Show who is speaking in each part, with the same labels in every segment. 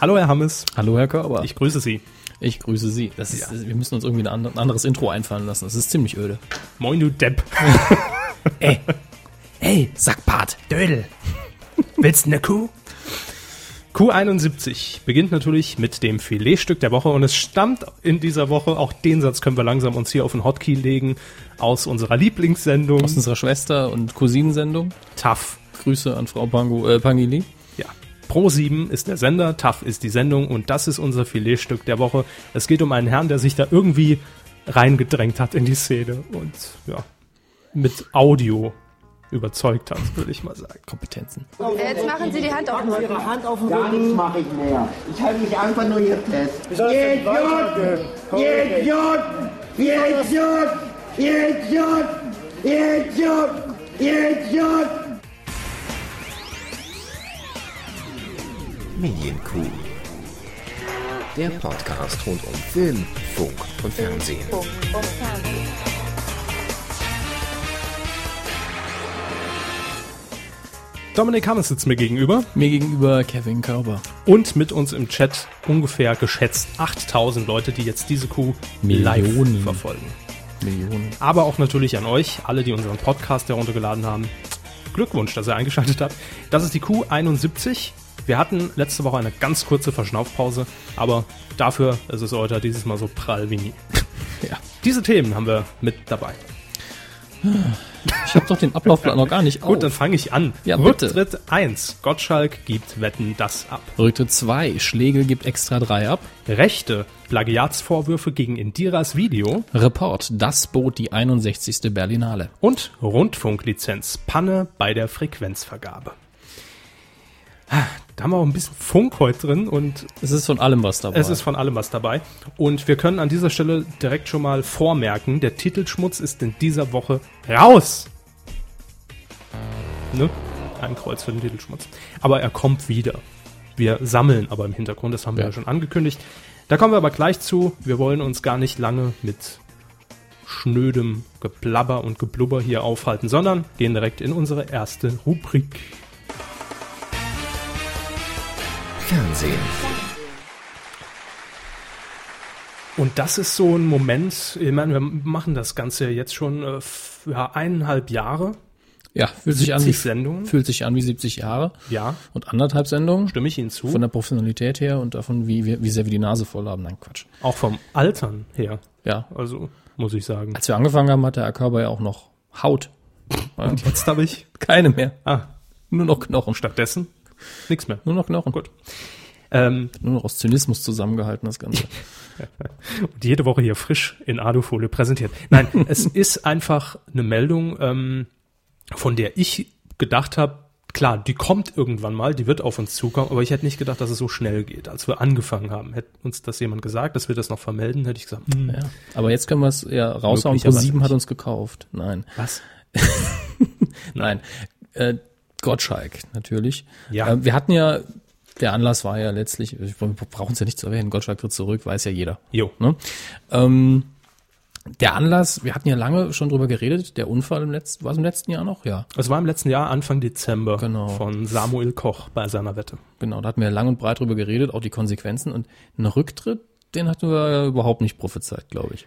Speaker 1: Hallo, Herr Hammes.
Speaker 2: Hallo, Herr Körber.
Speaker 1: Ich grüße Sie.
Speaker 2: Ich grüße Sie. Das ist, ja. Wir müssen uns irgendwie ein anderes Intro einfallen lassen. Das ist ziemlich öde.
Speaker 1: Moin, du Depp.
Speaker 2: Ey, ey, Sackbart, Dödel. Willst du eine Kuh?
Speaker 1: Q71 beginnt natürlich mit dem Filetstück der Woche und es stammt in dieser Woche, auch den Satz können wir langsam uns hier auf den Hotkey legen, aus unserer Lieblingssendung.
Speaker 2: Aus unserer Schwester- und Cousinensendung.
Speaker 1: Tough.
Speaker 2: Grüße an Frau Pangu, äh, Pangili.
Speaker 1: Ja. Pro7 ist der Sender, Tough ist die Sendung und das ist unser Filetstück der Woche. Es geht um einen Herrn, der sich da irgendwie reingedrängt hat in die Szene und ja, mit Audio überzeugt hat, würde ich mal sagen.
Speaker 2: Kompetenzen.
Speaker 3: Jetzt machen Sie die Hand auf den Rücken.
Speaker 4: Ihre Hand auf den Rücken. Gar nichts mache ich mehr. Ich halte mich einfach nur hier fest. Ihr Idioten! Ihr Idioten! Ihr Idioten! Ihr Idioten! Ihr Idioten! Ihr Idioten!
Speaker 5: Medienkuh. Der Podcast rund um Film, Funk und Fernsehen.
Speaker 1: Dominik Hammes sitzt mir gegenüber.
Speaker 2: Mir gegenüber Kevin Körber.
Speaker 1: Und mit uns im Chat ungefähr geschätzt 8000 Leute, die jetzt diese Kuh
Speaker 2: Millionen.
Speaker 1: live verfolgen.
Speaker 2: Millionen.
Speaker 1: Aber auch natürlich an euch, alle, die unseren Podcast heruntergeladen haben. Glückwunsch, dass ihr eingeschaltet habt. Das ist die Q71. Wir hatten letzte Woche eine ganz kurze Verschnaufpause, aber dafür ist es heute dieses Mal so prall wie nie. ja. Diese Themen haben wir mit dabei.
Speaker 2: Ich habe doch den Ablaufplan noch gar nicht auf.
Speaker 1: Gut, dann fange ich an.
Speaker 2: Ja, bitte.
Speaker 1: Rücktritt 1. Gottschalk gibt Wetten das ab.
Speaker 2: Rücktritt 2. Schlegel gibt extra 3 ab.
Speaker 1: Rechte. Plagiatsvorwürfe gegen Indiras Video.
Speaker 2: Report. Das bot die 61. Berlinale.
Speaker 1: Und Rundfunklizenz. Panne bei der Frequenzvergabe. Da haben wir auch ein bisschen Funk heute drin und
Speaker 2: Es ist von allem was dabei.
Speaker 1: es ist von allem was dabei. Und wir können an dieser Stelle direkt schon mal vormerken, der Titelschmutz ist in dieser Woche raus. Ne? Ein Kreuz für den Titelschmutz. Aber er kommt wieder. Wir sammeln aber im Hintergrund, das haben wir
Speaker 2: Ja.
Speaker 1: ja schon angekündigt. Da kommen wir aber gleich zu. Wir wollen uns gar nicht lange mit schnödem Geplabber und Geblubber hier aufhalten, sondern gehen direkt in unsere erste Rubrik.
Speaker 5: Fernsehen.
Speaker 1: Und das ist so ein Moment, ich meine, wir machen das Ganze jetzt schon äh, ja, eineinhalb Jahre.
Speaker 2: ja, fühlt sich, an
Speaker 1: 70
Speaker 2: wie,
Speaker 1: Sendungen.
Speaker 2: fühlt sich an wie 70 Jahre.
Speaker 1: Ja,
Speaker 2: Und anderthalb Sendungen.
Speaker 1: stimme ich Ihnen zu.
Speaker 2: Von der Professionalität her und davon, wie, wie, wie sehr wir die Nase voll haben. Nein, Quatsch.
Speaker 1: auch vom Altern her.
Speaker 2: Ja.
Speaker 1: Also, muss ich sagen.
Speaker 2: Als wir angefangen haben, hatte Herr Körber ja auch noch Haut.
Speaker 1: Und jetzt habe ich
Speaker 2: Keine mehr.
Speaker 1: ah,
Speaker 2: Nur noch Knochen.
Speaker 1: stattdessen nichts mehr.
Speaker 2: Nur noch Knochen.
Speaker 1: Gut. Ähm,
Speaker 2: Nur noch aus Zynismus zusammengehalten, das Ganze.
Speaker 1: und jede Woche hier frisch in Alufolie präsentiert. Nein, es ist einfach eine Meldung, ähm, von der ich gedacht habe, klar, die kommt irgendwann mal, die wird auf uns zukommen, aber ich hätte nicht gedacht, dass es so schnell geht. Als wir angefangen haben, hätte uns das jemand gesagt, dass wir das noch vermelden, hätte ich gesagt, hm,
Speaker 2: Ja. Aber jetzt können wir es ja raushauen.
Speaker 1: Möglicherweise
Speaker 2: Pro 7 hat uns gekauft. Nein.
Speaker 1: was?
Speaker 2: Nein. Äh, Gottschalk, natürlich.
Speaker 1: Ja.
Speaker 2: Äh, wir hatten ja, der Anlass war ja letztlich, wir brauchen es ja nicht zu erwähnen, Gottschalk tritt zurück, weiß ja jeder.
Speaker 1: Jo.
Speaker 2: Ne? Ähm, der Anlass, wir hatten ja lange schon drüber geredet, der Unfall im letzten, war es im letzten Jahr noch? Ja.
Speaker 1: Es war im letzten Jahr, Anfang Dezember,
Speaker 2: Genau.
Speaker 1: von Samuel Koch bei seiner Wette.
Speaker 2: Genau, da hatten wir lang und breit drüber geredet, auch die Konsequenzen und einen Rücktritt, den hatten wir überhaupt nicht prophezeit, glaube ich.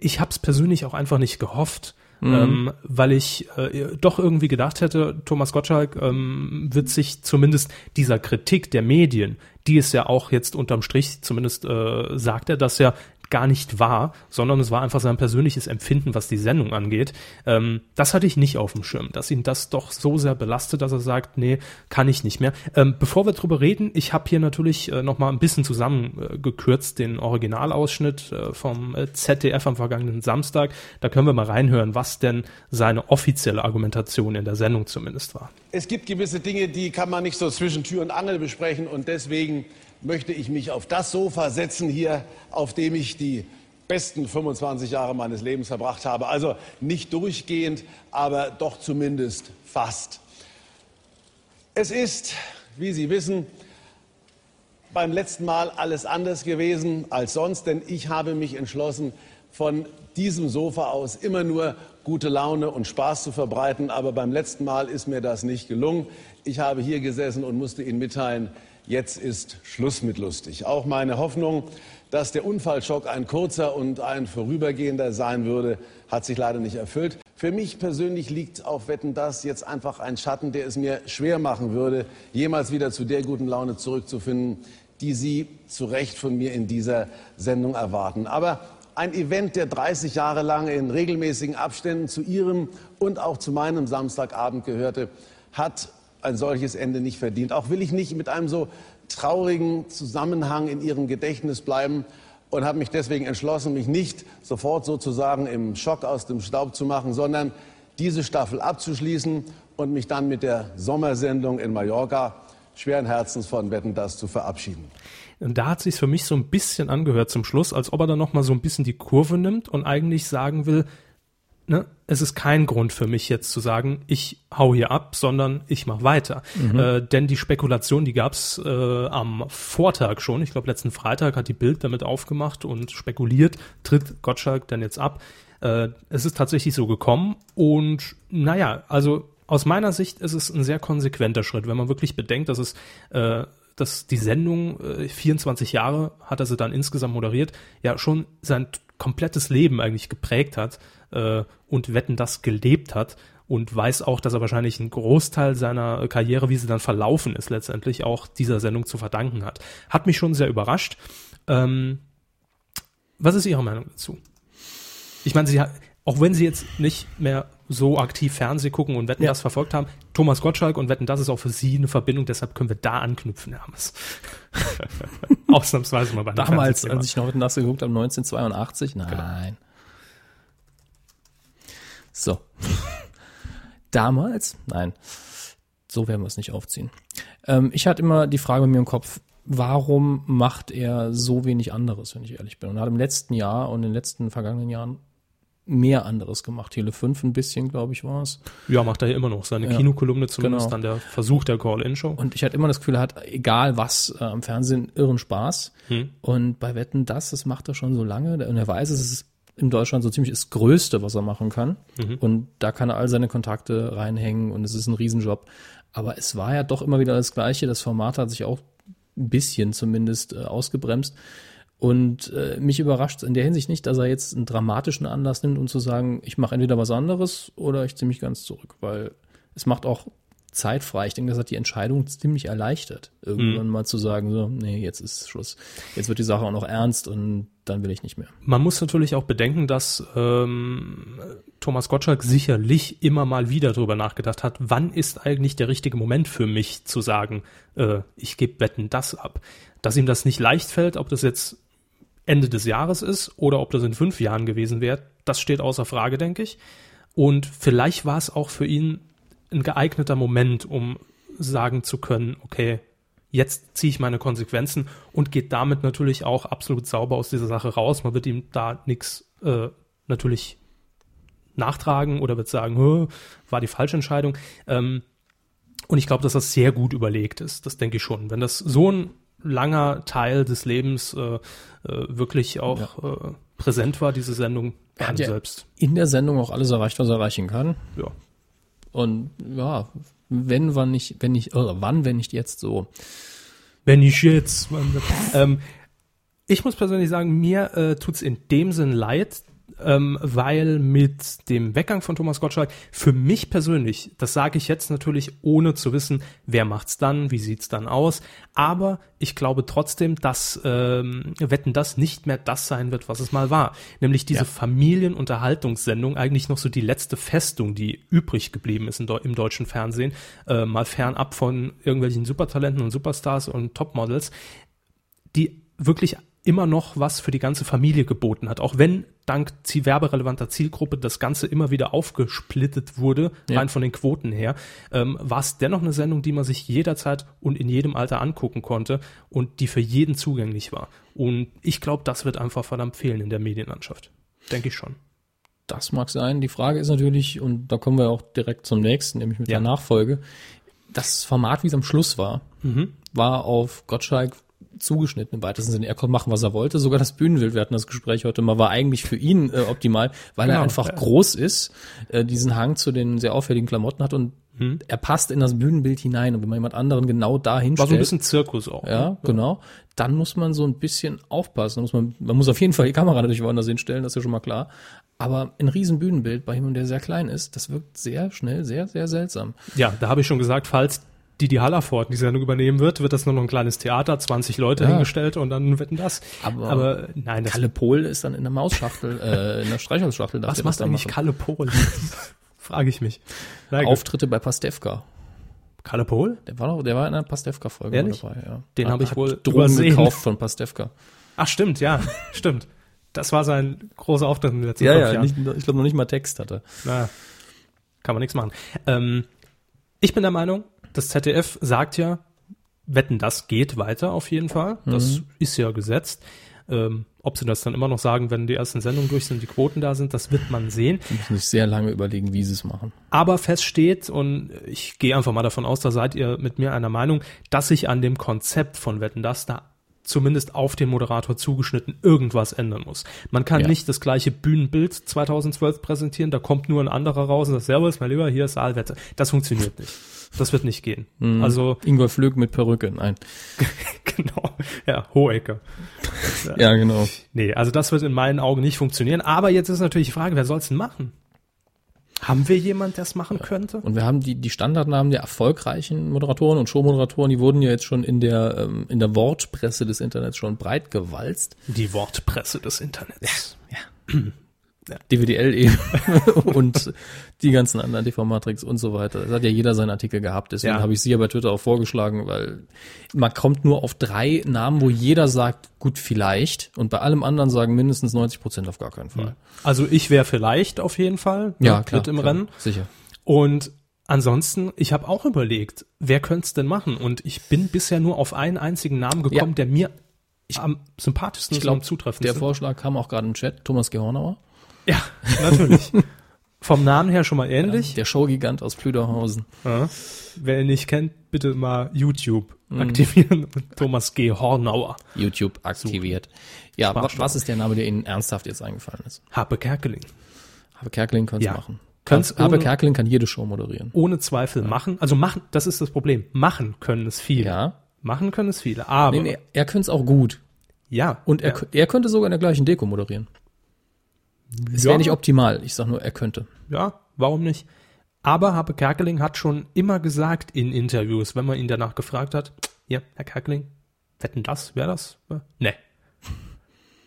Speaker 1: Ich habe es persönlich auch einfach nicht gehofft, ähm, weil ich äh, doch irgendwie gedacht hätte, Thomas Gottschalk ähm, wird sich zumindest dieser Kritik der Medien, die es ja auch jetzt unterm Strich, zumindest äh, sagt er das ja, gar nicht war, sondern es war einfach sein persönliches Empfinden, was die Sendung angeht. Ähm, das hatte ich nicht auf dem Schirm, dass ihn das doch so sehr belastet, dass er sagt, nee, kann ich nicht mehr. Ähm, bevor wir drüber reden, ich habe hier natürlich äh, noch mal ein bisschen zusammengekürzt äh, den Originalausschnitt äh, vom äh, ZDF am vergangenen Samstag. Da können wir mal reinhören, was denn seine offizielle Argumentation in der Sendung zumindest war.
Speaker 6: Es gibt gewisse Dinge, die kann man nicht so zwischen Tür und Angel besprechen und deswegen möchte ich mich auf das Sofa setzen hier, auf dem ich die besten 25 Jahre meines Lebens verbracht habe. Also nicht durchgehend, aber doch zumindest fast. Es ist, wie Sie wissen, beim letzten Mal alles anders gewesen als sonst, denn ich habe mich entschlossen, von diesem Sofa aus immer nur gute Laune und Spaß zu verbreiten. Aber beim letzten Mal ist mir das nicht gelungen. Ich habe hier gesessen und musste Ihnen mitteilen, jetzt ist Schluss mit lustig. Auch meine Hoffnung, dass der Unfallschock ein kurzer und ein vorübergehender sein würde, hat sich leider nicht erfüllt. Für mich persönlich liegt auf Wetten das jetzt einfach ein Schatten, der es mir schwer machen würde, jemals wieder zu der guten Laune zurückzufinden, die Sie zu Recht von mir in dieser Sendung erwarten. Aber ein Event, der 30 Jahre lang in regelmäßigen Abständen zu Ihrem und auch zu meinem Samstagabend gehörte, hat ein solches Ende nicht verdient. Auch will ich nicht mit einem so traurigen Zusammenhang in Ihrem Gedächtnis bleiben und habe mich deswegen entschlossen, mich nicht sofort sozusagen im Schock aus dem Staub zu machen, sondern diese Staffel abzuschließen und mich dann mit der Sommersendung in Mallorca schweren Herzens von Wetten das zu verabschieden.
Speaker 1: Und da hat sich für mich so ein bisschen angehört zum Schluss, als ob er dann noch mal so ein bisschen die Kurve nimmt und eigentlich sagen will, ne, es ist kein Grund für mich jetzt zu sagen, ich hau hier ab, sondern ich mache weiter. Mhm. Äh, denn die Spekulation, die gab's äh, am Vortag schon. Ich glaube, letzten Freitag hat die Bild damit aufgemacht und spekuliert, tritt Gottschalk denn jetzt ab. Äh, es ist tatsächlich so gekommen und naja, also aus meiner Sicht ist es ein sehr konsequenter Schritt, wenn man wirklich bedenkt, dass es äh, dass die Sendung, äh, 24 Jahre hat er sie dann insgesamt moderiert, ja schon sein komplettes Leben eigentlich geprägt hat äh, und Wetten das gelebt hat und weiß auch, dass er wahrscheinlich einen Großteil seiner Karriere, wie sie dann verlaufen ist, letztendlich auch dieser Sendung zu verdanken hat. Hat mich schon sehr überrascht. Ähm, was ist Ihre Meinung dazu? Ich meine, Sie, auch wenn Sie jetzt nicht mehr so aktiv Fernseh gucken und Wetten ja. das verfolgt haben, Thomas Gottschalk und Wetten das ist auch für Sie eine Verbindung, deshalb können wir da anknüpfen, Hermes. Ausnahmsweise mal bei
Speaker 2: Damals, als ich noch Wetten das geguckt habe, 1982, nein. Genau. So. Damals? Nein. So werden wir es nicht aufziehen. Ähm, ich hatte immer die Frage bei mir im Kopf, warum macht er so wenig anderes, wenn ich ehrlich bin? Und er hat im letzten Jahr und in den letzten vergangenen Jahren mehr anderes gemacht. Tele 5 ein bisschen, glaube ich, war es.
Speaker 1: Ja, macht er ja immer noch. Seine ja, Kinokolumne zumindest, genau. dann der Versuch der Call-In-Show.
Speaker 2: Und ich hatte immer das Gefühl, er hat, egal was, äh, am Fernsehen irren Spaß. Hm. Und bei Wetten, das, das macht er schon so lange. Und er weiß, es ist in Deutschland so ziemlich das Größte, was er machen kann. Mhm. Und da kann er all seine Kontakte reinhängen und es ist ein Riesenjob. Aber es war ja doch immer wieder das Gleiche. Das Format hat sich auch ein bisschen zumindest äh, ausgebremst. Und äh, mich überrascht in der Hinsicht nicht, dass er jetzt einen dramatischen Anlass nimmt, um zu sagen, ich mache entweder was anderes oder ich ziehe mich ganz zurück, weil es macht auch Zeit frei. Ich denke, das hat die Entscheidung ziemlich erleichtert, irgendwann mhm. mal zu sagen, so, nee, jetzt ist Schluss. Jetzt wird die Sache auch noch ernst und dann will ich nicht mehr.
Speaker 1: Man muss natürlich auch bedenken, dass ähm, Thomas Gottschalk sicherlich immer mal wieder darüber nachgedacht hat, wann ist eigentlich der richtige Moment für mich zu sagen, äh, ich gebe Wetten das ab. Dass ihm das nicht leicht fällt, ob das jetzt Ende des Jahres ist oder ob das in fünf Jahren gewesen wäre, das steht außer Frage, denke ich. Und vielleicht war es auch für ihn ein geeigneter Moment, um sagen zu können, okay, jetzt ziehe ich meine Konsequenzen und geht damit natürlich auch absolut sauber aus dieser Sache raus. Man wird ihm da nichts äh, natürlich nachtragen oder wird sagen, war die falsche Entscheidung. Ähm, und ich glaube, dass das sehr gut überlegt ist. Das denke ich schon. Wenn das so ein langer Teil des Lebens äh, äh, wirklich auch ja. äh, präsent war, diese Sendung
Speaker 2: er hat ja selbst. In der Sendung auch alles erreicht, was er erreichen kann.
Speaker 1: Ja.
Speaker 2: Und ja, wenn, wann nicht, wenn nicht, oder wann, wenn nicht jetzt so.
Speaker 1: Wenn nicht jetzt. ähm, ich muss persönlich sagen, mir äh, tut's in dem Sinn leid, ähm, weil mit dem Weggang von Thomas Gottschalk für mich persönlich, das sage ich jetzt natürlich ohne zu wissen, wer macht's dann, wie sieht's dann aus, aber ich glaube trotzdem, dass ähm, Wetten das nicht mehr das sein wird, was es mal war, nämlich diese ja. Familienunterhaltungssendung, eigentlich noch so die letzte Festung, die übrig geblieben ist im deutschen Fernsehen, äh, mal fernab von irgendwelchen Supertalenten und Superstars und Topmodels, die wirklich immer noch was für die ganze Familie geboten hat, auch wenn dank werberelevanter Zielgruppe das Ganze immer wieder aufgesplittet wurde, ja. rein von den Quoten her, ähm, war es dennoch eine Sendung, die man sich jederzeit und in jedem Alter angucken konnte und die für jeden zugänglich war. Und ich glaube, das wird einfach verdammt fehlen in der Medienlandschaft. Denke ich schon.
Speaker 2: Das mag sein. Die Frage ist natürlich, und da kommen wir auch direkt zum nächsten, nämlich mit ja. der Nachfolge. Das Format, wie es am Schluss war, mhm. war auf Gottschalk zugeschnitten im weitesten Sinne. Er konnte machen, was er wollte. Sogar das Bühnenbild, wir hatten das Gespräch heute mal, war eigentlich für ihn äh, optimal, weil
Speaker 1: Genau,
Speaker 2: er einfach groß ist, äh, diesen Hang zu den sehr auffälligen Klamotten hat und
Speaker 1: Hm.
Speaker 2: er passt in das Bühnenbild hinein. Und wenn man jemand anderen genau da
Speaker 1: War so ein bisschen Zirkus auch.
Speaker 2: ja,
Speaker 1: ne?
Speaker 2: genau, dann muss man so ein bisschen aufpassen. Da muss man, man muss auf jeden Fall die Kamera natürlich woanders hinstellen, das ist ja schon mal klar. Aber ein riesen Bühnenbild bei jemandem, der sehr klein ist, das wirkt sehr schnell, sehr, sehr seltsam.
Speaker 1: Ja, da habe ich schon gesagt, falls Didi Hallerford die Sendung übernehmen wird, wird das nur noch ein kleines Theater, 20 Leute
Speaker 2: Ja.
Speaker 1: hingestellt und dann wetten das.
Speaker 2: Aber-
Speaker 1: Aber nein, das,
Speaker 2: Kalle Pohl ist dann in der Mausschachtel, äh, in der Streichholzschachtel.
Speaker 1: was macht eigentlich
Speaker 2: machen.
Speaker 1: Kalle Pohl? Frage ich mich. Na, gut.
Speaker 2: Auftritte bei Pastewka.
Speaker 1: Kalle Pohl?
Speaker 2: Der war doch, der war in einer Pastewka-Folge dabei, ja.
Speaker 1: Den habe ich wohl
Speaker 2: Drogen
Speaker 1: übersehen.
Speaker 2: gekauft von Pastewka.
Speaker 1: Ach, stimmt, ja, stimmt. Das war sein großer Auftritt in den letzten fünf Jahren.
Speaker 2: nicht, ich glaube noch nicht mal Text hatte.
Speaker 1: Na, kann man nichts machen. Ähm, ich bin der Meinung, das ZDF sagt ja, wetten, das geht weiter auf jeden Fall. Das ist ja gesetzt. Ähm, ob sie das dann immer noch sagen, wenn die ersten Sendungen durch sind, die Quoten da sind, das wird man sehen.
Speaker 2: Ich muss sehr lange überlegen, wie sie es machen.
Speaker 1: Aber fest steht, und ich gehe einfach mal davon aus, da seid ihr mit mir einer Meinung, dass sich an dem Konzept von Wetten, das da zumindest auf den Moderator zugeschnitten irgendwas ändern muss. Man kann
Speaker 2: Ja.
Speaker 1: nicht das gleiche Bühnenbild 2012 präsentieren, da kommt nur ein anderer raus und sagt, Servus, mein Lieber, hier ist Saalwette. Das funktioniert nicht. Das wird nicht gehen. Also,
Speaker 2: Ingolf Flög mit Perücke, nein.
Speaker 1: genau, ja, Hohecker.
Speaker 2: Ja, genau.
Speaker 1: Nee, also das wird in meinen Augen nicht funktionieren. Aber jetzt ist natürlich die Frage, wer soll's denn machen? Haben wir jemand, der es machen könnte?
Speaker 2: Und wir haben die, die Standardnamen der erfolgreichen Moderatoren und Showmoderatoren, die wurden ja jetzt schon in der, ähm, in der Wortpresse des Internets schon breit gewalzt.
Speaker 1: Die Wortpresse des Internets.
Speaker 2: DWDL eben und die ganzen anderen TV Matrix und so weiter. Das hat ja jeder seinen Artikel gehabt. Deswegen
Speaker 1: Ja.
Speaker 2: habe ich sie ja bei Twitter auch vorgeschlagen, weil man kommt nur auf drei Namen, wo jeder sagt, gut, vielleicht. Und bei allem anderen sagen mindestens 90 Prozent auf gar keinen Fall.
Speaker 1: Also ich wäre vielleicht auf jeden Fall
Speaker 2: Ja,
Speaker 1: ne,
Speaker 2: klar.
Speaker 1: mit im
Speaker 2: klar,
Speaker 1: Rennen.
Speaker 2: Sicher.
Speaker 1: Und ansonsten, ich habe auch überlegt, wer könnte es denn machen? Und ich bin bisher nur auf einen einzigen Namen gekommen,
Speaker 2: Ja.
Speaker 1: der mir am sympathischsten
Speaker 2: Ich
Speaker 1: ist und
Speaker 2: glaube,
Speaker 1: am
Speaker 2: der
Speaker 1: zutreffendsten.
Speaker 2: Vorschlag kam auch gerade im Chat. Thomas Gehornauer.
Speaker 1: ja, natürlich. Vom Namen her schon mal ähnlich.
Speaker 2: Der Showgigant aus Plüderhausen.
Speaker 1: Ja. Wer ihn nicht kennt, bitte mal YouTube
Speaker 2: Mhm.
Speaker 1: aktivieren. Thomas G. Hornauer.
Speaker 2: YouTube aktiviert. Ja, was ist der Name, der Ihnen ernsthaft jetzt eingefallen ist?
Speaker 1: Harpe Kerkeling.
Speaker 2: Habe Kerkeling könnte
Speaker 1: Ja.
Speaker 2: machen.
Speaker 1: Kann's
Speaker 2: Habe
Speaker 1: ohne-
Speaker 2: Kerkeling kann jede Show moderieren.
Speaker 1: Ohne Zweifel machen. Also machen, das ist das Problem. Machen können es viele.
Speaker 2: Ja.
Speaker 1: Machen können es viele. Aber,
Speaker 2: Nee, nee, er könnte es auch gut.
Speaker 1: ja.
Speaker 2: Und er,
Speaker 1: ja.
Speaker 2: er könnte sogar in der gleichen Deko moderieren. Es
Speaker 1: Ja.
Speaker 2: wäre nicht optimal. Ich sag nur, er könnte.
Speaker 1: Ja, warum nicht? Aber Habe Kerkeling hat schon immer gesagt in Interviews, wenn man ihn danach gefragt hat, ja, Herr Kerkeling, wetten das, wäre das? Ja, Nee.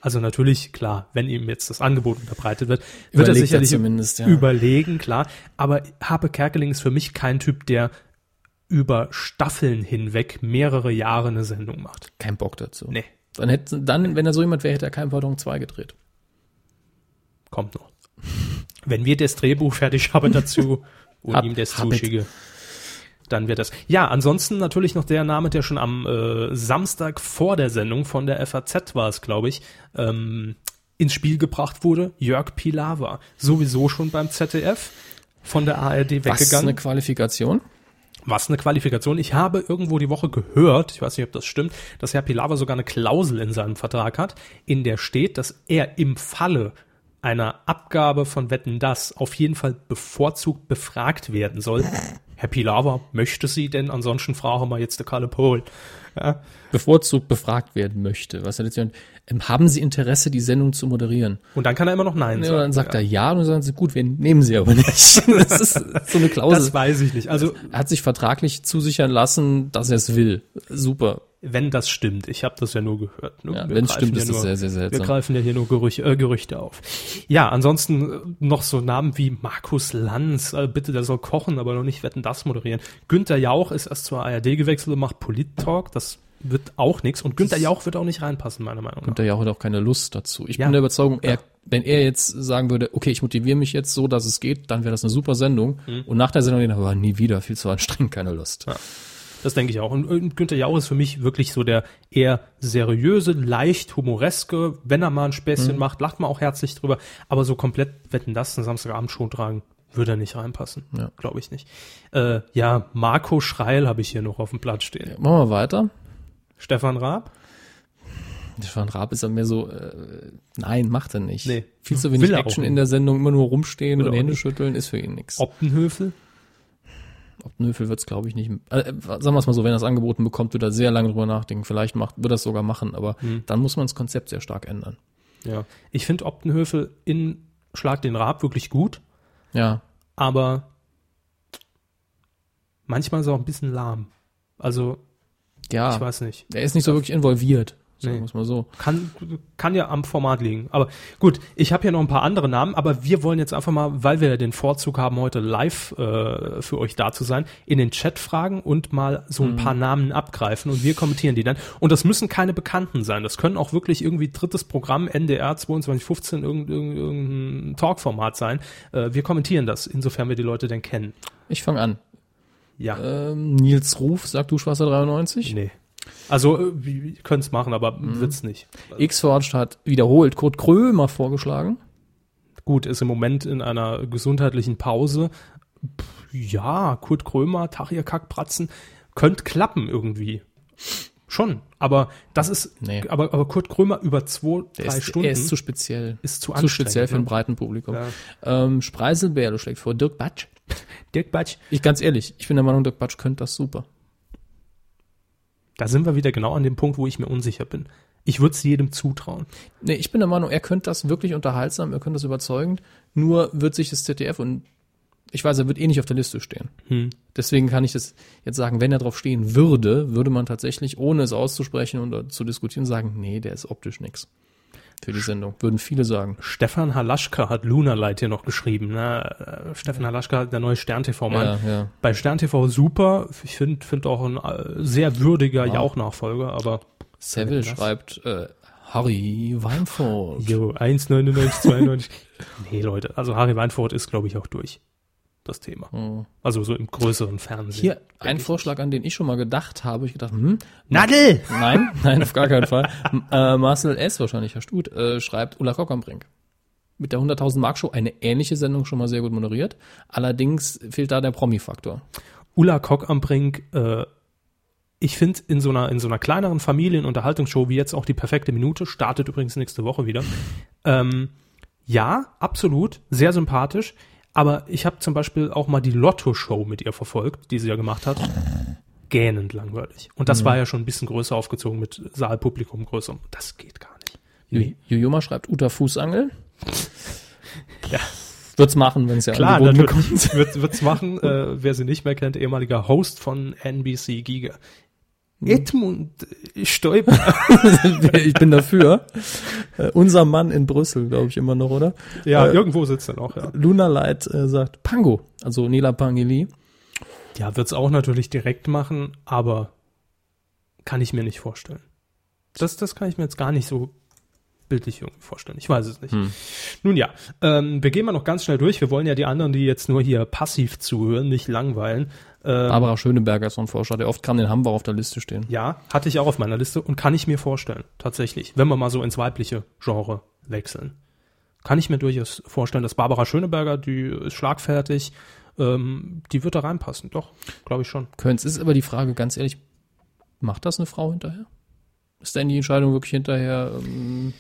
Speaker 1: Also natürlich, klar, wenn ihm jetzt das Angebot unterbreitet wird, wird er
Speaker 2: Überlegt er
Speaker 1: sicherlich
Speaker 2: zumindest, ja.
Speaker 1: überlegen, klar. Aber Habe Kerkeling ist für mich kein Typ, der über Staffeln hinweg mehrere Jahre eine Sendung macht.
Speaker 2: Kein Bock dazu.
Speaker 1: Nee,
Speaker 2: Dann hätte, dann, wenn er so jemand wäre, hätte er kein Pardon 2 gedreht.
Speaker 1: Kommt noch. Wenn wir das Drehbuch fertig haben dazu und
Speaker 2: Hab-
Speaker 1: ihm das zuschicke, dann wird das. Ja, ansonsten natürlich noch der Name, der schon am äh, Samstag vor der Sendung von der FAZ war es, glaube ich, ähm, ins Spiel gebracht wurde. Jörg Pilawa. Sowieso schon beim ZDF von der ARD
Speaker 2: Was
Speaker 1: weggegangen.
Speaker 2: eine Qualifikation.
Speaker 1: Was eine Qualifikation. Ich habe irgendwo die Woche gehört, ich weiß nicht, ob das stimmt, dass Herr Pilawa sogar eine Klausel in seinem Vertrag hat, in der steht, dass er im Falle einer Abgabe von Wetten das auf jeden Fall bevorzugt befragt werden soll. Herr Pilawa, möchte sie denn? Ansonsten fragen wir jetzt der Kalle Pohl. Ja,
Speaker 2: Bevorzugt befragt werden möchte. Was er jetzt, ähm, haben Sie Interesse, die Sendung zu moderieren?
Speaker 1: und dann kann er immer noch Nein
Speaker 2: Ja,
Speaker 1: sagen.
Speaker 2: dann sagt er ja und dann sagen sie, gut, wir nehmen sie aber nicht. Das ist so eine Klausel.
Speaker 1: das weiß ich nicht. Also,
Speaker 2: er hat sich vertraglich zusichern lassen, dass er es will. Super.
Speaker 1: Wenn das stimmt, ich habe das ja nur gehört. Ne?
Speaker 2: Ja, wenn's
Speaker 1: greifen
Speaker 2: stimmt,
Speaker 1: ja
Speaker 2: ist das
Speaker 1: nur,
Speaker 2: sehr, sehr seltsam.
Speaker 1: Wir greifen ja hier nur Gerüche, äh, Gerüchte auf. Ja, ansonsten äh, noch so Namen wie Markus Lanz, äh, bitte, der soll kochen, aber noch nicht Wetten, das moderieren. Günther Jauch ist erst zur ARD gewechselt und macht Polit-Talk, das wird auch nichts. Und Günther Jauch wird auch nicht reinpassen, meiner Meinung nach.
Speaker 2: Der Jauch hat auch keine Lust dazu. Ich
Speaker 1: Ja.
Speaker 2: bin der Überzeugung, er, wenn er jetzt sagen würde, okay, ich motiviere mich jetzt so, dass es geht, dann wäre das eine super Sendung.
Speaker 1: Mhm.
Speaker 2: Und nach der Sendung, aber nie wieder, viel zu anstrengend, keine Lust.
Speaker 1: Das denke ich auch. Und, und Günther Jauch ist für mich wirklich so der eher seriöse, leicht humoreske. Wenn er mal ein Späßchen macht, lacht man auch herzlich drüber. Aber so komplett Wetten das einen Samstagabend schon tragen, würde er nicht reinpassen.
Speaker 2: Ja.
Speaker 1: Glaube ich nicht. Äh, ja, Marco Schreil habe ich hier noch auf dem Blatt stehen.
Speaker 2: Machen wir weiter.
Speaker 1: Stefan Raab.
Speaker 2: Stefan Raab ist dann mehr so, äh, nein, macht er nicht.
Speaker 1: Nee.
Speaker 2: Viel zu wenig Action in der Sendung, immer nur rumstehen
Speaker 1: Will
Speaker 2: und Hände schütteln, ist für ihn nichts.
Speaker 1: Optenhöfel?
Speaker 2: Optenhöfel wird's glaube ich, nicht. Äh, sagen wir es mal so, wenn er es angeboten bekommt, wird er sehr lange drüber nachdenken. Vielleicht macht, wird er es sogar machen, aber
Speaker 1: Hm.
Speaker 2: dann muss man das Konzept sehr stark ändern.
Speaker 1: Ja. Ich finde Optenhöfel in Schlag den Raab wirklich gut,
Speaker 2: Ja,
Speaker 1: aber manchmal ist er auch ein bisschen lahm. Also,
Speaker 2: ja.
Speaker 1: ich weiß nicht.
Speaker 2: Er ist nicht so wirklich involviert, sagen
Speaker 1: Nee.
Speaker 2: wir es mal so.
Speaker 1: Kann, kann ja am Format liegen. Aber gut, ich habe hier noch ein paar andere Namen, aber wir wollen jetzt einfach mal, weil wir ja den Vorzug haben, heute live äh, für euch da zu sein, in den Chat fragen und mal so ein paar Namen abgreifen und wir kommentieren die dann. Und das müssen keine Bekannten sein. Das können auch wirklich irgendwie drittes Programm, NDR 2215, irgendein, irgendein Talkformat sein. Äh, wir kommentieren das, insofern wir die Leute denn kennen.
Speaker 2: Ich fange an.
Speaker 1: Ja.
Speaker 2: Ähm, Nils Ruf, sagt du Schwarzer 93.
Speaker 1: Nee. Also, äh, wir können es machen, aber wird's nicht.
Speaker 2: X-Forged hat wiederholt Kurt Krömer vorgeschlagen.
Speaker 1: gut, ist im Moment in einer gesundheitlichen Pause. Pff, ja, Kurt Krömer, Tahir Kackpratzen, könnte klappen irgendwie. Schon, aber das ist,
Speaker 2: Nee.
Speaker 1: aber, aber Kurt Krömer über zwei,
Speaker 2: Der
Speaker 1: drei
Speaker 2: ist,
Speaker 1: Stunden
Speaker 2: er ist zu speziell.
Speaker 1: ist zu
Speaker 2: zu speziell für ein breiten Publikum.
Speaker 1: Ja.
Speaker 2: Ähm, Spreiselbärle schlägt vor Dirk Batsch.
Speaker 1: Dirk Batsch,
Speaker 2: Ich ganz ehrlich, ich bin der Meinung, Dirk Batsch könnte das super.
Speaker 1: Da sind wir wieder genau an dem Punkt, wo ich mir unsicher bin. Ich würde es jedem zutrauen.
Speaker 2: Nee, ich bin der Meinung, er könnte das wirklich unterhaltsam, er könnte das überzeugend, nur wird sich das ZDF und ich weiß, er wird eh nicht auf der Liste stehen.
Speaker 1: Hm.
Speaker 2: Deswegen kann ich das jetzt sagen, wenn er drauf stehen würde, würde man tatsächlich, ohne es auszusprechen und zu diskutieren, sagen, nee, der ist optisch nix. Für die Sendung. Würden viele sagen.
Speaker 1: Stefan Halaschka hat Luna Light hier noch geschrieben. Ne? Äh, Stefan Halaschka, der neue Stern-TV-Mann.
Speaker 2: Ja, ja.
Speaker 1: Bei Stern TV super. Ich finde find auch ein äh, sehr würdiger Jauch-Nachfolger, aber
Speaker 2: Seville schreibt, äh, Harry Weinfurt.
Speaker 1: Jo, 1,99, 92. nee, Leute, also Harry Weinfurt ist, glaube ich, auch durch. Das Thema. Also so im größeren Fernsehen.
Speaker 2: Hier ein Vorschlag, an den ich schon mal gedacht habe. Ich gedacht, hm,
Speaker 1: Nadel!
Speaker 2: nein, nein, auf gar keinen Fall. Äh, Marcel S., wahrscheinlich Herr Stut, äh, schreibt Ulla Kock am Brink. Mit der 100.000 Mark Show eine ähnliche Sendung schon mal sehr gut moderiert. Allerdings fehlt da der Promi-Faktor.
Speaker 1: Ulla Kock am Brink, äh, ich finde, in so einer, in so einer kleineren Familienunterhaltungsshow wie jetzt auch die perfekte Minute, startet übrigens nächste Woche wieder. Ähm, ja, absolut, sehr sympathisch. Aber ich habe zum Beispiel auch mal die Lotto-Show mit ihr verfolgt, die sie ja gemacht hat. Gähnend langweilig. Und das war ja schon ein bisschen größer aufgezogen mit Saalpublikum größer. Das geht gar nicht.
Speaker 2: Jujoma schreibt Uta Fußangel.
Speaker 1: Ja.
Speaker 2: Wird's machen, wenn es ja
Speaker 1: Klar, natürlich wird, wird's machen. Äh, wer sie nicht mehr kennt, ehemaliger Host von NBC Giga. Edmund Stoiber.
Speaker 2: ich bin dafür. Äh, unser Mann in Brüssel, glaube ich immer noch, oder?
Speaker 1: ja,
Speaker 2: Äh,
Speaker 1: irgendwo sitzt er noch, ja.
Speaker 2: Luna Light äh, sagt Pango, also Nela Pangeli.
Speaker 1: Ja, wird's auch natürlich direkt machen, aber kann ich mir nicht vorstellen. Das, das kann ich mir jetzt gar nicht so bildlich irgendwie vorstellen. Ich weiß es nicht. Nun ja, ähm, wir gehen mal noch ganz schnell durch. Wir wollen ja die anderen, die jetzt nur hier passiv zuhören, nicht langweilen. Ähm,
Speaker 2: Barbara Schöneberger ist so ein Vorschlag, der oft kann den Hamburg auf der Liste stehen.
Speaker 1: Ja, hatte ich auch auf meiner Liste und kann ich mir vorstellen, tatsächlich, wenn wir mal so ins weibliche Genre wechseln. Kann ich mir durchaus vorstellen, dass Barbara Schöneberger, die ist schlagfertig, ähm, die wird da reinpassen. Doch, glaube ich schon.
Speaker 2: Könnt's ist aber die Frage, ganz ehrlich, macht das eine Frau hinterher? Ist denn die Entscheidung wirklich hinterher, ähm,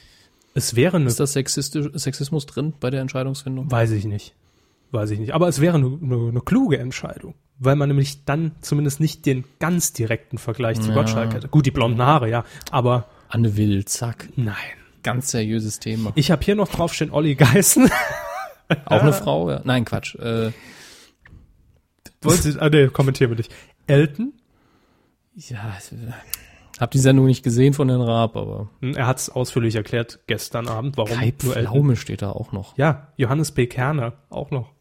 Speaker 1: Es wäre eine,
Speaker 2: ist das Sexistisch, Sexismus drin bei der Entscheidungsfindung?
Speaker 1: weiß ich nicht, weiß ich nicht, aber es wäre eine, eine, eine kluge Entscheidung, weil man nämlich dann zumindest nicht den ganz direkten Vergleich zu
Speaker 2: Ja.
Speaker 1: Gottschalk hätte. Gut, die blonden Haare, ja, aber
Speaker 2: Anne Will, zack.
Speaker 1: nein.
Speaker 2: Ganz seriöses Thema.
Speaker 1: Ich habe hier noch draufstehen Olli Geißen.
Speaker 2: Auch eine Frau? Ja. Nein, Quatsch. Äh,
Speaker 1: Wollen Sie, ah, nee, kommentieren wir nicht. Elton,
Speaker 2: ja, hab die Sendung nicht gesehen von Herrn Raab, aber
Speaker 1: Hm, Er hat es ausführlich erklärt gestern Abend, warum
Speaker 2: Kai. Pflaume steht da auch noch.
Speaker 1: Ja, Johannes B. Kerner auch noch.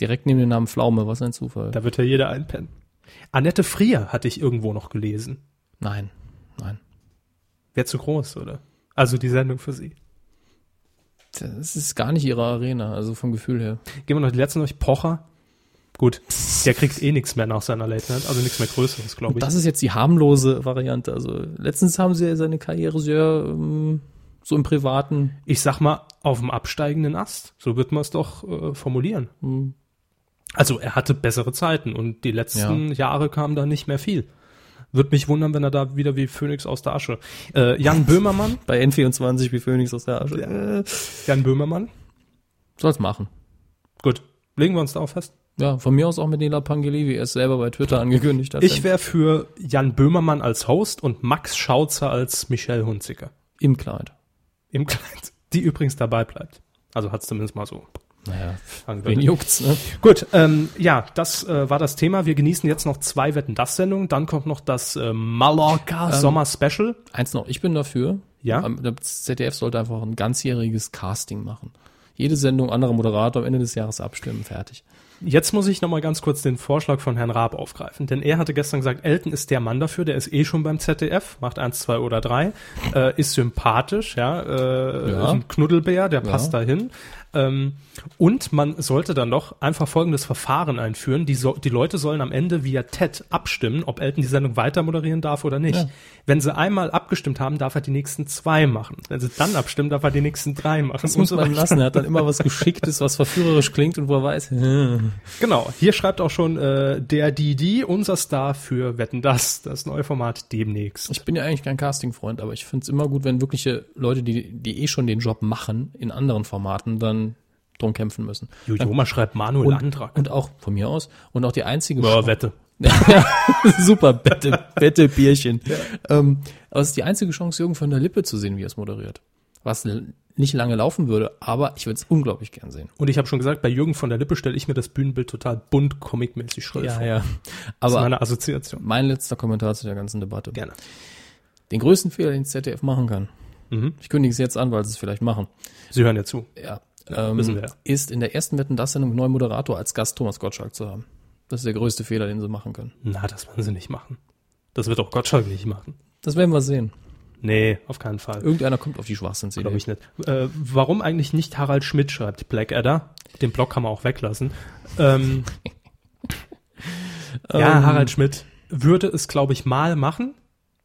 Speaker 2: Direkt neben dem Namen Pflaume, was ein Zufall.
Speaker 1: Da wird ja jeder einpennen. Annette Frier hatte ich irgendwo noch gelesen.
Speaker 2: Nein, nein.
Speaker 1: Wäre zu groß, oder? Also die Sendung für sie.
Speaker 2: Das ist gar nicht ihre Arena, also vom Gefühl her.
Speaker 1: Gehen wir noch die letzten durch. Pocher. Gut, der kriegt eh nichts mehr nach seiner Late Night, also nichts mehr Größeres, glaube ich.
Speaker 2: Das ist jetzt die harmlose Variante. Also letztens haben sie seine Karriere sehr ähm, so im Privaten.
Speaker 1: ich sag mal, auf dem absteigenden Ast. So wird man es doch äh, formulieren. Also er hatte bessere Zeiten und die letzten Jahre kam da nicht mehr viel. Würde mich wundern, wenn er da wieder wie Phoenix aus der Asche. Äh, Jan Böhmermann.
Speaker 2: Bei N24 wie Phoenix aus der Asche.
Speaker 1: Äh, Jan Böhmermann.
Speaker 2: Soll's machen.
Speaker 1: Gut. Legen wir uns darauf fest.
Speaker 2: Ja, von mir aus auch mit Nela Pangeli, wie er es selber bei Twitter angekündigt hat.
Speaker 1: Ich wäre für Jan Böhmermann als Host und Max Schauzer als Michelle Hunziker.
Speaker 2: Im Kleid.
Speaker 1: Im Kleid. Die übrigens dabei bleibt. Also hat zumindest mal so.
Speaker 2: Naja, wen juckt's, ne?
Speaker 1: Gut, ähm, ja, das äh, war das Thema. Wir genießen jetzt noch zwei Wetten das Sendungen. Dann kommt noch das äh, Mallorca Sommer Special.
Speaker 2: Eins noch, ich bin dafür.
Speaker 1: Ja?
Speaker 2: Ähm, Das ZDF sollte einfach ein ganzjähriges Casting machen. Jede Sendung, anderer Moderator, am Ende des Jahres abstimmen, fertig.
Speaker 1: Jetzt muss ich noch mal ganz kurz den Vorschlag von Herrn Raab aufgreifen, denn er hatte gestern gesagt, Elton ist der Mann dafür, der ist eh schon beim ZDF, macht eins, zwei oder drei, äh, ist sympathisch, ja, äh,
Speaker 2: Ja.
Speaker 1: ist ein Knuddelbär, der
Speaker 2: Ja.
Speaker 1: passt dahin. Ähm, und man sollte dann doch einfach folgendes Verfahren einführen. Die, so, die Leute sollen am Ende via TED abstimmen, ob Elton die Sendung weiter moderieren darf oder nicht.
Speaker 2: Ja.
Speaker 1: Wenn sie einmal abgestimmt haben, darf er die nächsten zwei machen. Wenn sie dann abstimmen, darf er die nächsten drei machen.
Speaker 2: Das muss
Speaker 1: so
Speaker 2: man lassen. Er hat dann immer was Geschicktes, was verführerisch klingt und wo er weiß, hm.
Speaker 1: Genau, hier schreibt auch schon äh, der Didi, unser Star für Wetten das, das neue Format demnächst.
Speaker 2: ich bin ja eigentlich kein Casting-Freund, aber ich finde es immer gut, wenn wirkliche Leute, die, die eh schon den Job machen, in anderen Formaten dann drum kämpfen müssen.
Speaker 1: Jojoma schreibt Manuel
Speaker 2: Und,
Speaker 1: Andrak.
Speaker 2: und auch von mir aus und auch die einzige
Speaker 1: Ja,
Speaker 2: Chance-
Speaker 1: Wette.
Speaker 2: ja, super, Bette, Bette, Bierchen. Ähm, aber es ist die einzige Chance, Jürgen von der Lippe zu sehen, wie er es moderiert. Was nicht lange laufen würde, aber ich würde es unglaublich gern sehen.
Speaker 1: Und ich habe schon gesagt, bei Jürgen von der Lippe stelle ich mir das Bühnenbild total bunt, comicmäßig schrill vor.
Speaker 2: ja.
Speaker 1: Das ist
Speaker 2: Aber
Speaker 1: meine Assoziation.
Speaker 2: mein letzter Kommentar zu der ganzen Debatte.
Speaker 1: Gerne.
Speaker 2: Den größten Fehler, den ZDF machen kann,
Speaker 1: Mhm.
Speaker 2: ich kündige es jetzt an, weil sie es vielleicht machen,
Speaker 1: Sie hören ja zu.
Speaker 2: ja,
Speaker 1: wissen
Speaker 2: ähm,
Speaker 1: wir ja.
Speaker 2: ist in der ersten Wetten das Sendung neuen Moderator als Gast Thomas Gottschalk zu haben. Das ist der größte Fehler, den sie machen können.
Speaker 1: Na, das werden sie nicht machen. Das wird auch Gottschalk nicht machen.
Speaker 2: Das werden wir sehen.
Speaker 1: Nee, auf keinen Fall.
Speaker 2: Irgendeiner kommt auf die Schwachsinnsidee.
Speaker 1: Glaube ich nicht. Äh, warum eigentlich nicht Harald Schmidt schreibt Blackadder? Den Blog kann man auch weglassen. Ähm, ja,
Speaker 2: Ähm,
Speaker 1: Harald Schmidt würde es, glaube ich, mal machen.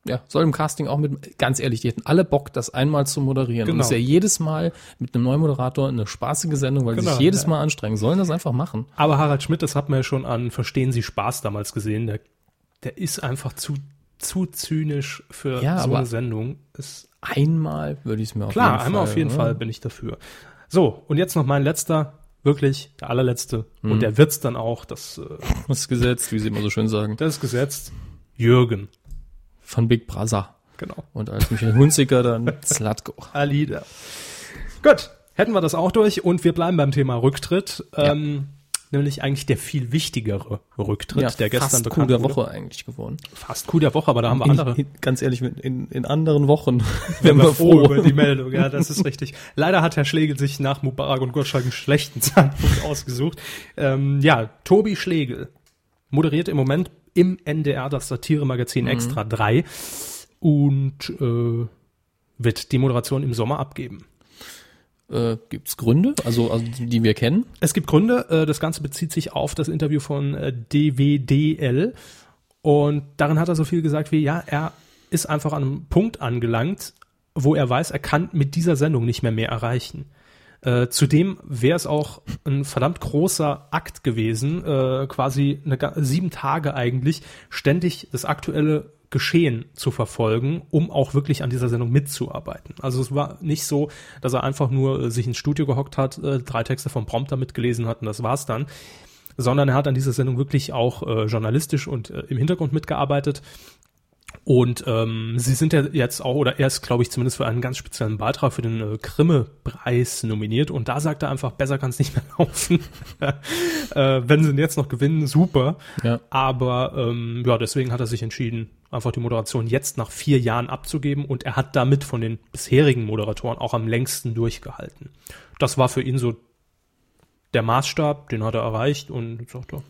Speaker 2: Ja, soll im Casting auch mit, ganz ehrlich, die hätten alle Bock, das einmal zu moderieren. Und
Speaker 1: Genau.
Speaker 2: das ist ja jedes Mal mit einem neuen Moderator eine spaßige Sendung, weil die
Speaker 1: Genau,
Speaker 2: sich jedes
Speaker 1: ja.
Speaker 2: Mal anstrengen. Sollen das einfach machen.
Speaker 1: Aber Harald Schmidt, das hat man ja schon an Verstehen Sie Spaß damals gesehen, der, der ist einfach zu, zu zynisch für
Speaker 2: Ja,
Speaker 1: so eine Sendung. Ist,
Speaker 2: Einmal würde ich es mir auf
Speaker 1: klar,
Speaker 2: jeden
Speaker 1: einmal
Speaker 2: Fall,
Speaker 1: auf jeden
Speaker 2: ne?
Speaker 1: Fall bin ich dafür. So, und jetzt noch mein letzter, wirklich der allerletzte.
Speaker 2: Mhm.
Speaker 1: Und der wird's dann auch, das, äh,
Speaker 2: Das Gesetz, wie sie immer so schön sagen.
Speaker 1: das ist gesetzt. Jürgen.
Speaker 2: Von Big Brother.
Speaker 1: Genau.
Speaker 2: Und als Michael Hunziker dann Zlatko.
Speaker 1: Alida. Gut, hätten wir das auch durch und wir bleiben beim Thema Rücktritt. Ähm, nämlich eigentlich der viel wichtigere Rücktritt, der gestern
Speaker 2: Coup
Speaker 1: bekannt
Speaker 2: der
Speaker 1: wurde.
Speaker 2: Woche eigentlich geworden.
Speaker 1: Fast Coup der Woche, aber da haben wir
Speaker 2: In,
Speaker 1: andere.
Speaker 2: in, ganz ehrlich, in, in, anderen Wochen
Speaker 1: Wären wir
Speaker 2: wir
Speaker 1: froh
Speaker 2: froh.
Speaker 1: über die Meldung, ja, das ist richtig. Leider hat Herr Schlegel sich nach Mubarak und Gottschalk einen schlechten Zeitpunkt ausgesucht. Ähm, ja, Tobi Schlegel moderiert im Moment im NDR das Satiremagazin Extra 3 und äh, wird die Moderation im Sommer abgeben.
Speaker 2: Äh, gibt's Gründe, also, also die, die wir kennen?
Speaker 1: Es gibt Gründe, äh, das Ganze bezieht sich auf das Interview von äh, DWDL und darin hat er so viel gesagt wie, ja, er ist einfach an einem Punkt angelangt, wo er weiß, er kann mit dieser Sendung nicht mehr mehr erreichen. Äh, zudem wäre es auch ein verdammt großer Akt gewesen, äh, quasi eine, sieben Tage eigentlich, ständig das aktuelle Geschehen zu verfolgen, um auch wirklich an dieser Sendung mitzuarbeiten. Also es war nicht so, dass er einfach nur äh, sich ins Studio gehockt hat, äh, drei Texte vom Prompter mitgelesen hat und das war's dann, sondern er hat an dieser Sendung wirklich auch äh, journalistisch und äh, im Hintergrund mitgearbeitet. Und ähm, sie sind ja jetzt auch, oder er ist, glaube ich, zumindest für einen ganz speziellen Beitrag für den äh, Grimme-Preis nominiert. Und da sagt er einfach, besser kann es nicht mehr laufen. äh, wenn sie ihn jetzt noch gewinnen, super.
Speaker 2: Ja.
Speaker 1: Aber ähm, ja, deswegen hat er sich entschieden, einfach die Moderation jetzt nach vier Jahren abzugeben. Und er hat damit von den bisherigen Moderatoren auch am längsten durchgehalten. Das war für ihn so der Maßstab, den hat er erreicht und sagt er,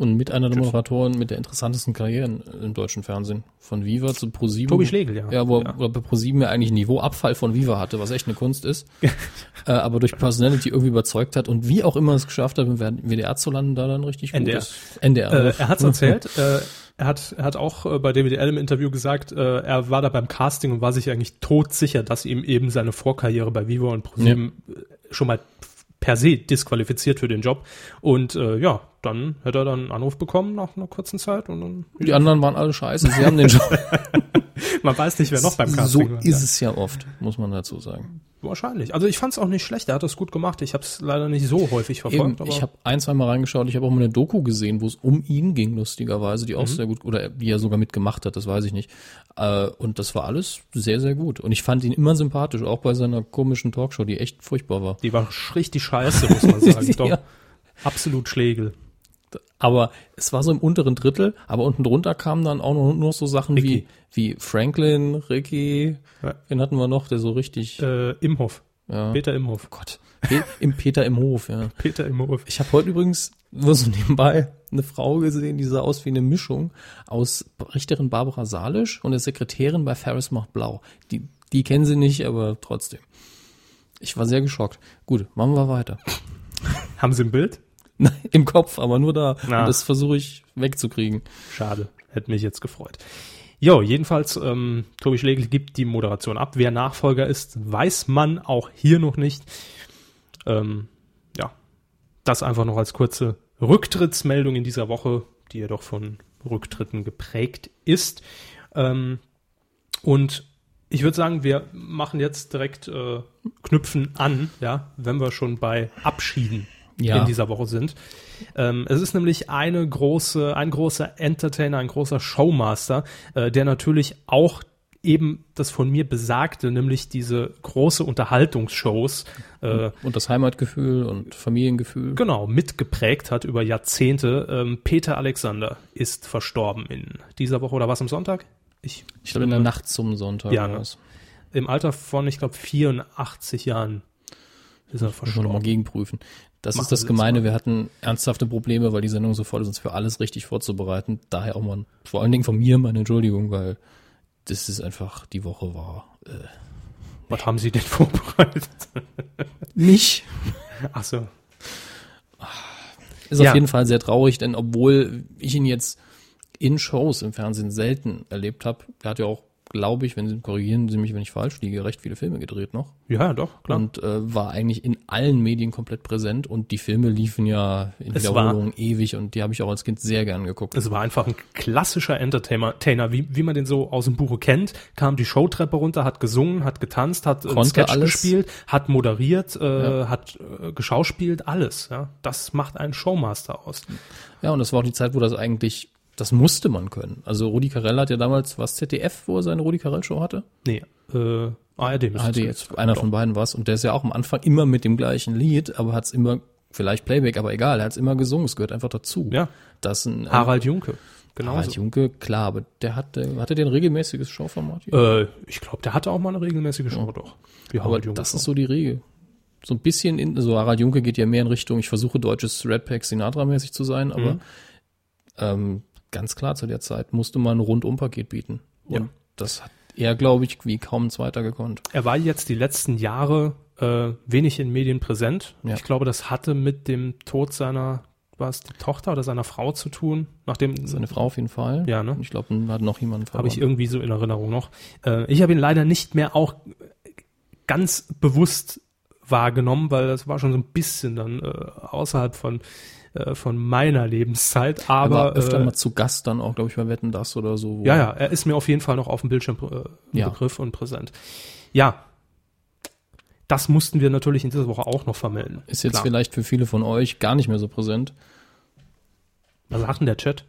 Speaker 2: Und mit einer der Moderatoren mit der interessantesten Karriere im deutschen Fernsehen. Von Viva zu ProSieben.
Speaker 1: Tobi Schlegel, ja.
Speaker 2: Ja, wo,
Speaker 1: Ja.
Speaker 2: wo bei ProSieben ja eigentlich ein Niveauabfall von Viva hatte, was echt eine Kunst ist. äh, aber durch Personality irgendwie überzeugt hat und wie auch immer es geschafft hat, im WDR zu landen, da dann richtig gut
Speaker 1: NDR.
Speaker 2: ist. NDR.
Speaker 1: Äh, er hat's erzählt. äh, er hat, er hat auch äh, bei DWDL im Interview gesagt, äh, er war da beim Casting und war sich eigentlich todsicher, dass ihm eben seine Vorkarriere bei Vivo und ProSieben äh, schon mal per se disqualifiziert für den Job. Und äh, ja, dann hätte er dann einen Anruf bekommen nach einer kurzen Zeit und dann,
Speaker 2: Die anderen waren alle scheiße. Sie haben den Job.
Speaker 1: man weiß nicht, wer noch beim
Speaker 2: so
Speaker 1: Casting war.
Speaker 2: ist es ja oft, muss man dazu sagen.
Speaker 1: Wahrscheinlich. Also ich fand es auch nicht schlecht, er hat das gut gemacht. Ich habe es leider nicht so häufig
Speaker 2: Eben,
Speaker 1: verfolgt. aber
Speaker 2: ich habe ein, zwei Mal reingeschaut. Ich habe auch mal eine Doku gesehen, wo es um ihn ging, lustigerweise, die auch sehr gut, oder die er sogar mitgemacht hat, das weiß ich nicht. Äh, und das war alles sehr, sehr gut. Und ich fand ihn immer sympathisch, auch bei seiner komischen Talkshow, die echt furchtbar war.
Speaker 1: die war richtig scheiße, muss man sagen. Doch,
Speaker 2: Ja.
Speaker 1: absolut Schlegel.
Speaker 2: Aber es war so im unteren Drittel, aber unten drunter kamen dann auch noch, nur so Sachen wie,
Speaker 1: Ricky.
Speaker 2: wie Franklin, Ricky,
Speaker 1: Ja.
Speaker 2: wen hatten wir noch, der so richtig,
Speaker 1: Äh, Imhoff.
Speaker 2: ja.
Speaker 1: Peter Imhoff.
Speaker 2: Gott, Pe im Peter im Hof, ja.
Speaker 1: Peter Imhoff.
Speaker 2: Ich habe heute übrigens nur so nebenbei eine Frau gesehen, die sah aus wie eine Mischung aus Richterin Barbara Salisch und der Sekretärin bei Ferris macht blau. Die, die kennen sie nicht, aber trotzdem. Ich war sehr geschockt. Gut, machen wir weiter.
Speaker 1: Haben Sie ein Bild?
Speaker 2: Nein, Im Kopf, aber nur da.
Speaker 1: Na.
Speaker 2: Und das versuche ich wegzukriegen.
Speaker 1: Schade, hätte mich jetzt gefreut. Jo, jedenfalls, ähm, Tobi Schlegel gibt die Moderation ab. Wer Nachfolger ist, weiß man auch hier noch nicht. Ähm, ja, das einfach noch als kurze Rücktrittsmeldung in dieser Woche, die ja doch von Rücktritten geprägt ist. Ähm, und ich würde sagen, wir machen jetzt direkt äh, knüpfen an, ja, wenn wir schon bei Abschieden
Speaker 2: Ja.
Speaker 1: in dieser Woche sind. Ähm, es ist nämlich eine große, ein großer Entertainer, ein großer Showmaster, äh, der natürlich auch eben das von mir besagte, nämlich diese große Unterhaltungsshows, äh,
Speaker 2: Und das Heimatgefühl und Familiengefühl.
Speaker 1: genau, mitgeprägt hat über Jahrzehnte. Ähm, Peter Alexander ist verstorben in dieser Woche oder was am Sonntag? Ich,
Speaker 2: Ich glaube, in der Nacht zum Sonntag.
Speaker 1: Ja, ne? Im Alter von, ich glaube, 84 Jahren ist er
Speaker 2: Muss man nochmal
Speaker 1: verstorben.
Speaker 2: gegenprüfen. Das
Speaker 1: Machen
Speaker 2: ist das Gemeine. Wir hatten ernsthafte Probleme, weil die Sendung so voll ist, uns für alles richtig vorzubereiten. Daher auch mal, vor allen Dingen von mir meine Entschuldigung, weil das ist einfach, die Woche war äh,
Speaker 1: Was haben Sie denn vorbereitet?
Speaker 2: nicht.
Speaker 1: Ach so.
Speaker 2: Ist
Speaker 1: Ja.
Speaker 2: auf jeden Fall sehr traurig, denn obwohl ich ihn jetzt in Shows im Fernsehen selten erlebt habe, er hat ja auch, glaube ich, wenn Sie korrigieren Sie mich, wenn ich falsch liege, recht viele Filme gedreht noch.
Speaker 1: Ja, doch, klar.
Speaker 2: und äh, war eigentlich in allen Medien komplett präsent und die Filme liefen ja in
Speaker 1: Es
Speaker 2: Wiederholung ewig und die habe ich auch als Kind sehr gern geguckt.
Speaker 1: Es war einfach ein klassischer Entertainer, Tainer, wie, wie man den so aus dem Buche kennt. Kam die Showtreppe runter, hat gesungen, hat getanzt, hat äh,
Speaker 2: Konnte
Speaker 1: Sketch
Speaker 2: alles.
Speaker 1: gespielt, hat moderiert, äh, hat äh, geschauspielt, alles. Ja, das macht einen Showmaster aus.
Speaker 2: Ja, und das war auch die Zeit, wo das eigentlich, das musste man können. Also Rudi Carell hat ja damals, was ZDF, wo er seine Rudi Carell Show hatte?
Speaker 1: Nee, äh, ARD müsste
Speaker 2: ARD, jetzt einer von beiden was und der ist ja auch am Anfang immer mit dem gleichen Lied, aber hat's immer, vielleicht Playback, aber egal, er hat's immer gesungen, es gehört einfach dazu.
Speaker 1: Ja.
Speaker 2: Das ein
Speaker 1: Harald Junke. Genau.
Speaker 2: Harald Junke, klar, aber der hatte, hatte der ein regelmäßiges Showformat?
Speaker 1: Äh, ich glaube, der hatte auch mal eine regelmäßige Show, doch. Wie
Speaker 2: Aber das ist so die Regel. So ein bisschen in, so Harald Junke geht ja mehr in Richtung, ich versuche deutsches Red Pack Sinatra-mäßig zu sein, aber
Speaker 1: Mhm.
Speaker 2: ähm, ganz klar zu der Zeit musste man ein Rundumpaket bieten. Und
Speaker 1: Ja.
Speaker 2: das hat er, glaube ich, wie kaum ein zweiter gekonnt.
Speaker 1: Er war jetzt die letzten Jahre äh, wenig in Medien präsent.
Speaker 2: Ja.
Speaker 1: Ich glaube, das hatte mit dem Tod seiner, war es die Tochter oder seiner Frau zu tun, nachdem
Speaker 2: Seine Frau auf jeden Fall.
Speaker 1: Ja, ne?
Speaker 2: Ich glaube, dann hat noch jemanden
Speaker 1: habe ich irgendwie so in Erinnerung noch. Äh, ich habe ihn leider nicht mehr auch ganz bewusst wahrgenommen, weil das war schon so ein bisschen dann äh, außerhalb von äh, von meiner Lebenszeit.
Speaker 2: Er
Speaker 1: Aber
Speaker 2: war öfter
Speaker 1: äh,
Speaker 2: mal zu Gast dann auch, glaube ich, bei Wetten, das oder so.
Speaker 1: ja, ja, er ist mir auf jeden Fall noch auf dem Bildschirm äh,
Speaker 2: Ja.
Speaker 1: Begriff und präsent. Ja, das mussten wir natürlich in dieser Woche auch noch vermelden.
Speaker 2: Ist jetzt
Speaker 1: Klar.
Speaker 2: vielleicht für viele von euch gar nicht mehr so präsent.
Speaker 1: Was sagt denn der Chat?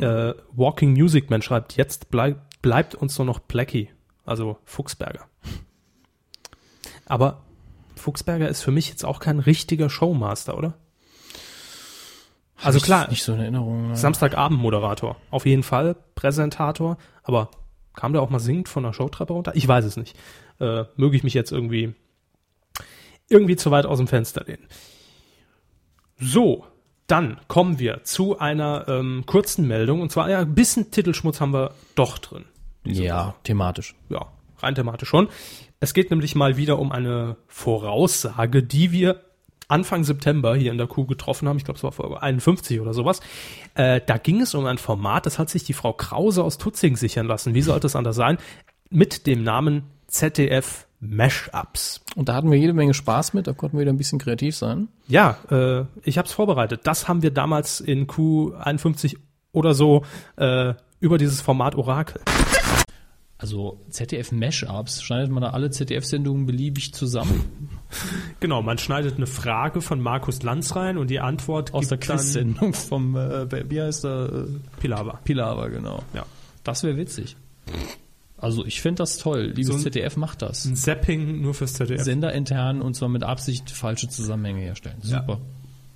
Speaker 1: Äh, Walking Music Man schreibt, jetzt bleib, bleibt uns nur noch Blackie, also Fuchsberger. Aber Fuchsberger ist für mich jetzt auch kein richtiger Showmaster, oder? Also
Speaker 2: Hab ich
Speaker 1: klar,
Speaker 2: Nicht so in Erinnerung. ne?
Speaker 1: Samstagabend-Moderator, auf jeden Fall, Präsentator, aber kam der auch mal singend von der Showtreppe runter? Ich weiß es nicht. Äh, möge ich mich jetzt irgendwie irgendwie zu weit aus dem Fenster lehnen. So, dann kommen wir zu einer ähm, kurzen Meldung und zwar ja, ein bisschen Titelschmutz haben wir doch drin.
Speaker 2: Ja, thematisch.
Speaker 1: Ja, rein thematisch schon. Es geht nämlich mal wieder um eine Voraussage, die wir Anfang September hier in der Kuh getroffen haben. Ich glaube, es war Folge 51 oder sowas. Äh, da ging es um ein Format, das hat sich die Frau Krause aus Tutzing sichern lassen. Wie sollte es anders sein? Mit dem Namen ZDF Mashups.
Speaker 2: Und da hatten wir jede Menge Spaß mit, da konnten wir wieder ein bisschen kreativ sein.
Speaker 1: Ja, äh, ich habe es vorbereitet. Das haben wir damals in Q51 oder so äh, über dieses Format Orakel.
Speaker 2: Also ZDF-Mashups, schneidet man da alle ZDF-Sendungen beliebig zusammen?
Speaker 1: Genau, man schneidet eine Frage von Markus Lanz rein und die Antwort
Speaker 2: Aus der Quiz-Sendung vom, äh, wie heißt der? Äh,
Speaker 1: Pilawa.
Speaker 2: Pilawa, genau.
Speaker 1: Ja.
Speaker 2: Das wäre witzig. Also ich finde das toll. Liebes
Speaker 1: So
Speaker 2: ZDF macht das.
Speaker 1: Ein Zapping nur fürs ZDF.
Speaker 2: Sender intern und zwar mit Absicht falsche Zusammenhänge herstellen. Super.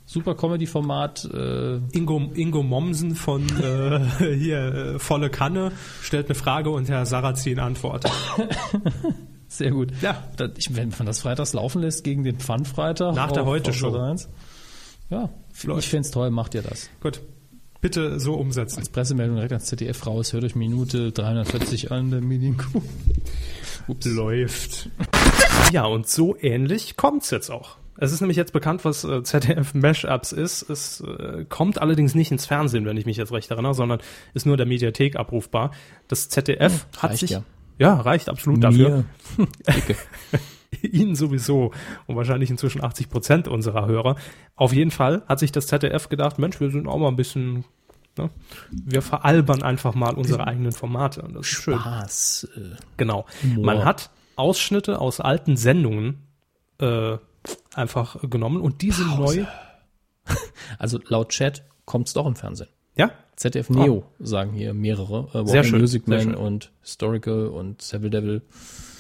Speaker 2: Super Comedy-Format. Äh,
Speaker 1: Ingo, Ingo Mommsen von äh, hier äh, volle Kanne stellt eine Frage und Herr Sarrazin antwortet.
Speaker 2: sehr gut.
Speaker 1: Ja.
Speaker 2: Ich, wenn man das freitags laufen lässt gegen den Pfannfreitag.
Speaker 1: Nach der Heute-Show.
Speaker 2: auf Sat. 1. Ja, ich find's toll, macht ihr das.
Speaker 1: Gut, bitte so umsetzen.
Speaker 2: Als Pressemeldung direkt ans ZDF raus, hört euch Minute 340 an, der Medienkuh. Ups.
Speaker 1: Läuft. Ja, und so ähnlich kommt's jetzt auch. Es ist nämlich jetzt bekannt, was äh, ZDF Mashups ist. Es äh, kommt allerdings nicht ins Fernsehen, wenn ich mich jetzt recht erinnere, sondern ist nur der Mediathek abrufbar. Das ZDF hat
Speaker 2: reicht
Speaker 1: sich
Speaker 2: ja.
Speaker 1: ja reicht absolut dafür.
Speaker 2: Mir. Dicke.
Speaker 1: Ihnen sowieso und wahrscheinlich inzwischen 80 Prozent unserer Hörer. Auf jeden Fall hat sich das ZDF gedacht, Mensch, wir sind auch mal ein bisschen, ne? wir veralbern einfach mal unsere eigenen Formate. Und das ist schön.
Speaker 2: Spaß.
Speaker 1: Genau. Man hat Ausschnitte aus alten Sendungen äh, einfach genommen und diese neu.
Speaker 2: Also laut Chat kommt's doch im Fernsehen.
Speaker 1: Ja,
Speaker 2: ZDF Neo sagen hier mehrere. Äh,
Speaker 1: Oh. Sehr schön,
Speaker 2: Music Man und Historical und Seville Devil.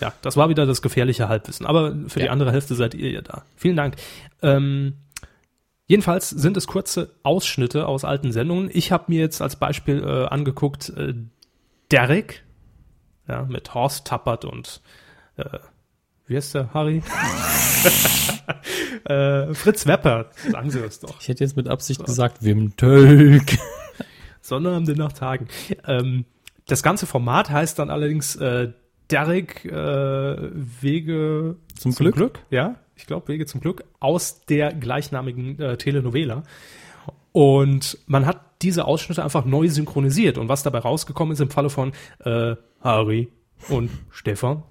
Speaker 1: ja, das war wieder das gefährliche Halbwissen. Aber für die
Speaker 2: Ja.
Speaker 1: andere Hälfte seid ihr ja da. Vielen Dank. Ähm, jedenfalls sind es kurze Ausschnitte aus alten Sendungen. Ich habe mir jetzt als Beispiel äh, angeguckt äh, Derek, ja, mit Horst Tappert und äh, wie heißt der, Harry? äh, Fritz Wepper, sagen Sie das doch.
Speaker 2: Ich hätte jetzt mit Absicht gesagt, Wim Tölk.
Speaker 1: Sonnabende nach Tagen. Ähm, das ganze Format heißt dann allerdings äh, Derek äh, Wege
Speaker 2: Zum Glück?
Speaker 1: Ja, ich glaube Wege zum Glück aus der gleichnamigen äh, Telenovela. Und man hat diese Ausschnitte einfach neu synchronisiert. Und was dabei rausgekommen ist im Falle von äh, Harry und Stefan,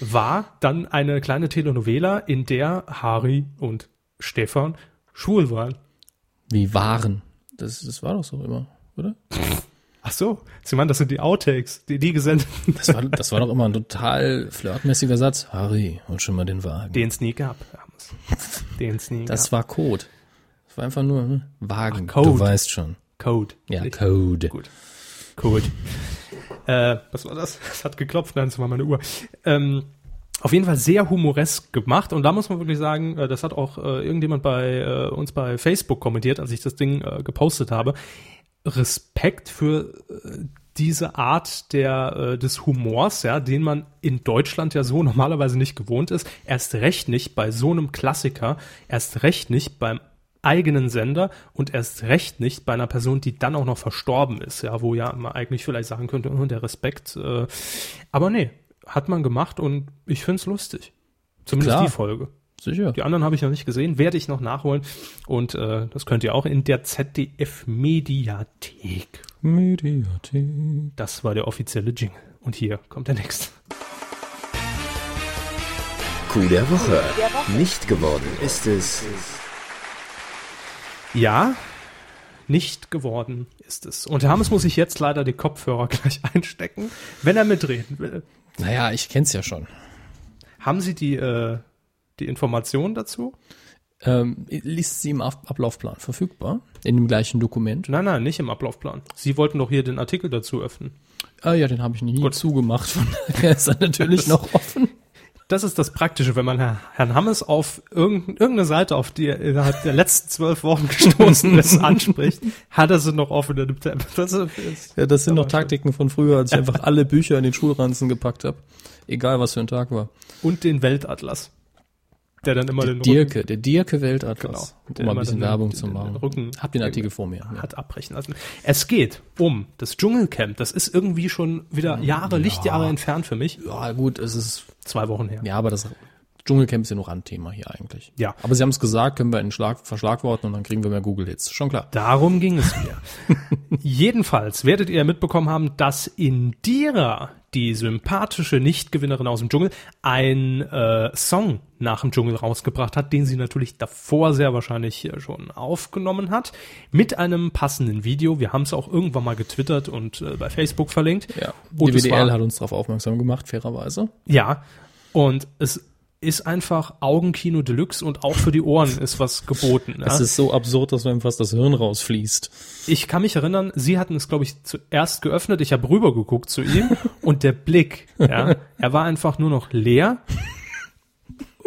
Speaker 1: war dann eine kleine Telenovela, in der Harry und Stefan schwul waren.
Speaker 2: Wie waren. Das, das war doch so immer, oder?
Speaker 1: Ach so, Sie meinen, das sind die Outtakes, die die gesendet,
Speaker 2: Das war, das war doch immer ein total flirtmäßiger Satz. Harry, und schon mal den Wagen.
Speaker 1: den es nie gab. Den es nie
Speaker 2: das
Speaker 1: gab.
Speaker 2: war Code. Das war einfach nur hm, Wagen.
Speaker 1: Ach, Code.
Speaker 2: Du weißt schon.
Speaker 1: Code.
Speaker 2: Ja? Code.
Speaker 1: Gut. Code. Äh, was war das? Es hat geklopft, nein, das war meine Uhr. Ähm, auf jeden Fall sehr humoresk gemacht und da muss man wirklich sagen, äh, das hat auch äh, irgendjemand bei äh, uns bei Facebook kommentiert, als ich das Ding gepostet habe. Respekt für diese Art der des Humors, ja, den man in Deutschland ja so normalerweise nicht gewohnt ist. Erst recht nicht bei so einem Klassiker, erst recht nicht beim eigenen Sender und erst recht nicht bei einer Person, die dann auch noch verstorben ist, ja, wo ja man eigentlich vielleicht sagen könnte, oh, der Respekt. Äh, aber nee, hat man gemacht und ich find's lustig. Zumindest
Speaker 2: Klar.
Speaker 1: die Folge.
Speaker 2: Sicher.
Speaker 1: Die anderen habe ich noch nicht gesehen, werde ich noch nachholen. Und äh, das könnt ihr auch in der ZDF-Mediathek.
Speaker 2: Mediathek.
Speaker 1: Das war der offizielle Jingle. Und hier kommt der nächste.
Speaker 5: Coup der Woche. Nicht geworden ist es.
Speaker 1: Ja, nicht geworden ist es. Und Hermes muss sich jetzt leider die Kopfhörer gleich einstecken, wenn er mitreden will.
Speaker 2: Naja, ich kenn's ja schon.
Speaker 1: Haben Sie die, äh, die Informationen dazu?
Speaker 2: Ähm, liest sie im Ab Ablaufplan verfügbar? In dem gleichen Dokument?
Speaker 1: Nein, nein, nicht im Ablaufplan. Sie wollten doch hier den Artikel dazu öffnen.
Speaker 2: Ah ja, den habe ich nie
Speaker 1: Gut.
Speaker 2: zugemacht, von daher ist er natürlich noch offen.
Speaker 1: Das ist das Praktische, wenn man Herr, Herrn Hammes auf irgendein, irgendeine Seite, auf die er innerhalb der letzten zwölf Wochen gestoßen ist, anspricht, hat er sie noch offen in dem Tab. Das ist,
Speaker 2: Ja, das sind noch Taktiken von früher, als ich einfach alle Bücher in den Schulranzen gepackt habe. Egal, was für ein Tag war.
Speaker 1: und den Weltatlas. Der dann immer
Speaker 2: Der
Speaker 1: den
Speaker 2: Dirke, der Dirke Weltatlas.
Speaker 1: Genau.
Speaker 2: Um mal ein bisschen
Speaker 1: den-
Speaker 2: Werbung
Speaker 1: den-
Speaker 2: zu
Speaker 1: den
Speaker 2: machen.
Speaker 1: Rücken-
Speaker 2: Hab den Artikel vor mir. Ja.
Speaker 1: hat abbrechen lassen. Es geht um das Dschungelcamp. Das ist irgendwie schon wieder Jahre, Lichtjahre entfernt für mich.
Speaker 2: ja, gut, es ist,
Speaker 1: Zwei Wochen her.
Speaker 2: ja, aber das Dschungelcamp ist ja nur Randthema hier eigentlich.
Speaker 1: Ja.
Speaker 2: Aber sie haben es gesagt, können wir in Schlag, Verschlagworten und dann kriegen wir mehr Google-Hits. Schon klar.
Speaker 1: Darum ging es mir. Jedenfalls werdet ihr mitbekommen haben, dass Indira, die sympathische Nichtgewinnerin aus dem Dschungel ein äh, Song nach dem Dschungel rausgebracht hat, den sie natürlich davor sehr wahrscheinlich äh, schon aufgenommen hat, mit einem passenden Video. Wir haben es auch irgendwann mal getwittert und äh, bei Facebook verlinkt.
Speaker 2: Ja,
Speaker 1: und
Speaker 2: die WDL
Speaker 1: war-
Speaker 2: hat uns darauf aufmerksam gemacht, fairerweise.
Speaker 1: Ja, und es ist einfach Augenkino Deluxe und auch für die Ohren ist was geboten. Ja?
Speaker 2: Es ist so absurd, dass einem fast das Hirn rausfließt.
Speaker 1: Ich kann mich erinnern, Sie hatten es, glaube ich, zuerst geöffnet. Ich habe rübergeguckt zu ihm und der Blick, ja, er war einfach nur noch leer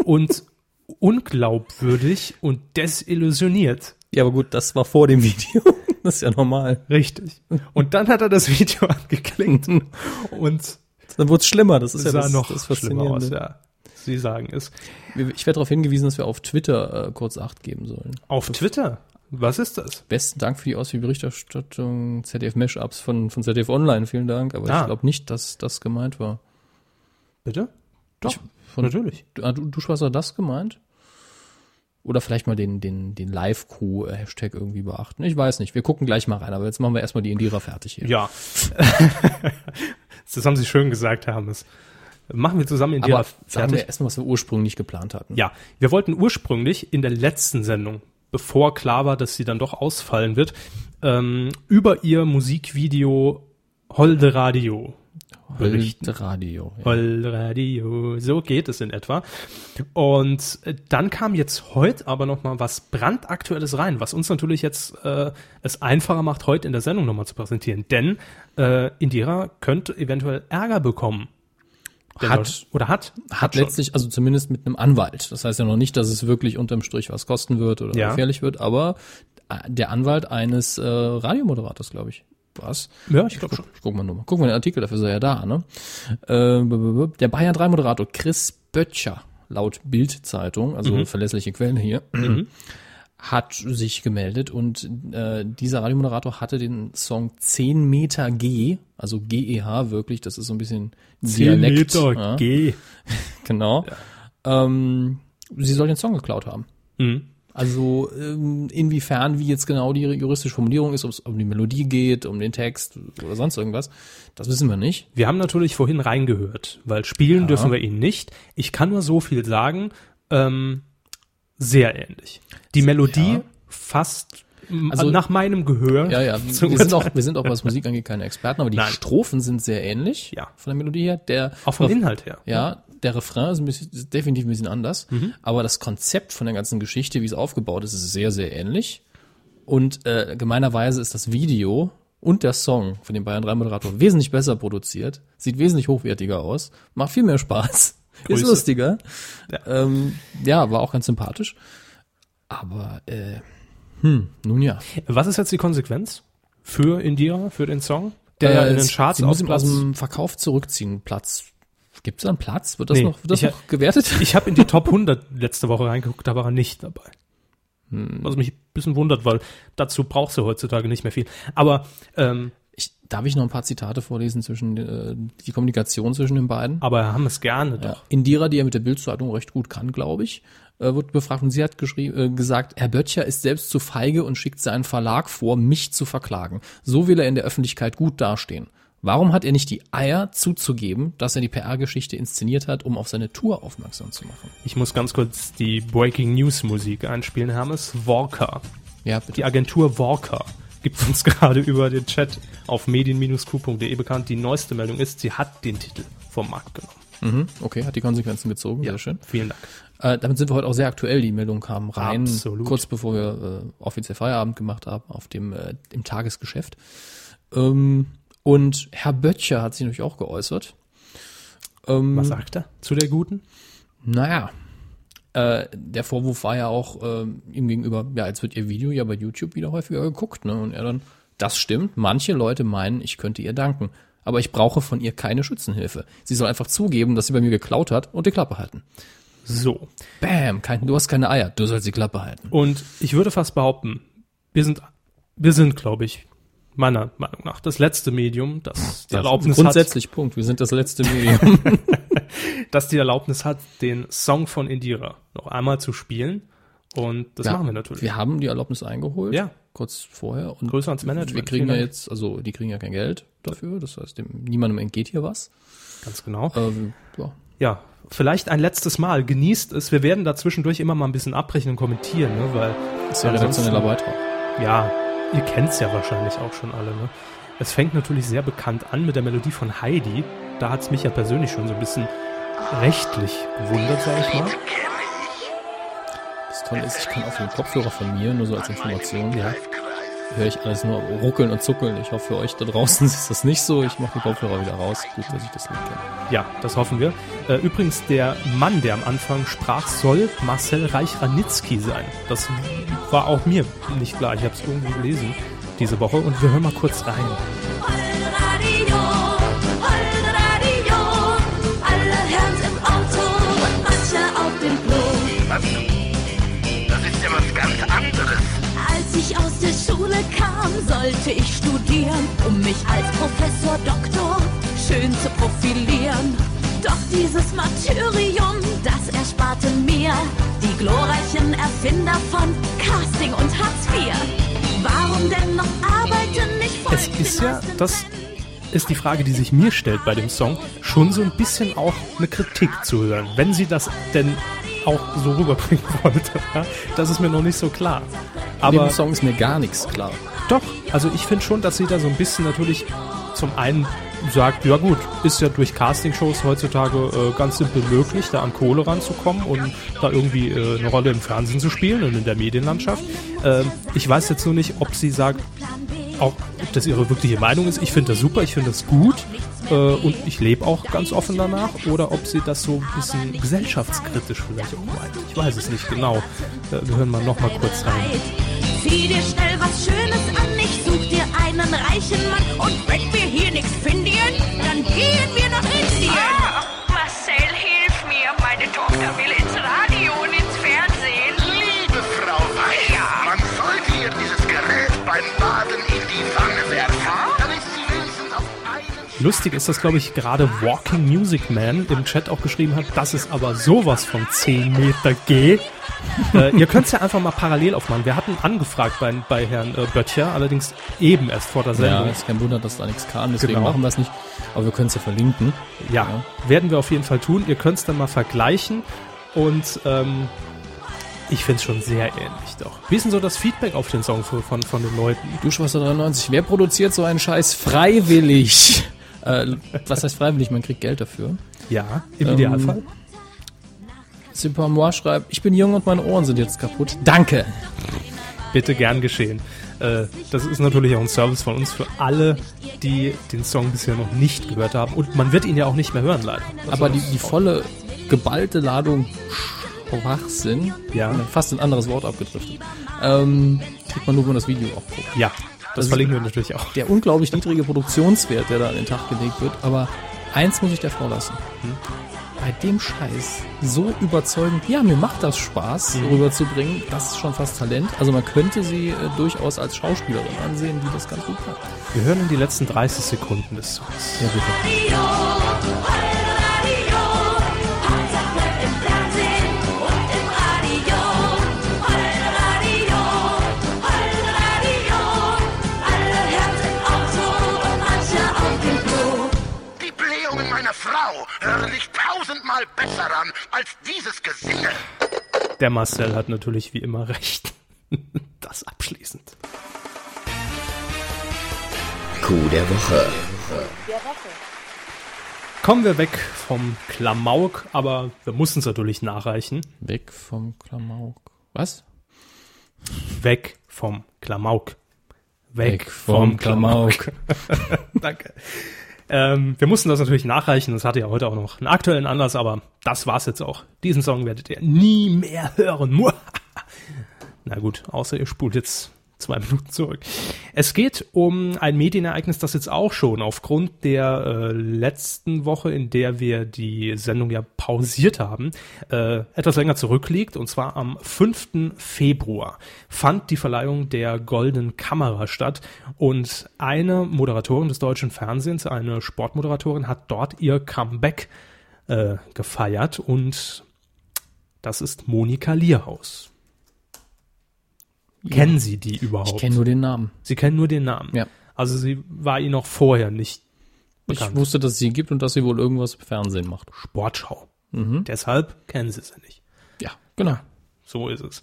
Speaker 1: und unglaubwürdig und desillusioniert.
Speaker 2: Ja, aber gut, das war vor dem Video. Das ist ja normal.
Speaker 1: Richtig. Und dann hat er das Video angeklickt und
Speaker 2: Dann wurde es schlimmer. Das ist ja das,
Speaker 1: noch
Speaker 2: das
Speaker 1: schlimmer aus, ja. Sie sagen es.
Speaker 2: Ich werde darauf hingewiesen, dass wir auf Twitter äh, kurz Acht geben sollen.
Speaker 1: Auf Twitter. Was ist das?
Speaker 2: Besten Dank für die ausführliche Berichterstattung ZDF Mashups von, von ZDF Online. Vielen Dank. Aber
Speaker 1: Ah.
Speaker 2: ich glaube nicht, dass das gemeint war.
Speaker 1: Bitte? Doch,
Speaker 2: Von,
Speaker 1: natürlich.
Speaker 2: Du, ah, du, du hast das gemeint? Oder vielleicht mal den, den, den Live-Crew-Hashtag irgendwie beachten. Ich weiß nicht. Wir gucken gleich mal rein. Aber jetzt machen wir erstmal die Indira fertig hier.
Speaker 1: Ja. das haben Sie schön gesagt, Herr Hammes. Machen wir zusammen in
Speaker 2: aber
Speaker 1: der
Speaker 2: sagen wir erstmal, was wir ursprünglich geplant hatten.
Speaker 1: Ja, wir wollten ursprünglich in der letzten Sendung, bevor klar war, dass sie dann doch ausfallen wird, ähm, über ihr Musikvideo Holde Radio berichten.
Speaker 2: Wild Radio. Ja.
Speaker 1: Holde Radio, so geht es in etwa. Und äh, dann kam jetzt heute aber noch mal was brandaktuelles rein, was uns natürlich jetzt äh, es einfacher macht, heute in der Sendung noch mal zu präsentieren. Denn äh, Indira könnte eventuell Ärger bekommen. Denn
Speaker 2: Hat-
Speaker 1: oder hat
Speaker 2: Hat
Speaker 1: schon.
Speaker 2: letztlich, also zumindest mit einem Anwalt. Das heißt ja noch nicht, dass es wirklich unterm Strich was kosten wird oder
Speaker 1: Ja.
Speaker 2: gefährlich wird, aber äh, der Anwalt eines äh, Radiomoderators, glaube ich. Was?
Speaker 1: Ja, ich glaube schon.
Speaker 2: Ich guck mal nur mal. Guck mal den Artikel, dafür ist er ja da, ne? Äh, der Bayern 3 Moderator Chris Böttcher, laut Bild-Zeitung, also
Speaker 1: Mhm.
Speaker 2: verlässliche Quellen hier, hat sich gemeldet und äh, dieser Radiomoderator hatte den Song 10 Meter G, also GEH wirklich, das ist so ein bisschen Dialekt. ja,
Speaker 1: G.
Speaker 2: genau. Ähm, sie soll den Song geklaut haben.
Speaker 1: Mhm.
Speaker 2: Also ähm, inwiefern, wie jetzt genau die juristische Formulierung ist, ob es um die Melodie geht, um den Text oder sonst irgendwas, das wissen wir nicht.
Speaker 1: Wir haben natürlich vorhin reingehört, weil spielen dürfen wir ihn nicht. Ich kann nur so viel sagen, ähm, sehr ähnlich. Die Melodie
Speaker 2: Ja.
Speaker 1: fast
Speaker 2: Also-
Speaker 1: nach meinem Gehör.
Speaker 2: Ja, ja, wir sind auch, wir sind auch was Musik angeht keine Experten, aber die
Speaker 1: Nein.
Speaker 2: Strophen sind sehr ähnlich
Speaker 1: Ja.
Speaker 2: von der Melodie her. Der
Speaker 1: auch vom Inhalt her.
Speaker 2: Ja, der Refrain ist, ein bisschen, ist definitiv ein bisschen anders,
Speaker 1: Mhm.
Speaker 2: aber das Konzept von der ganzen Geschichte, wie es aufgebaut ist, ist sehr, sehr ähnlich. Und äh, gemeinerweise ist das Video und der Song von dem Bayern 3 Moderator wesentlich besser produziert, sieht wesentlich hochwertiger aus, macht viel mehr Spaß, ist
Speaker 1: Grüße.
Speaker 2: lustiger.
Speaker 1: Ja.
Speaker 2: Ja. Ähm, ja, war auch ganz sympathisch. Aber äh, hm, nun ja.
Speaker 1: Was ist jetzt die Konsequenz für Indira, für den Song? Der ja
Speaker 2: Äh,
Speaker 1: in den Charts
Speaker 2: sie muss ihm aus dem Verkauf zurückziehen. Platz. Gibt es da einen Platz? Wird das
Speaker 1: Nee,
Speaker 2: noch, wird das
Speaker 1: ich-
Speaker 2: noch gewertet?
Speaker 1: Ich habe in die Top 100 letzte Woche reingeguckt, da war er nicht dabei.
Speaker 2: Hm.
Speaker 1: Was mich ein bisschen wundert, weil dazu brauchst du heutzutage nicht mehr viel. Aber ähm,
Speaker 2: darf ich noch ein paar Zitate vorlesen zwischen äh, die Kommunikation zwischen den beiden?
Speaker 1: aber haben es gerne
Speaker 2: Ja.
Speaker 1: doch.
Speaker 2: Indira, die er mit der Bildzeitung recht gut kann, glaube ich, äh, wird befragt und sie hat geschrieben, äh, gesagt, Herr Böttcher ist selbst zu feige und schickt seinen Verlag vor, mich zu verklagen. So will er in der Öffentlichkeit gut dastehen. Warum hat er nicht die Eier zuzugeben, dass er die PR-Geschichte inszeniert hat, um auf seine Tour aufmerksam zu machen?
Speaker 1: Ich muss ganz kurz die Breaking News Musik einspielen, Hermes. Walker.
Speaker 2: Ja, bitte.
Speaker 1: Die Agentur Walker gibt uns gerade über den Chat auf medien-q.de bekannt. Die neueste Meldung ist, sie hat den Titel vom Markt genommen.
Speaker 2: Mhm, okay, hat die Konsequenzen gezogen, sehr schön.
Speaker 1: Vielen Dank.
Speaker 2: Äh, damit sind wir heute auch sehr aktuell. Die Meldung kam rein,
Speaker 1: Absolut.
Speaker 2: kurz bevor wir äh, offiziell Feierabend gemacht haben auf dem äh, im Tagesgeschäft. Ähm, und Herr Böttcher hat sich natürlich auch geäußert. Ähm,
Speaker 1: Was sagt er zu der Guten?
Speaker 2: Naja, äh, der Vorwurf war ja auch ähm, ihm gegenüber, ja, jetzt wird ihr Video ja bei YouTube wieder häufiger geguckt, ne? Und er dann, das stimmt, manche Leute meinen, ich könnte ihr danken. Aber ich brauche von ihr keine Schützenhilfe. Sie soll einfach zugeben, dass sie bei mir geklaut hat und die Klappe halten.
Speaker 1: So.
Speaker 2: Bam, kein, du hast keine Eier, du sollst die Klappe halten.
Speaker 1: Und ich würde fast behaupten, wir sind, wir sind, glaube ich, meiner Meinung nach das letzte Medium, das die Erlaubnis hat,
Speaker 2: Grundsätzlich, Punkt. Wir sind das letzte Medium.
Speaker 1: das die Erlaubnis hat, den Song von Indira noch einmal zu spielen. Und das machen wir natürlich.
Speaker 2: Wir haben die Erlaubnis eingeholt.
Speaker 1: Ja.
Speaker 2: kurz vorher. Und
Speaker 1: Grüße ans Management.
Speaker 2: Wir kriegen ja jetzt, also die kriegen ja kein Geld dafür, das heißt, dem, niemandem entgeht hier was.
Speaker 1: Ganz genau.
Speaker 2: Ähm, ja.
Speaker 1: Ja, vielleicht ein letztes Mal. Genießt es. Wir werden da zwischendurch immer mal ein bisschen abbrechen und kommentieren, ne? weil
Speaker 2: Das ist ja redaktioneller Beitrag.
Speaker 1: Ja, ihr kennt's ja wahrscheinlich auch schon alle. Ne? Es fängt natürlich sehr bekannt an mit der Melodie von Heidi. Da hat's mich ja persönlich schon so ein bisschen rechtlich gewundert, sag ich mal.
Speaker 2: Das Tolle ist, ich kann auf dem Kopfhörer von mir, nur so als Information, ja, höre ich alles nur ruckeln und zuckeln. Ich hoffe, für euch da draußen ist das nicht so. Ich mache die Kopfhörer wieder raus. Gut, dass ich das nicht kenne.
Speaker 1: Ja, das hoffen wir. Äh, übrigens, der Mann, der am Anfang sprach, soll Marcel Reich-Ranitzky sein. Das war auch mir nicht klar. Ich habe es irgendwo gelesen diese Woche und wir hören mal kurz rein.
Speaker 7: Alle Herren im Auto und manche auf dem Klo. Kam, sollte ich studieren, um mich als Professor Doktor schön zu profilieren. Doch dieses Martyrium, das ersparte mir die glorreichen Erfinder von Casting und Hartz IV. Warum denn noch arbeiten? Ich folge
Speaker 1: Es ist ja, das ist die Frage, die sich mir stellt bei dem Song, schon so ein bisschen auch eine Kritik zu hören. Wenn sie das denn auch so rüberbringen wollte, ja, das ist mir noch nicht so klar.
Speaker 2: Aber
Speaker 1: Aber
Speaker 2: dem Song ist mir gar nichts klar.
Speaker 1: doch, also ich finde schon, dass sie da so ein bisschen natürlich zum einen sagt, ja gut, ist ja durch Castingshows heutzutage äh, ganz simpel möglich, da an Kohle ranzukommen und da irgendwie äh, eine Rolle im Fernsehen zu spielen und in der Medienlandschaft. Ähm, ich weiß jetzt nur nicht, ob sie sagt, auch ob das ihre wirkliche Meinung ist. Ich finde das super, ich finde das gut äh, und ich lebe auch ganz offen danach. Oder ob sie das so ein bisschen gesellschaftskritisch vielleicht auch meint. Ich weiß es nicht genau. Äh, wir hören mal noch mal kurz rein.
Speaker 7: Zieh dir schnell was Schönes an, ich such dir einen reichen Mann. Und wenn wir hier nichts finden, dann gehen wir nach Indien.
Speaker 1: Lustig ist, dass, glaube ich, gerade Walking Music Man im Chat auch geschrieben hat, dass es aber sowas von 10 Meter geht. äh, ihr könnt es ja einfach mal parallel aufmachen. Wir hatten angefragt bei, bei Herrn äh, Böttcher, allerdings eben erst vor der
Speaker 2: Ja,
Speaker 1: Sendung.
Speaker 2: ist kein Wunder, dass da nichts kam, deswegen
Speaker 1: Genau.
Speaker 2: machen wir es nicht. Aber wir können es ja verlinken.
Speaker 1: Ja, werden wir auf jeden Fall tun. Ihr könnt es dann mal vergleichen und ähm, ich finde es schon sehr ähnlich doch. Wie ist denn so das Feedback auf den Song von, von, von den Leuten?
Speaker 2: Duschwasser 93. Wer produziert so einen Scheiß freiwillig? Äh, was heißt freiwillig? Man kriegt Geld dafür.
Speaker 1: Ja, im
Speaker 2: Ähm,
Speaker 1: Idealfall.
Speaker 2: Super Moi schreibt, ich bin jung und meine Ohren sind jetzt kaputt. Danke.
Speaker 1: Bitte gern geschehen. Äh, das ist natürlich auch ein Service von uns für alle, die den Song bisher noch nicht gehört haben. Und man wird ihn ja auch nicht mehr hören, leider. Also
Speaker 2: Aber die,
Speaker 1: das-
Speaker 2: die volle, geballte Ladung Schwachsinn,
Speaker 1: Ja.
Speaker 2: fast ein anderes Wort abgedriftet, ähm, kriegt man nur, wenn man das Video auch guckt.
Speaker 1: Ja, das
Speaker 2: ist-
Speaker 1: verlinken wir natürlich auch.
Speaker 2: Der unglaublich niedrige Produktionswert, der da an den Tag gelegt wird, aber eins muss ich der Frau lassen. Bei dem Scheiß so überzeugend, ja, mir macht das Spaß, rüberzubringen, das ist schon fast Talent. Also man könnte sie äh, durchaus als Schauspielerin ansehen, die das ganz gut kann.
Speaker 1: Wir hören in die letzten 30 Sekunden des Songs.
Speaker 2: Ja, bitte.
Speaker 8: Tausendmal besser an als dieses Gesinge.
Speaker 1: Der Marcel hat natürlich wie immer recht. Das abschließend.
Speaker 5: Coup der Woche.
Speaker 1: Kommen wir weg vom Klamauk, aber wir mussten es natürlich nachreichen.
Speaker 2: Weg vom Klamauk. Was?
Speaker 1: Weg vom Klamauk.
Speaker 2: Weg vom Klamauk.
Speaker 1: Danke. Ähm, wir mussten das natürlich nachreichen. Das hatte ja heute auch noch einen aktuellen Anlass, aber das war's jetzt auch. Diesen Song werdet ihr nie mehr hören. Na gut, außer ihr spult jetzt zwei Minuten zurück. Es geht um ein Medienereignis, das jetzt auch schon aufgrund der äh, letzten Woche, in der wir die Sendung ja pausiert haben, äh, etwas länger zurückliegt. Und zwar am 5. Februar fand die Verleihung der Goldenen Kamera statt. Und eine Moderatorin des deutschen Fernsehens, eine Sportmoderatorin, hat dort ihr Comeback äh, gefeiert. Und das ist Monika Lierhaus. Kennen Sie die überhaupt?
Speaker 2: Ich kenne nur den Namen.
Speaker 1: Sie kennen nur den Namen.
Speaker 2: Ja.
Speaker 1: Also sie war Ihnen auch vorher nicht bekannt.
Speaker 2: Ich wusste, dass es sie gibt und dass sie wohl irgendwas im Fernsehen macht.
Speaker 1: Sportschau. Deshalb kennen Sie sie nicht.
Speaker 2: Ja, genau.
Speaker 1: So ist es.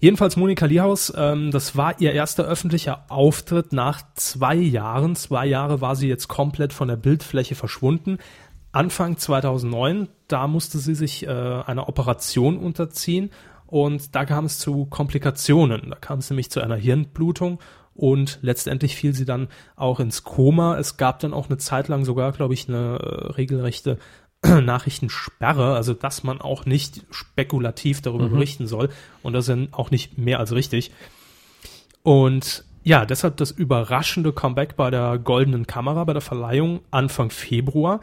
Speaker 1: Jedenfalls Monika Liehaus, ähm, das war ihr erster öffentlicher Auftritt nach zwei Jahren. Zwei Jahre war sie jetzt komplett von der Bildfläche verschwunden. Anfang 2009, da musste sie sich äh, einer Operation unterziehen und da kam es zu Komplikationen. Da kam es nämlich zu einer Hirnblutung und letztendlich fiel sie dann auch ins Koma. Es gab dann auch eine Zeit lang sogar, glaube ich, eine äh, regelrechte Nachrichtensperre, also dass man auch nicht spekulativ darüber berichten soll und das ist dann auch nicht mehr als richtig. Und ja, deshalb das überraschende Comeback bei der Goldenen Kamera, bei der Verleihung Anfang Februar.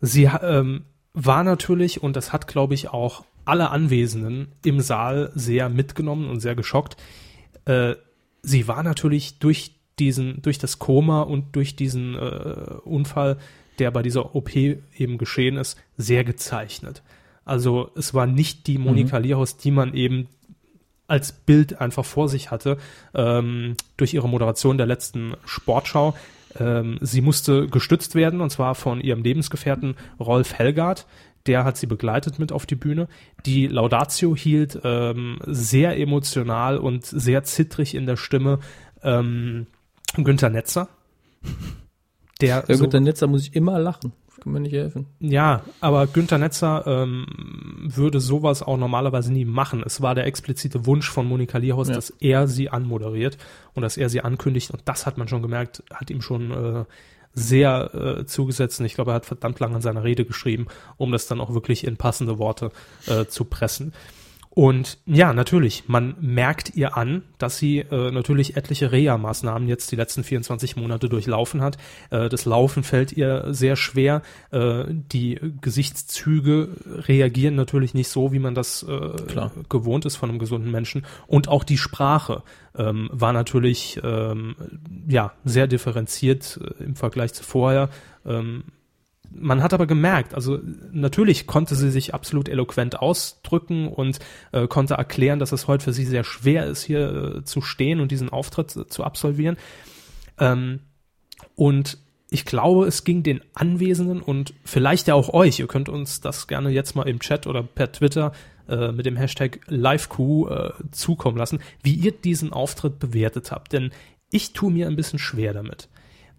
Speaker 1: Sie ähm, war natürlich, und das hat, glaube ich, auch alle Anwesenden im Saal sehr mitgenommen und sehr geschockt. Äh, sie war natürlich durch diesen, durch das Koma und durch diesen äh, Unfall, der bei dieser OP eben geschehen ist, sehr gezeichnet. Also es war nicht die Monika Lierhaus, die man eben als Bild einfach vor sich hatte, ähm, durch ihre Moderation der letzten Sportschau. Ähm, sie musste gestützt werden, und zwar von ihrem Lebensgefährten Rolf Helgard. Der hat sie begleitet mit auf die Bühne. Die Laudatio hielt ähm, sehr emotional und sehr zittrig in der Stimme ähm, Günther Netzer. Der
Speaker 2: Ja,
Speaker 1: so-
Speaker 2: gut, der Netzer muss ich immer lachen. Das kann mir nicht helfen.
Speaker 1: ja, aber Günther Netzer ähm, würde sowas auch normalerweise nie machen. Es war der explizite Wunsch von Monika Lierhaus,
Speaker 2: Ja.
Speaker 1: dass er sie anmoderiert und dass er sie ankündigt. Und das hat man schon gemerkt, hat ihm schon äh, sehr äh, zugesetzt. Und ich glaube, er hat verdammt lang an seiner Rede geschrieben, um das dann auch wirklich in passende Worte äh, zu pressen. Und ja, natürlich, man merkt ihr an, dass sie äh, natürlich etliche Reha-Maßnahmen jetzt die letzten 24 Monate durchlaufen hat. Äh, das Laufen fällt ihr sehr schwer. Äh, die Gesichtszüge reagieren natürlich nicht so, wie man das äh, gewohnt ist von einem gesunden Menschen. Und auch die Sprache ähm, war natürlich ähm, ja sehr differenziert äh, im Vergleich zu vorher. Ähm, man hat aber gemerkt, also natürlich konnte sie sich absolut eloquent ausdrücken und äh, konnte erklären, dass es heute für sie sehr schwer ist, hier äh, zu stehen und diesen Auftritt äh, zu absolvieren. Ähm, und ich glaube, es ging den Anwesenden und vielleicht ja auch euch, ihr könnt uns das gerne jetzt mal im Chat oder per Twitter äh, mit dem Hashtag LiveQ äh, zukommen lassen, wie ihr diesen Auftritt bewertet habt. Denn ich tue mir ein bisschen schwer damit.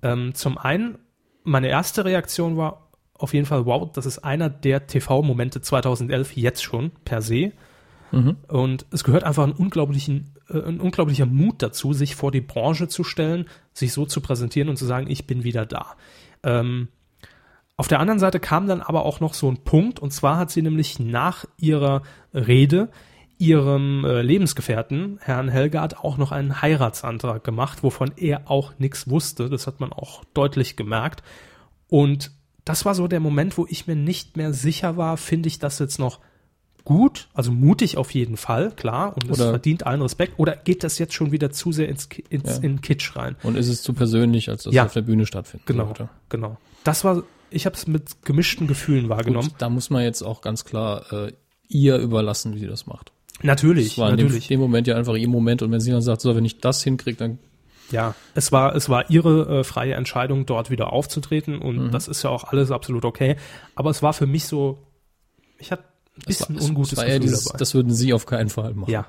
Speaker 1: Ähm, zum einen, meine erste Reaktion war auf jeden Fall, wow, das ist einer der TV-Momente 2011 jetzt schon per se. Und es gehört einfach ein, unglaublichen, äh, ein unglaublicher Mut dazu, sich vor die Branche zu stellen, sich so zu präsentieren und zu sagen, ich bin wieder da. Ähm, auf der anderen Seite kam dann aber auch noch so ein Punkt, und zwar hat sie nämlich nach ihrer Rede ihrem äh, Lebensgefährten, Herrn Helgard, auch noch einen Heiratsantrag gemacht, wovon er auch nichts wusste. Das hat man auch deutlich gemerkt. Und das war so der Moment, wo ich mir nicht mehr sicher war, finde ich das jetzt noch gut, also mutig auf jeden Fall, klar, und es verdient allen Respekt, oder geht das jetzt schon wieder zu sehr ins, ins
Speaker 2: Ja.
Speaker 1: in Kitsch rein?
Speaker 2: Und ist es zu persönlich, als dass
Speaker 1: Ja.
Speaker 2: es auf der Bühne stattfindet.
Speaker 1: Genau, genau. Das war, ich habe es mit gemischten Gefühlen wahrgenommen.
Speaker 2: Gut, da muss man jetzt auch ganz klar äh, ihr überlassen, wie sie das macht.
Speaker 1: Natürlich,
Speaker 2: Das war in dem,
Speaker 1: natürlich.
Speaker 2: dem Moment ja einfach ihr Moment. Und wenn sie dann sagt, so, wenn ich das hinkriege, dann
Speaker 1: Ja, es war, es war ihre äh, freie Entscheidung, dort wieder aufzutreten und
Speaker 2: Mhm.
Speaker 1: das ist ja auch alles absolut okay. Aber es war für mich so, ich hatte ein bisschen
Speaker 2: es-
Speaker 1: ungutes
Speaker 2: es war
Speaker 1: Gefühl
Speaker 2: dieses,
Speaker 1: dabei.
Speaker 2: das würden sie auf keinen Fall machen.
Speaker 1: ja.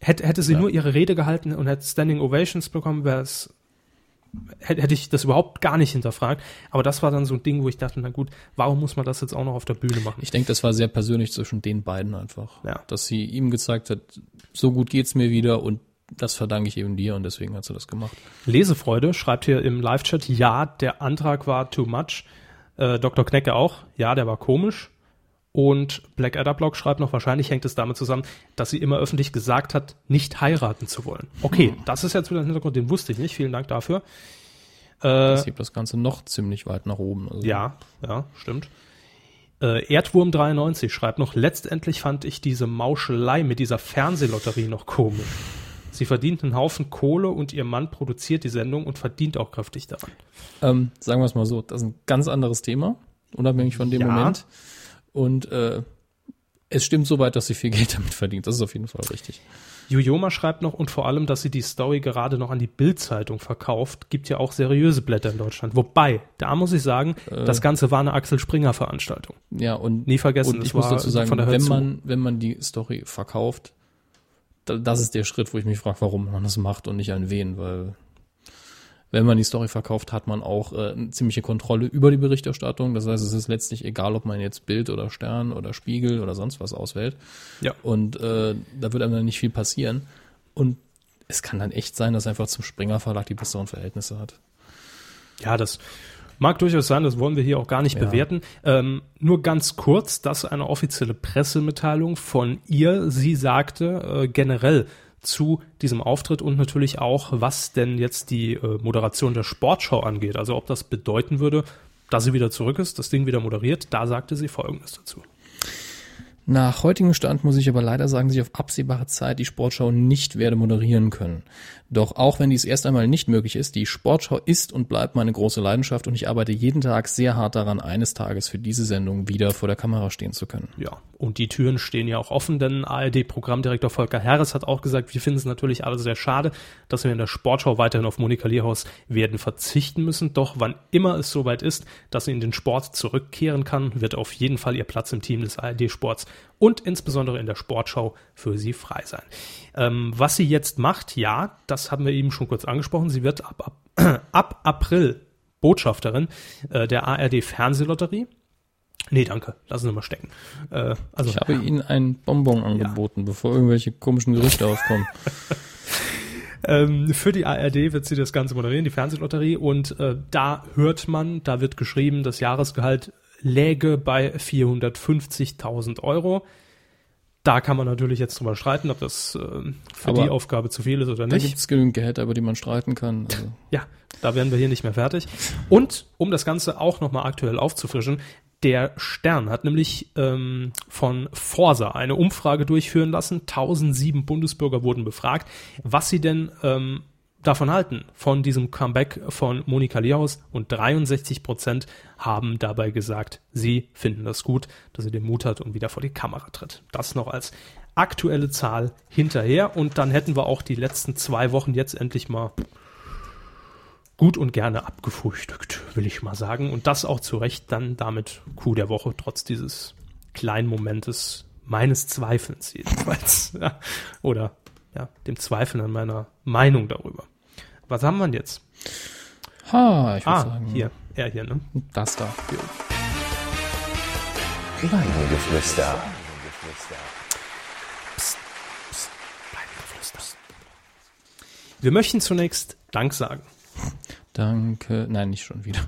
Speaker 1: Hätte, hätte sie
Speaker 2: Ja.
Speaker 1: nur ihre Rede gehalten und hätte Standing Ovations bekommen, wäre es, hätte, hätte ich das überhaupt gar nicht hinterfragt. Aber das war dann so ein Ding, wo ich dachte, na gut, warum muss man das jetzt auch noch auf der Bühne machen?
Speaker 2: Ich denke, das war sehr persönlich zwischen den beiden einfach.
Speaker 1: Ja.
Speaker 2: Dass sie ihm gezeigt hat, so gut geht's mir wieder und das verdanke ich eben dir und deswegen hat sie das gemacht.
Speaker 1: Lesefreude schreibt hier im Live-Chat, ja, der Antrag war too much. Äh, Dr. Knecke auch, ja, der war komisch. Und Blackadder Blog schreibt noch, wahrscheinlich hängt es damit zusammen, dass sie immer öffentlich gesagt hat, nicht heiraten zu wollen. Okay, das ist jetzt wieder ein Hintergrund, den wusste ich nicht. Vielen Dank dafür. Äh,
Speaker 2: Das hebt das Ganze noch ziemlich weit nach oben. Also,
Speaker 1: ja, ja, stimmt. Äh, Erdwurm93 schreibt noch, letztendlich fand ich diese Mauschelei mit dieser Fernsehlotterie noch komisch. Sie verdient einen Haufen Kohle und ihr Mann produziert die Sendung und verdient auch kräftig daran.
Speaker 2: Ähm, sagen wir es mal so, das ist ein ganz anderes Thema, unabhängig von dem
Speaker 1: Ja.
Speaker 2: Moment. Und äh, es stimmt soweit, dass sie viel Geld damit verdient. Das ist auf jeden Fall richtig.
Speaker 1: Jujoma schreibt noch und vor allem, dass sie die Story gerade noch an die Bild-Zeitung verkauft, gibt ja auch seriöse Blätter in Deutschland. Wobei, da muss ich sagen,
Speaker 2: Äh.
Speaker 1: das Ganze war eine Axel Springer Veranstaltung.
Speaker 2: Ja, und,
Speaker 1: Nie vergessen,
Speaker 2: und ich muss
Speaker 1: war
Speaker 2: dazu sagen,
Speaker 1: von der Hör
Speaker 2: wenn man, wenn man die Story verkauft, das ist der Schritt, wo ich mich frage, warum man das macht und nicht an wen, weil wenn man die Story verkauft, hat man auch äh, eine ziemliche Kontrolle über die Berichterstattung. Das heißt, es ist letztlich egal, ob man jetzt Bild oder Stern oder Spiegel oder sonst was auswählt.
Speaker 1: Ja.
Speaker 2: Und äh, da wird einem dann nicht viel passieren. Und es kann dann echt sein, dass einfach zum Springer Verlag die besseren Verhältnisse hat.
Speaker 1: Ja, das mag durchaus sein, das wollen wir hier auch gar nicht
Speaker 2: Ja.
Speaker 1: bewerten. Ähm, nur ganz kurz, das ist eine offizielle Pressemitteilung von ihr. Sie sagte äh, generell zu diesem Auftritt und natürlich auch, was denn jetzt die äh, Moderation der Sportschau angeht. Also ob das bedeuten würde, dass sie wieder zurück ist, das Ding wieder moderiert. Da sagte sie Folgendes dazu.
Speaker 2: Nach heutigem Stand muss ich aber leider sagen, dass ich auf absehbare Zeit die Sportschau nicht werde moderieren können. Doch auch wenn dies erst einmal nicht möglich ist, die Sportschau ist und bleibt meine große Leidenschaft und ich arbeite jeden Tag sehr hart daran, eines Tages für diese Sendung wieder vor der Kamera stehen zu können.
Speaker 1: Ja, und die Türen stehen ja auch offen, denn ARD-Programmdirektor Volker Harris hat auch gesagt, wir finden es natürlich alle sehr schade, dass wir in der Sportschau weiterhin auf Monika Lierhaus werden verzichten müssen. Doch wann immer es soweit ist, dass sie in den Sport zurückkehren kann, wird auf jeden Fall ihr Platz im Team des ARD-Sports und insbesondere in der Sportschau für sie frei sein. Ähm, was sie jetzt macht, ja, das haben wir eben schon kurz angesprochen. Sie wird ab, ab, ab April Botschafterin äh, der ARD-Fernsehlotterie. Nee, danke. Lassen Sie mal stecken. Äh, also,
Speaker 2: Ich habe Ihnen ein Bonbon angeboten, bevor irgendwelche komischen Gerüchte aufkommen.
Speaker 1: Ähm, für die ARD wird sie das Ganze moderieren, die Fernsehlotterie. Und äh, da hört man, da wird geschrieben, das Jahresgehalt läge bei 450.000 Euro. Da kann man natürlich jetzt drüber streiten, ob das äh, für
Speaker 2: Aber
Speaker 1: die Aufgabe zu viel ist oder
Speaker 2: Da
Speaker 1: nicht.
Speaker 2: gibt es genügend Gehälter, über die man streiten kann. Also,
Speaker 1: Ja, da werden wir hier nicht mehr fertig. Und um das Ganze auch nochmal aktuell aufzufrischen, der Stern hat nämlich ähm, von Forsa eine Umfrage durchführen lassen. 1007 Bundesbürger wurden befragt, was sie denn ähm, davon halten, von diesem Comeback von Monika Liaus. Und 63 Prozent haben dabei gesagt, sie finden das gut, dass sie den Mut hat und wieder vor die Kamera tritt. Das noch als aktuelle Zahl hinterher. Und dann hätten wir auch die letzten zwei Wochen jetzt endlich mal gut und gerne abgefrühstückt, will ich mal sagen. Und das auch zu Recht dann damit Coup der Woche, trotz dieses kleinen Momentes meines Zweifelns jedenfalls. Ja. Oder ja, dem Zweifeln an meiner Meinung darüber. Was haben wir denn jetzt?
Speaker 2: ha, ich würde
Speaker 1: Ah,
Speaker 2: sagen,
Speaker 1: hier, er hier, ne?
Speaker 2: das da.
Speaker 5: Weidengeflüster.
Speaker 1: Wir möchten zunächst Dank sagen.
Speaker 2: Danke. Nein, nicht schon wieder.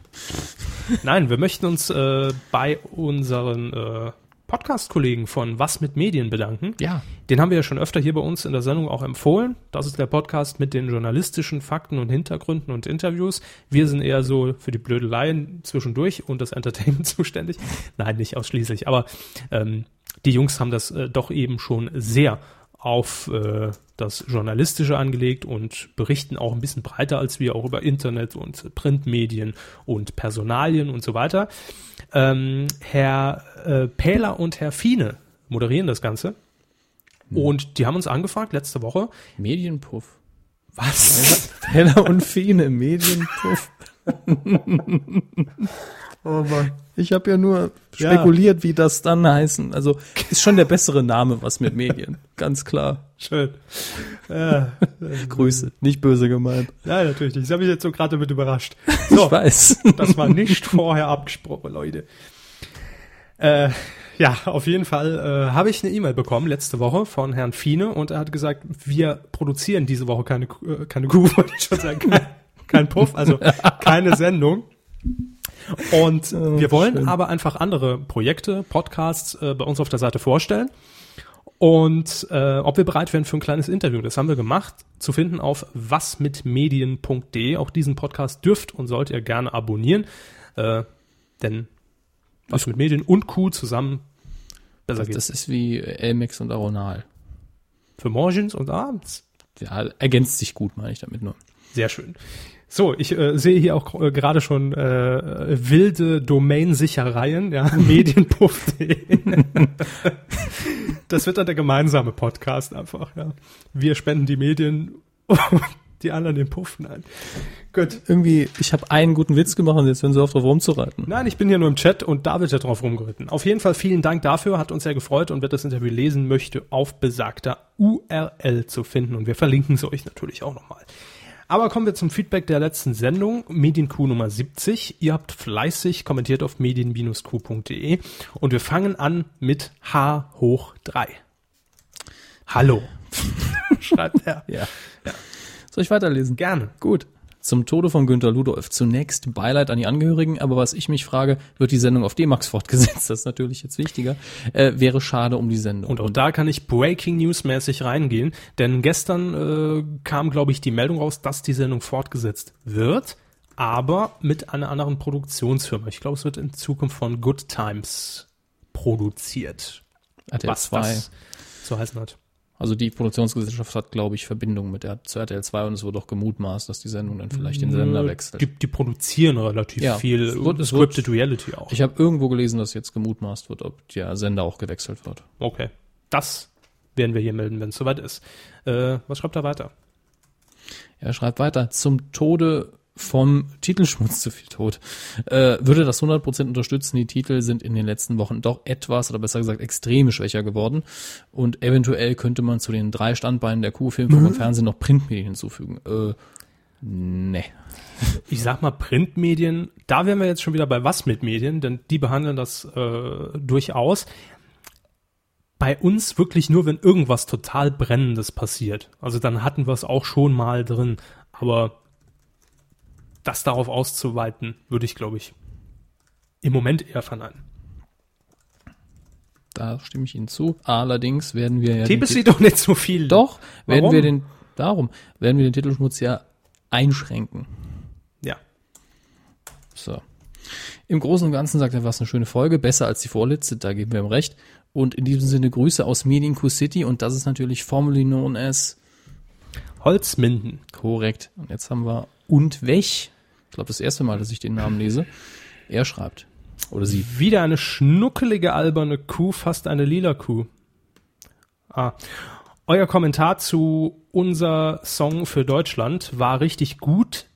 Speaker 1: Nein, wir möchten uns äh, bei unseren äh, Podcast-Kollegen von Was mit Medien bedanken.
Speaker 2: Ja.
Speaker 1: Den haben wir ja schon öfter hier bei uns in der Sendung auch empfohlen. Das ist der Podcast mit den journalistischen Fakten und Hintergründen und Interviews. Wir sind eher so für die Blödeleien zwischendurch und das Entertainment zuständig. Nein, nicht ausschließlich. Aber ähm, die Jungs haben das äh, doch eben schon sehr auf äh, das Journalistische angelegt und berichten auch ein bisschen breiter als wir auch über Internet und Printmedien und Personalien und so weiter. Ähm, Herr äh, Pähler und Herr Fiene moderieren das Ganze. Und die haben uns angefragt letzte Woche.
Speaker 2: Medienpuff.
Speaker 1: Was?
Speaker 2: Heller und Fiene, Medienpuff. oh Mann. Ich habe ja nur
Speaker 1: Ja.
Speaker 2: spekuliert, wie das dann heißen. Also ist schon der bessere Name, was mit Medien. Ganz klar.
Speaker 1: Schön. Ja,
Speaker 2: Grüße. Nicht böse gemeint.
Speaker 1: ja natürlich. nicht. Das habe ich jetzt so gerade mit überrascht.
Speaker 2: Ich
Speaker 1: So,
Speaker 2: weiß.
Speaker 1: das war nicht vorher abgesprochen, Leute. Äh, ja, auf jeden Fall äh, habe ich eine E-Mail bekommen letzte Woche von Herrn Fiene und er hat gesagt, wir produzieren diese Woche keine, äh, keine Kuh, wollte ich schon sagen, kein, kein Puff, also keine Sendung. Und wir wollen
Speaker 2: schön.
Speaker 1: aber einfach andere Projekte, Podcasts äh, bei uns auf der Seite vorstellen. Und äh, ob wir bereit wären für ein kleines Interview. Das haben wir gemacht, zu finden auf wasmitmedien.de. Auch diesen Podcast dürft und sollt ihr gerne abonnieren. Äh, denn was mit Medien und Q zusammen besser geht.
Speaker 2: Das ist wie Elmex und Aronal.
Speaker 1: Für morgens und abends.
Speaker 2: Ja, ergänzt sich gut, meine ich damit nur.
Speaker 1: Sehr schön. So, ich äh, sehe hier auch äh, gerade schon äh, wilde Domainsichereien, ja, medienpuff.de. das wird dann der gemeinsame Podcast einfach, ja. Wir spenden die Medien und die anderen den Puff. Nein. Gut.
Speaker 2: Irgendwie, ich habe einen guten Witz gemacht und jetzt hören sie auf, drauf rumzureiten.
Speaker 1: Nein, ich bin hier nur im Chat und da wird ja drauf rumgeritten. Auf jeden Fall vielen Dank dafür, hat uns sehr gefreut und wer das Interview lesen möchte, auf besagter URL zu finden und wir verlinken es euch natürlich auch nochmal. Aber kommen wir zum Feedback der letzten Sendung, Medienkuh Nummer 70. Ihr habt fleißig kommentiert auf medien-q.de und wir fangen an mit H hoch 3. Hallo, schreibt er.
Speaker 2: Ja. ja. Soll ich weiterlesen?
Speaker 1: Gerne.
Speaker 2: Gut. Zum Tode von Günter Ludolf. Zunächst Beileid an die Angehörigen, aber was ich mich frage, wird die Sendung auf D-Max fortgesetzt? Das ist natürlich jetzt wichtiger. Äh, wäre schade um die Sendung.
Speaker 1: Und auch da kann ich Breaking News mäßig reingehen, denn gestern äh, kam, glaube ich, die Meldung raus, dass die Sendung fortgesetzt wird, aber mit einer anderen Produktionsfirma. Ich glaube, es wird in Zukunft von Good Times produziert.
Speaker 2: RTL
Speaker 1: was
Speaker 2: 2.
Speaker 1: das so heißen hat.
Speaker 2: Also die Produktionsgesellschaft hat, glaube ich, Verbindung mit der zu RTL 2 und es wird auch gemutmaßt, dass die Sendung dann vielleicht den Sender wechselt.
Speaker 1: Die, die produzieren relativ
Speaker 2: Ja,
Speaker 1: viel
Speaker 2: es wird- es
Speaker 1: Scripted Reality auch.
Speaker 2: Ich habe irgendwo gelesen, dass jetzt gemutmaßt wird, ob der Sender auch gewechselt wird.
Speaker 1: Okay. Das werden wir hier melden, wenn es soweit ist. Äh, was schreibt er weiter?
Speaker 2: Er schreibt weiter, zum Tode vom Titelschmutz zu viel tot. Äh, würde das 100% unterstützen, die Titel sind in den letzten Wochen doch etwas, oder besser gesagt extrem schwächer geworden. Und eventuell könnte man zu den drei Standbeinen der Kuh, Film, Funk und Fernsehen noch Printmedien hinzufügen. Äh, ne.
Speaker 1: Ich sag mal Printmedien, da wären wir jetzt schon wieder bei was mit Medien, denn die behandeln das äh, durchaus. Bei uns wirklich nur, wenn irgendwas total Brennendes passiert. Also dann hatten wir es auch schon mal drin, aber das darauf auszuweiten, würde ich, glaube ich, im Moment eher verneinen.
Speaker 2: Da stimme ich Ihnen zu. Allerdings werden wir ja.
Speaker 1: Tippes
Speaker 2: Ti-
Speaker 1: sie doch nicht so viel.
Speaker 2: Doch, werden
Speaker 1: Warum?
Speaker 2: wir den, darum, werden wir den Titelschmutz ja einschränken.
Speaker 1: Ja.
Speaker 2: So. Im Großen und Ganzen sagt er, was eine schöne Folge, besser als die vorletzte, da geben wir ihm recht. Und in diesem Sinne Grüße aus Medienco City und das ist natürlich formerly known as
Speaker 1: Holzminden.
Speaker 2: korrekt. Und jetzt haben wir und Wech. Ich glaube, das erste Mal, dass ich den Namen lese. Er schreibt. Oder sie.
Speaker 1: Wieder eine schnuckelige, alberne Kuh, fast eine lila Kuh. Ah. Euer Kommentar zu unser Song für Deutschland war richtig gut.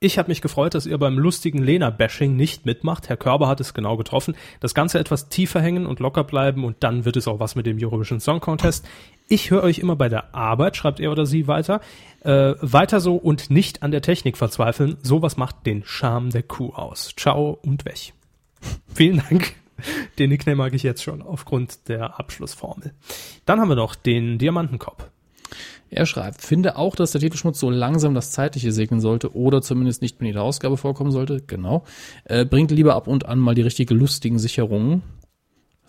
Speaker 1: Ich habe mich gefreut, dass ihr beim lustigen Lena-Bashing nicht mitmacht. Herr Körber hat es genau getroffen. Das Ganze etwas tiefer hängen und locker bleiben und dann wird es auch was mit dem Eurovision Song Contest. Ich höre euch immer bei der Arbeit, schreibt er oder sie weiter. Äh, weiter so und nicht an der Technik verzweifeln. Sowas macht den Charme der Kuh aus. Ciao und weg. Vielen Dank. Den Nickname mag ich jetzt schon aufgrund der Abschlussformel. Dann haben wir noch den Diamantenkopf.
Speaker 2: Er schreibt, finde auch, dass der Titelschmutz so langsam das Zeitliche segnen sollte oder zumindest nicht mehr in jeder Ausgabe vorkommen sollte. Genau. Äh, bringt lieber ab und an mal die richtige lustigen Sicherungen.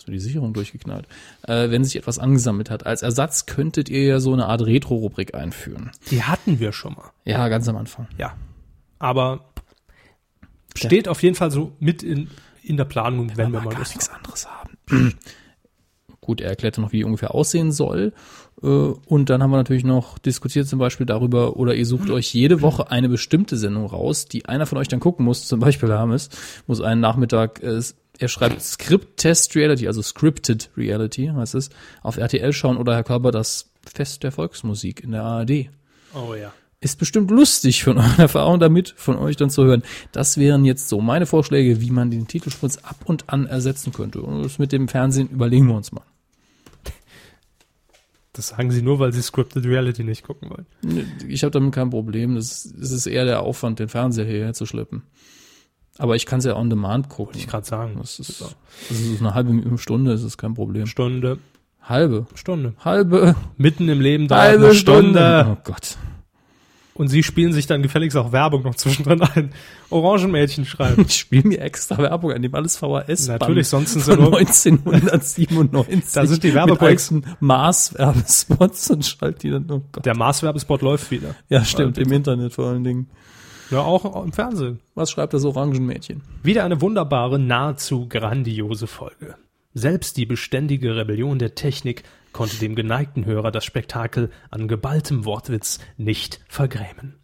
Speaker 2: Du die Sicherung durchgeknallt? Äh, wenn sich etwas angesammelt hat. Als Ersatz könntet ihr ja so eine Art Retro-Rubrik einführen.
Speaker 1: Die hatten wir schon mal.
Speaker 2: Ja, ganz am Anfang.
Speaker 1: Ja. Aber steht auf jeden Fall so mit in, in der Planung, wenn wir mal
Speaker 2: gar nichts anderes haben. Gut, er erklärte noch, wie ungefähr aussehen soll. Äh, Und dann haben wir natürlich noch diskutiert zum Beispiel darüber, oder ihr sucht euch jede Woche eine bestimmte Sendung raus, die einer von euch dann gucken muss. Zum Beispiel Hermes muss einen Nachmittag, äh, er schreibt Script Test Reality, also Scripted Reality heißt es, auf RTL schauen oder Herr Körber das Fest der Volksmusik in der ARD.
Speaker 1: Oh ja.
Speaker 2: Ist bestimmt lustig von eurer Erfahrung damit, von euch dann zu hören. Das wären jetzt so meine Vorschläge, wie man den Titelschmutz ab und an ersetzen könnte. Und das mit dem Fernsehen überlegen wir uns mal.
Speaker 1: Das sagen sie nur, weil sie Scripted Reality nicht gucken wollen.
Speaker 2: Ich habe damit kein Problem. Das, das ist eher der Aufwand, den Fernseher hierher zu schleppen. Aber ich kann es ja on demand gucken.
Speaker 1: Ich gerade sagen.
Speaker 2: Das ist, das ist eine halbe Stunde, das ist kein Problem.
Speaker 1: Stunde.
Speaker 2: Halbe.
Speaker 1: Stunde.
Speaker 2: Halbe.
Speaker 1: Mitten im Leben dauert
Speaker 2: Halbe
Speaker 1: eine
Speaker 2: Stunde.
Speaker 1: Stunde.
Speaker 2: Oh Gott.
Speaker 1: Und sie spielen sich dann gefälligst auch Werbung noch zwischendrin ein. Orangenmädchen schreiben.
Speaker 2: Ich spiele mir extra Werbung an dem alles VHS.
Speaker 1: Natürlich, sonst sind sie nur-
Speaker 2: 1997.
Speaker 1: Da sind die
Speaker 2: alten Mars-Werbespots und schalt die dann. Oh Gott.
Speaker 1: Der Mars-Werbespot läuft wieder.
Speaker 2: Ja, stimmt, im Internet vor allen Dingen.
Speaker 1: Ja, auch im Fernsehen.
Speaker 2: Was schreibt das Orangenmädchen?
Speaker 1: Wieder eine wunderbare, nahezu grandiose Folge. Selbst die beständige Rebellion der Technik konnte dem geneigten Hörer das Spektakel an geballtem Wortwitz nicht vergrämen.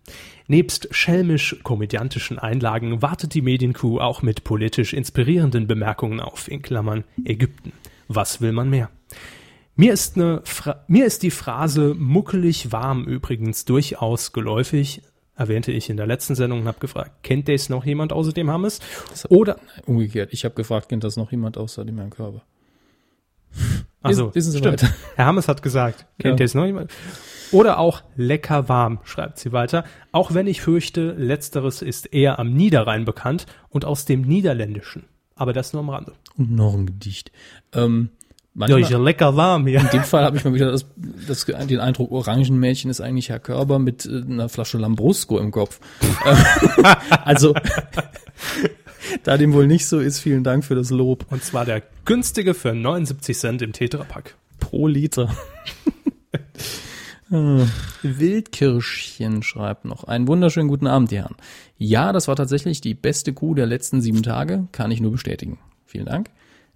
Speaker 1: Nebst schelmisch-komödiantischen Einlagen wartet die Medienkuh auch mit politisch inspirierenden Bemerkungen auf, in Klammern Ägypten. Was will man mehr? Mir ist, eine Fra mir ist die Phrase muckelig warm übrigens durchaus geläufig, erwähnte ich in der letzten Sendung und habe gefragt, kennt das noch jemand außer dem Hammes? Oder
Speaker 2: Umgekehrt, ich habe gefragt, kennt das noch jemand außer dem Herrn Körber?
Speaker 1: Also,
Speaker 2: Wissen Sie
Speaker 1: stimmt.
Speaker 2: weiter.
Speaker 1: Herr Hammes hat gesagt, kennt
Speaker 2: Ja.
Speaker 1: es noch jemand? Oder auch lecker warm, schreibt sie weiter. Auch wenn ich fürchte, letzteres ist eher am Niederrhein bekannt und aus dem Niederländischen. Aber das nur am Rande.
Speaker 2: Und noch ein Gedicht. Ähm,
Speaker 1: Ja,
Speaker 2: manchmal,
Speaker 1: ist ja lecker warm hier.
Speaker 2: in dem Fall habe ich mal wieder das, das, den Eindruck, Orangenmädchen ist eigentlich Herr Körber mit äh, einer Flasche Lambrusco im Kopf. Also, da dem wohl nicht so ist, vielen Dank für das Lob.
Speaker 1: Und zwar der günstige für 79 Cent im Tetrapack.
Speaker 2: Pro Liter. Äh, Wildkirschchen schreibt noch. Einen wunderschönen guten Abend, die Herren. Ja, das war tatsächlich die beste Kuh der letzten sieben Tage. Kann ich nur bestätigen. Vielen Dank.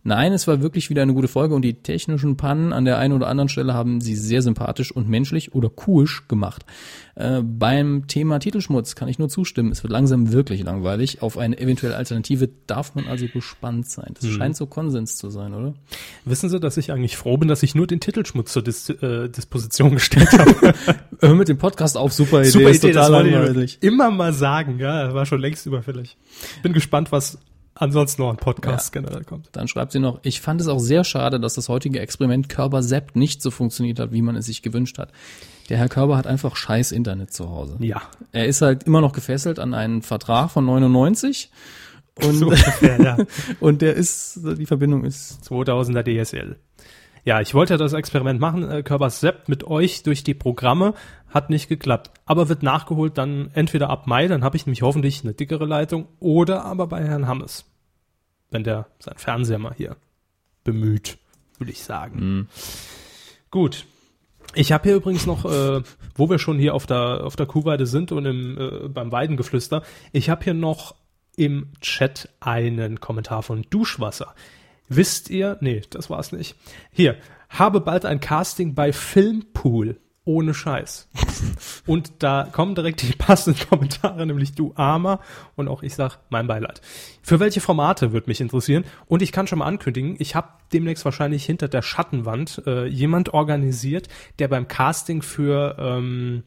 Speaker 2: Nein, es war wirklich wieder eine gute Folge und die technischen Pannen an der einen oder anderen Stelle haben sie sehr sympathisch und menschlich oder kuhisch gemacht. Äh, beim Thema Titelschmutz kann ich nur zustimmen. Es wird langsam wirklich langweilig. Auf eine eventuelle Alternative darf man also gespannt sein. Das scheint so Konsens zu sein, oder?
Speaker 1: Wissen Sie, dass ich eigentlich froh bin, dass ich nur den Titelschmutz zur Dis äh, Disposition gestellt habe?
Speaker 2: Hör mit dem Podcast auf, super Idee.
Speaker 1: Super Idee,
Speaker 2: total langweilig.
Speaker 1: immer mal sagen. Ja, war schon längst überfällig. Bin gespannt, was ansonsten noch an Podcasts generell kommt.
Speaker 2: Dann schreibt sie noch, ich fand es auch sehr schade, dass das heutige Experiment Körber Sepp nicht so funktioniert hat, wie man es sich gewünscht hat. Der Herr Körber hat einfach scheiß Internet zu Hause.
Speaker 1: Ja.
Speaker 2: Er ist halt immer noch gefesselt an einen Vertrag von 99 und,
Speaker 1: So ungefähr, ja.
Speaker 2: und der ist, die Verbindung ist
Speaker 1: 2000er DSL. Ja, ich wollte ja das Experiment machen, äh, Körpers Sepp mit euch durch die Programme, hat nicht geklappt. Aber wird nachgeholt dann entweder ab Mai, dann habe ich nämlich hoffentlich eine dickere Leitung, oder aber bei Herrn Hammes. Wenn der sein Fernseher mal hier bemüht, würde ich sagen. Gut. Ich habe hier übrigens noch, äh, wo wir schon hier auf der auf der Kuhweide sind und im, äh, beim Weidengeflüster, ich habe hier noch im Chat einen Kommentar von Duschwasser. Wisst ihr, nee, das war's nicht. Hier, habe bald ein Casting bei Filmpool. Ohne Scheiß. Und da kommen direkt die passenden Kommentare, nämlich du Armer und auch ich sag mein Beileid. Für welche Formate wird mich interessieren? Und ich kann schon mal ankündigen, ich habe demnächst wahrscheinlich hinter der Schattenwand äh, jemand organisiert, der beim Casting für ähm,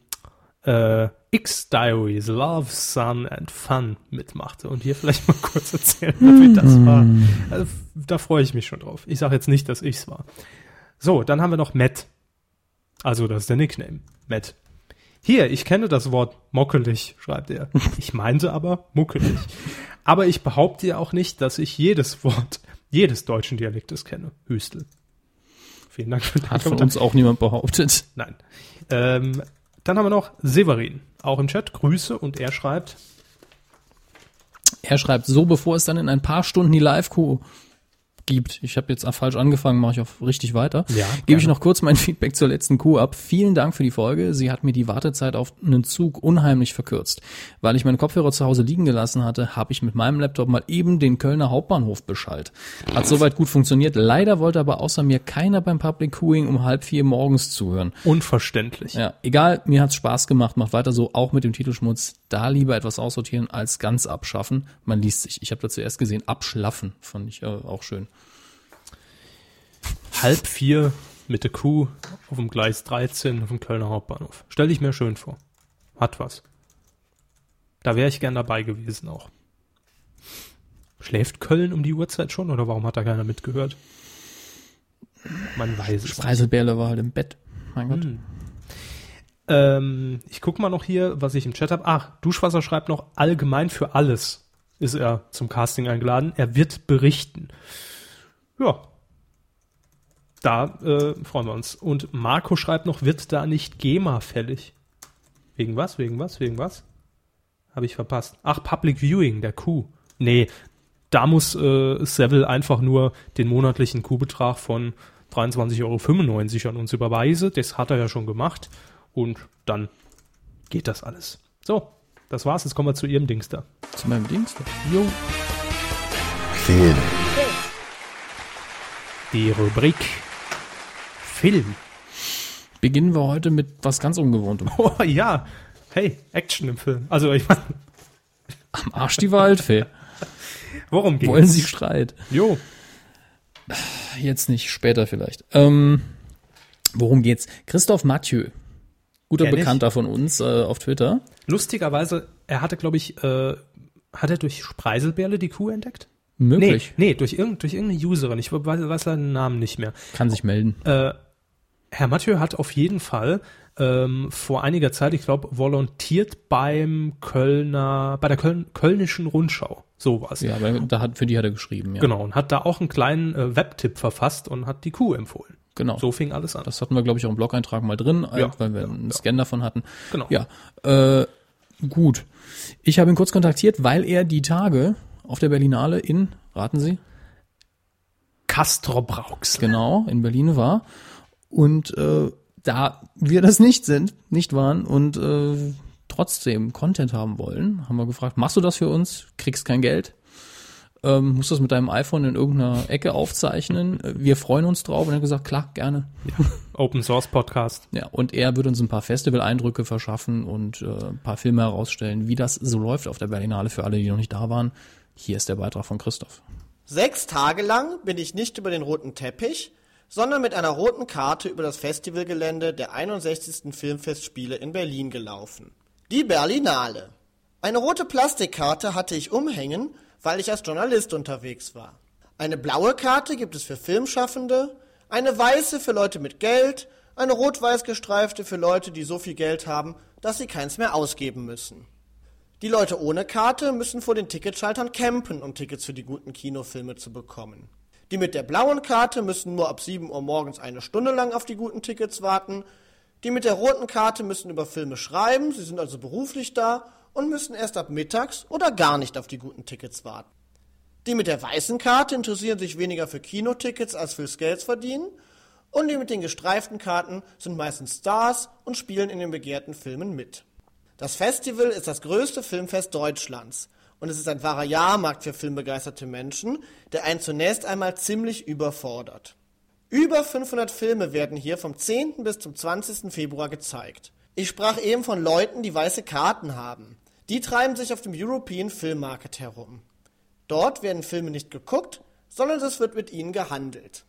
Speaker 1: äh, X-Diaries, Love, Sun and Fun mitmachte. Und hier vielleicht mal kurz erzählen, wie das war. Also, da freue ich mich schon drauf. Ich sage jetzt nicht, dass ich's war. So, dann haben wir noch Matt. Also, das ist der Nickname. Matt. Hier, ich kenne das Wort mockelig, schreibt er. Ich meinte aber muckelig. Aber ich behaupte ja auch nicht, dass ich jedes Wort jedes deutschen Dialektes kenne. Hüstel. Vielen Dank für den
Speaker 2: Hat von uns auch niemand behauptet.
Speaker 1: Nein. Ähm, dann haben wir noch Severin, auch im Chat. Grüße und er schreibt,
Speaker 2: Er schreibt so, bevor es dann in ein paar Stunden die Live-Kuh gibt. Ich habe jetzt falsch angefangen, mache ich auch richtig weiter.
Speaker 1: Ja,
Speaker 2: Gebe ich noch kurz mein Feedback zur letzten Kuh ab. Vielen Dank für die Folge. Sie hat mir die Wartezeit auf einen Zug unheimlich verkürzt. Weil ich meine Kopfhörer zu Hause liegen gelassen hatte, habe ich mit meinem Laptop mal eben den Kölner Hauptbahnhof beschallt. Hat soweit gut funktioniert. Leider wollte aber außer mir keiner beim Public Queuing um halb vier morgens zuhören.
Speaker 1: unverständlich.
Speaker 2: Ja, egal, mir hat's Spaß gemacht, macht weiter so, auch mit dem Titelschmutz. Da lieber etwas aussortieren als ganz abschaffen. Man liest sich. Ich habe da zuerst gesehen, abschlaffen, fand ich äh, auch schön.
Speaker 1: Halb vier mit der Kuh auf dem Gleis 13 auf dem Kölner Hauptbahnhof. Stell dich mir schön vor. Hat was. Da wäre ich gern dabei gewesen auch. Schläft Köln um die Uhrzeit schon oder warum hat da keiner mitgehört? Man weiß es. nicht.
Speaker 2: Preiselbärle war halt im Bett. Mein Gott.
Speaker 1: Ähm, ich guck mal noch hier, was ich im Chat habe. Ach, Duschwasser schreibt noch, allgemein für alles ist er zum Casting eingeladen. Er wird berichten. Ja. Da äh, freuen wir uns. Und Marco schreibt noch, wird da nicht GEMA fällig? Wegen was? Wegen was? Wegen was? Habe ich verpasst. Ach, Public Viewing, der Kuh. Nee, da muss äh, Seville einfach nur den monatlichen Kuhbetrag von 23,95 Euro an uns überweisen. Das hat er ja schon gemacht. Und dann geht das alles. So, das war's. Jetzt kommen wir zu Ihrem Dings da.
Speaker 2: Zu meinem Dings. Jo.
Speaker 5: Film.
Speaker 1: Die Rubrik Film.
Speaker 2: Beginnen wir heute mit was ganz Ungewohntem.
Speaker 1: Oh ja, hey, Action im Film. Also ich meine,
Speaker 2: Am Arsch die Waldfee.
Speaker 1: worum geht's?
Speaker 2: Wollen Sie Streit?
Speaker 1: Jo,
Speaker 2: Jetzt nicht, später vielleicht. Ähm, worum geht's? Christoph Mathieu, guter
Speaker 1: Kenn ich.
Speaker 2: Bekannter von uns äh, auf Twitter.
Speaker 1: lustigerweise, er hatte, glaube ich, äh, hat er durch Spreiselbärle die Kuh entdeckt?
Speaker 2: Möglich.
Speaker 1: Nee, nee, durch, irgend, durch irgendeine Userin. Ich weiß, weiß seinen Namen nicht mehr.
Speaker 2: Kann sich melden.
Speaker 1: Äh, Herr Mathieu hat auf jeden Fall ähm, vor einiger Zeit, ich glaube, volontiert beim Kölner, bei der Köln, Kölnischen Rundschau. So was.
Speaker 2: Ja, aber da hat, für die hat er geschrieben, ja.
Speaker 1: Genau, und hat da auch einen kleinen äh, Webtipp verfasst und hat die Kuh empfohlen.
Speaker 2: Genau.
Speaker 1: So fing alles an.
Speaker 2: Das hatten wir, glaube ich, auch im Blog-Eintrag mal drin, äh,
Speaker 1: Ja,
Speaker 2: weil wir
Speaker 1: ja,
Speaker 2: einen. Scan davon hatten.
Speaker 1: Genau.
Speaker 2: Ja, äh, gut. Ich habe ihn kurz kontaktiert, weil er die Tage auf der Berlinale in, raten Sie,
Speaker 1: Castro Braux.
Speaker 2: genau, in Berlin war. Und äh, da wir das nicht sind, nicht waren und äh, trotzdem Content haben wollen, haben wir gefragt, machst du das für uns? Kriegst kein Geld? Ähm, musst du das mit deinem iPhone in irgendeiner Ecke aufzeichnen? Äh, Wir freuen uns drauf. Und er hat gesagt, klar, gerne.
Speaker 1: Open Source Podcast.
Speaker 2: Ja, und er wird uns ein paar Festival-Eindrücke verschaffen und äh, ein paar Filme herausstellen, wie das so läuft auf der Berlinale für alle, die noch nicht da waren. Hier ist der Beitrag von Christoph.
Speaker 9: Sechs Tage lang bin ich nicht über den roten Teppich, sondern mit einer roten Karte über das Festivalgelände der 61. Filmfestspiele in Berlin gelaufen. Die Berlinale. Eine rote Plastikkarte hatte ich umhängen, weil ich als Journalist unterwegs war. Eine blaue Karte gibt es für Filmschaffende, eine weiße für Leute mit Geld, eine rot-weiß gestreifte für Leute, die so viel Geld haben, dass sie keins mehr ausgeben müssen. Die Leute ohne Karte müssen vor den Ticketschaltern campen, um Tickets für die guten Kinofilme zu bekommen. Die mit der blauen Karte müssen nur ab 7 Uhr morgens eine Stunde lang auf die guten Tickets warten. Die mit der roten Karte müssen über Filme schreiben, sie sind also beruflich da und müssen erst ab mittags oder gar nicht auf die guten Tickets warten. Die mit der weißen Karte interessieren sich weniger für Kinotickets als fürs Geld verdienen und die mit den gestreiften Karten sind meistens Stars und spielen in den begehrten Filmen mit. Das Festival ist das größte Filmfest Deutschlands und es ist ein wahrer Jahrmarkt für filmbegeisterte Menschen, der einen zunächst einmal ziemlich überfordert. Über 500 Filme werden hier vom 10. bis zum 20. Februar gezeigt. Ich sprach eben von Leuten, die weiße Karten haben. Die treiben sich auf dem European Film Market herum. Dort werden Filme nicht geguckt, sondern es wird mit ihnen gehandelt.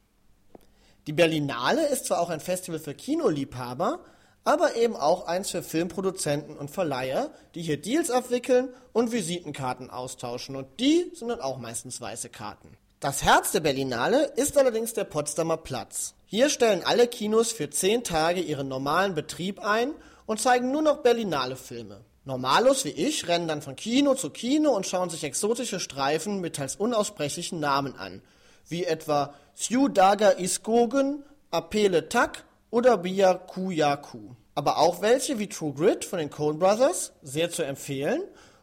Speaker 9: Die Berlinale ist zwar auch ein Festival für Kinoliebhaber, aber eben auch eins für Filmproduzenten und Verleiher, die hier Deals abwickeln und Visitenkarten austauschen und die sind dann auch meistens weiße Karten. Das Herz der Berlinale ist allerdings der Potsdamer Platz. Hier stellen alle Kinos für zehn Tage ihren normalen Betrieb ein und zeigen nur noch Berlinale Filme. Normalos wie ich rennen dann von Kino zu Kino und schauen sich exotische Streifen mit teils unaussprechlichen Namen an, wie etwa Ciudaga Iskogen, Apele Tak oder Biakuyaku. Aber auch welche wie True Grit von den Coen Brothers, sehr zu empfehlen,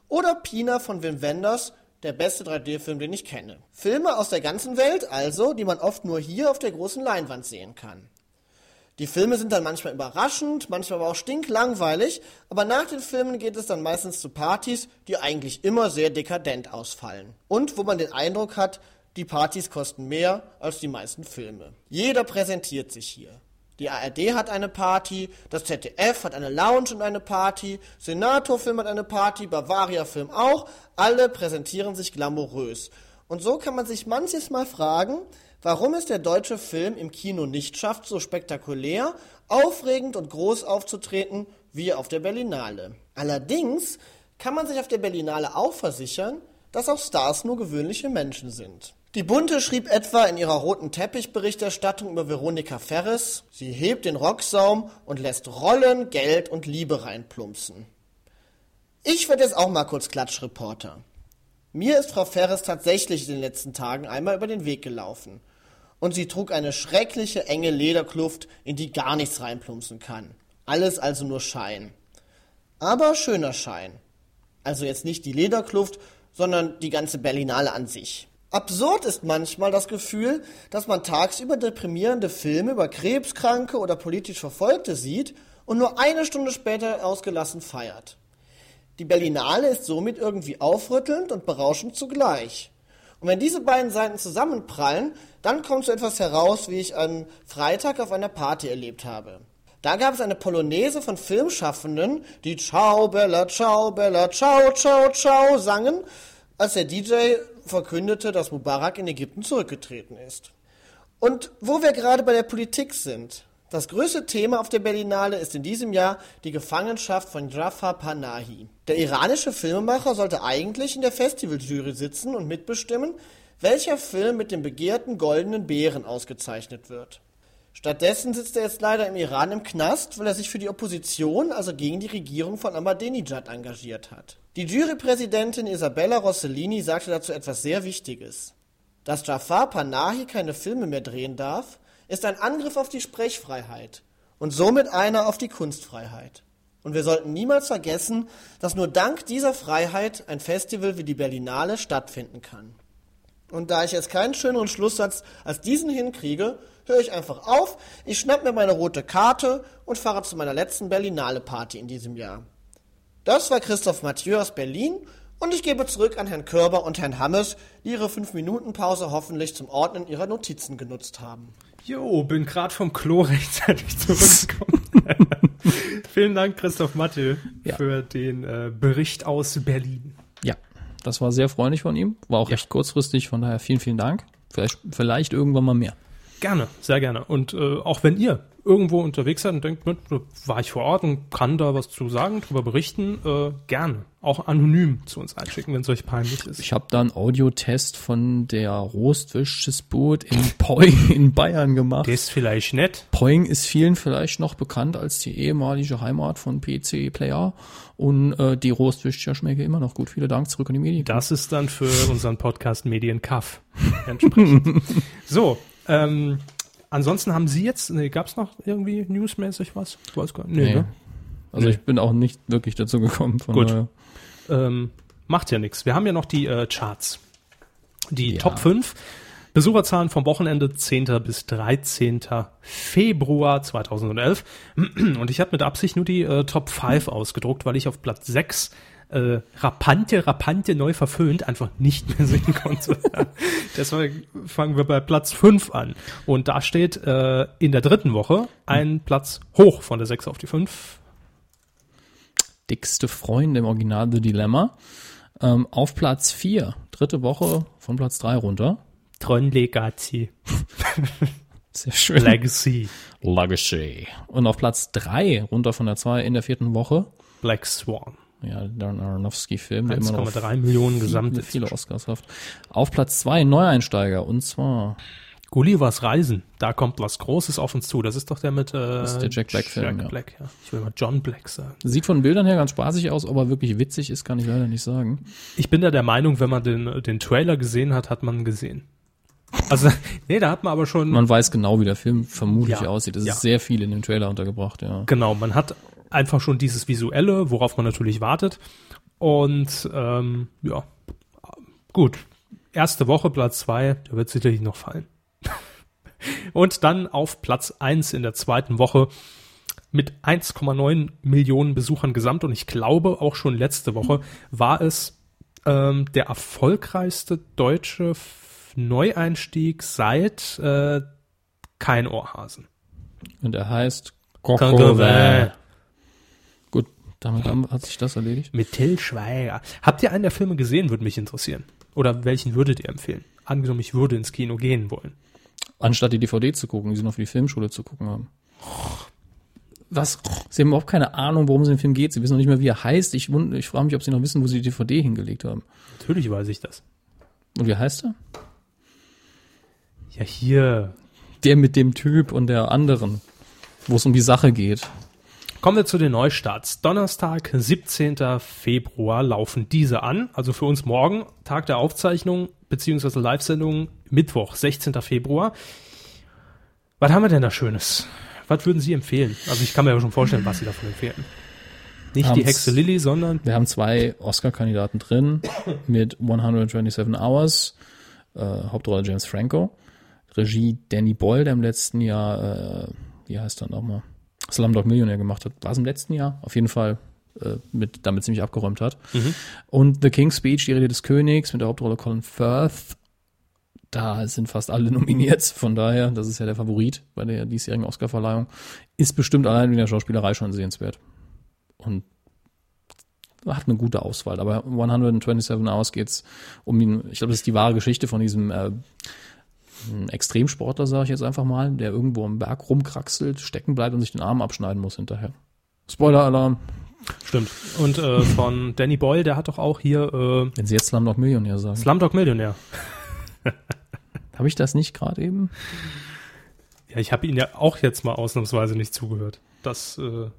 Speaker 9: oder Pina von Wim Wenders, der beste 3D-Film, den ich kenne. Filme aus der ganzen Welt also, die man oft nur hier auf der großen Leinwand sehen kann. Die Filme sind dann manchmal überraschend, manchmal aber auch stinklangweilig, aber nach den Filmen geht es dann meistens zu Partys, die eigentlich immer sehr dekadent ausfallen. Und wo man den Eindruck hat, die Partys kosten mehr als die meisten Filme. Jeder präsentiert sich hier. Die ARD hat eine Party, das ZDF hat eine Lounge und eine Party, Senator Film hat eine Party, Bavaria Film auch, alle präsentieren sich glamourös. Und so kann man sich manches Mal fragen, warum es der deutsche Film im Kino nicht schafft, so spektakulär, aufregend und groß aufzutreten wie auf der Berlinale. Allerdings kann man sich auf der Berlinale auch versichern, dass auch Stars nur gewöhnliche Menschen sind. Die Bunte schrieb etwa in ihrer roten Teppichberichterstattung über Veronika Ferres, sie hebt den Rocksaum und lässt Rollen, Geld und Liebe reinplumpsen. Ich werde jetzt auch mal kurz Klatschreporter. Mir ist Frau Ferres tatsächlich in den letzten Tagen einmal über den Weg gelaufen. Und sie trug eine schreckliche enge Lederkluft, in die gar nichts reinplumpsen kann. Alles also nur Schein. Aber schöner Schein. Also jetzt nicht die Lederkluft, sondern die ganze Berlinale an sich. Absurd ist manchmal das Gefühl, dass man tagsüber deprimierende Filme über Krebskranke oder politisch Verfolgte sieht und nur eine Stunde später ausgelassen feiert. Die Berlinale ist somit irgendwie aufrüttelnd und berauschend zugleich. Und wenn diese beiden Seiten zusammenprallen, dann kommt so etwas heraus, wie ich am Freitag auf einer Party erlebt habe. Da gab es eine Polonaise von Filmschaffenden, die Ciao Bella, Ciao Bella, Ciao, Ciao, Ciao sangen, als der DJ verkündete, dass Mubarak in Ägypten zurückgetreten ist. Und wo wir gerade bei der Politik sind, das größte Thema auf der Berlinale ist in diesem Jahr die Gefangenschaft von Jafar Panahi. Der iranische Filmemacher sollte eigentlich in der Festivaljury sitzen und mitbestimmen, welcher Film mit dem begehrten goldenen Bären ausgezeichnet wird. Stattdessen sitzt er jetzt leider im Iran im Knast, weil er sich für die Opposition, also gegen die Regierung von Ahmadinejad, engagiert hat. Die Jurypräsidentin Isabella Rossellini sagte dazu etwas sehr Wichtiges. Dass Jafar Panahi keine Filme mehr drehen darf, ist ein Angriff auf die Sprechfreiheit und somit einer auf die Kunstfreiheit. Und wir sollten niemals vergessen, dass nur dank dieser Freiheit ein Festival wie die Berlinale stattfinden kann. Und da ich jetzt keinen schöneren Schlusssatz als diesen hinkriege, höre ich einfach auf, ich schnapp mir meine rote Karte und fahre zu meiner letzten Berlinale Party in diesem Jahr. Das war Christoph Mathieu aus Berlin und ich gebe zurück an Herrn Körber und Herrn Hammes, die ihre 5-Minuten-Pause hoffentlich zum Ordnen ihrer Notizen genutzt haben.
Speaker 1: Jo, bin gerade vom Klo rechtzeitig zurückgekommen. Vielen Dank, Christoph Mathieu,
Speaker 2: Ja.
Speaker 1: für den äh, Bericht aus Berlin.
Speaker 2: Ja, das war sehr freundlich von ihm. War auch recht kurzfristig, von daher vielen, vielen Dank. Vielleicht, vielleicht irgendwann mal mehr.
Speaker 1: Gerne, sehr gerne. Und äh, auch wenn ihr irgendwo unterwegs seid und denkt, war ich vor Ort und kann da was zu sagen, drüber berichten, äh, gerne. Auch anonym zu uns einschicken, wenn es euch peinlich ist.
Speaker 2: Ich habe da einen Audiotest von der Rostwischesboot in Poing in Bayern gemacht.
Speaker 1: Das ist vielleicht nett.
Speaker 2: Poing ist vielen vielleicht noch bekannt als die ehemalige Heimat von PC Player und äh, die Rostwischer schmecke immer noch gut. Vielen Dank zurück an die Medien.
Speaker 1: Das ist dann für unseren Podcast Medienkaff entsprechend. so, ähm, ansonsten haben Sie jetzt, nee, gab es noch irgendwie newsmäßig was? Ich weiß gar nicht. Nee,
Speaker 2: Nee.
Speaker 1: ne?
Speaker 2: Also
Speaker 1: Nee.
Speaker 2: ich bin auch nicht wirklich dazu gekommen. Von
Speaker 1: Gut.
Speaker 2: daher.
Speaker 1: Ähm, macht ja nichts. Wir haben ja noch die äh, Charts. Die
Speaker 2: Ja.
Speaker 1: Top 5. Besucherzahlen vom Wochenende 10. bis 13. Februar 2011. Und ich habe mit Absicht nur die äh, Top 5 ausgedruckt, weil ich auf Platz 6 äh, Rapante, Rapante neu verföhnt einfach nicht mehr sehen konnte. Deswegen fangen wir bei Platz 5 an. Und da steht äh, in der dritten Woche ein Platz hoch von der 6 auf die 5.
Speaker 2: Dickste Freunde im Original The Dilemma. Ähm, auf Platz 4, dritte Woche von Platz 3 runter.
Speaker 1: Tron Legacy.
Speaker 2: Sehr schön.
Speaker 1: Legacy.
Speaker 2: Legacy. Und auf Platz 3 runter von der 2 in der vierten Woche.
Speaker 1: Black Swan.
Speaker 2: Ja, Darren Aronofsky-Film, der immer noch
Speaker 1: 1,3 Millionen
Speaker 2: viele,
Speaker 1: gesamt
Speaker 2: viele Oscars hat. Auf Platz 2 Neueinsteiger und zwar
Speaker 1: Gullivers Reisen, da kommt was Großes auf uns zu. Das ist doch der mit äh,
Speaker 2: Das ist der Jack Black-Film,
Speaker 1: Jack
Speaker 2: ja.
Speaker 1: Black, ja. Ich will mal John Black sagen.
Speaker 2: sieht von Bildern her ganz spaßig aus, aber wirklich witzig ist, kann ich leider nicht sagen.
Speaker 1: Ich bin da der Meinung, wenn man den, den Trailer gesehen hat, hat man gesehen. Also, nee, da hat man aber schon,
Speaker 2: Man weiß genau, wie der Film vermutlich
Speaker 1: Ja,
Speaker 2: aussieht. Es
Speaker 1: ja.
Speaker 2: ist sehr viel in dem Trailer untergebracht, ja.
Speaker 1: genau, man hat einfach schon dieses Visuelle, worauf man natürlich wartet. Und ähm, ja, gut. Erste Woche, Platz zwei, der wird sicherlich noch fallen. Und dann auf Platz eins in der zweiten Woche mit 1,9 Millionen Besuchern gesamt. Und ich glaube, auch schon letzte Woche war es ähm, der erfolgreichste deutsche Neueinstieg seit äh, Kein Ohrhasen.
Speaker 2: Und er heißt
Speaker 1: Coquevin.
Speaker 2: Damit hat sich das erledigt.
Speaker 1: Mit Till Schweiger. Habt ihr einen der Filme gesehen, würde mich interessieren. Oder welchen würdet ihr empfehlen? Angenommen, ich würde ins Kino gehen wollen.
Speaker 2: Anstatt die DVD zu gucken, die sie noch für die Filmschule zu gucken haben. Was? Sie haben überhaupt keine Ahnung, worum es im Film geht. Sie wissen noch nicht mehr, wie er heißt. Ich, ich frage mich, ob sie noch wissen, wo sie die DVD hingelegt haben.
Speaker 1: Natürlich weiß ich das.
Speaker 2: Und wie heißt er?
Speaker 1: Ja, hier.
Speaker 2: Der mit dem Typ und der anderen, wo es um die Sache geht.
Speaker 1: Kommen wir zu den Neustarts. Donnerstag, 17. Februar laufen diese an. Also für uns morgen, Tag der Aufzeichnung beziehungsweise Live-Sendung, Mittwoch, 16. Februar. Was haben wir denn da Schönes? Was würden Sie empfehlen? Also ich kann mir ja schon vorstellen, was Sie davon empfehlen. Nicht die Hexe Lilly, sondern
Speaker 2: Wir haben zwei Oscar-Kandidaten drin mit 127 Hours, äh, Hauptrolle James Franco, Regie Danny Boyle, der im letzten Jahr, äh, wie heißt er nochmal, Slumdog Millionär gemacht hat. War es im letzten Jahr? Auf jeden Fall äh, mit, damit ziemlich abgeräumt hat. Und The King's Speech, die Rede des Königs, mit der Hauptrolle Colin Firth da sind fast alle nominiert. Von daher, das ist ja der Favorit bei der diesjährigen Oscarverleihung, ist bestimmt allein in der Schauspielerei schon sehenswert. Und hat eine gute Auswahl. Aber 127 Hours geht's um ihn. Ich glaube, das ist die wahre Geschichte von diesem äh, Extremsportler, sage ich jetzt einfach mal, der irgendwo am Berg rumkraxelt, stecken bleibt und sich den Arm abschneiden muss hinterher. Spoiler-Alarm.
Speaker 1: Stimmt. Und äh, von Danny Boyle, der hat doch auch hier äh,
Speaker 2: Wenn Sie jetzt Slumdog Millionär sagen.
Speaker 1: Slumdog Millionär.
Speaker 2: Habe ich das nicht gerade eben?
Speaker 1: Ja, ich habe ihn ja auch jetzt mal ausnahmsweise nicht zugehört. Das äh,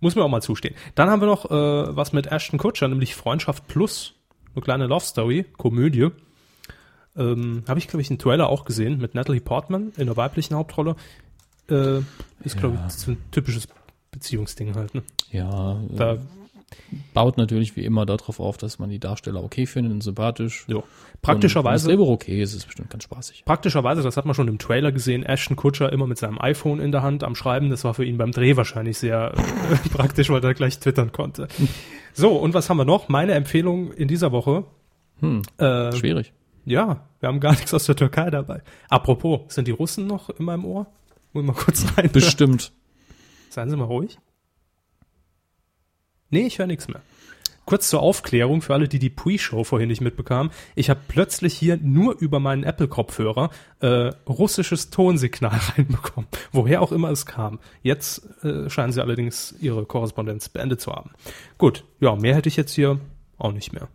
Speaker 1: muss mir auch mal zustehen. Dann haben wir noch äh, was mit Ashton Kutcher, nämlich Freundschaft Plus. Eine kleine Love Story, Komödie. Ähm, habe ich, glaube ich, einen Trailer auch gesehen mit Natalie Portman in der weiblichen Hauptrolle. Äh, ist, glaube ich, so ein typisches Beziehungsding halt. Ne?
Speaker 2: Ja,
Speaker 1: Da,
Speaker 2: äh, baut natürlich wie immer darauf auf, dass man die Darsteller okay findet und sympathisch.
Speaker 1: jo.
Speaker 2: Und wenn das
Speaker 1: Praktischerweise,
Speaker 2: okay ist, ist es bestimmt ganz spaßig.
Speaker 1: praktischerweise, das hat man schon im Trailer gesehen, Ashton Kutcher immer mit seinem iPhone in der Hand am Schreiben. Das war für ihn beim Dreh wahrscheinlich sehr äh, praktisch, weil er gleich twittern konnte. So, und was haben wir noch? Meine Empfehlung in dieser Woche.
Speaker 2: Hm,
Speaker 1: Äh,
Speaker 2: schwierig.
Speaker 1: Ja, wir haben gar nichts aus der Türkei dabei. Apropos, sind die Russen noch in meinem Ohr? Muss mal kurz rein.
Speaker 2: Bestimmt.
Speaker 1: Seien Sie mal ruhig. Nee, ich höre nichts mehr. Kurz zur Aufklärung für alle, die die Pre-Show vorhin nicht mitbekamen. Ich habe plötzlich hier nur über meinen Apple-Kopfhörer äh, russisches Tonsignal reinbekommen. Woher auch immer es kam. Jetzt äh, scheinen sie allerdings ihre Korrespondenz beendet zu haben. Gut, ja, mehr hätte ich jetzt hier auch nicht mehr.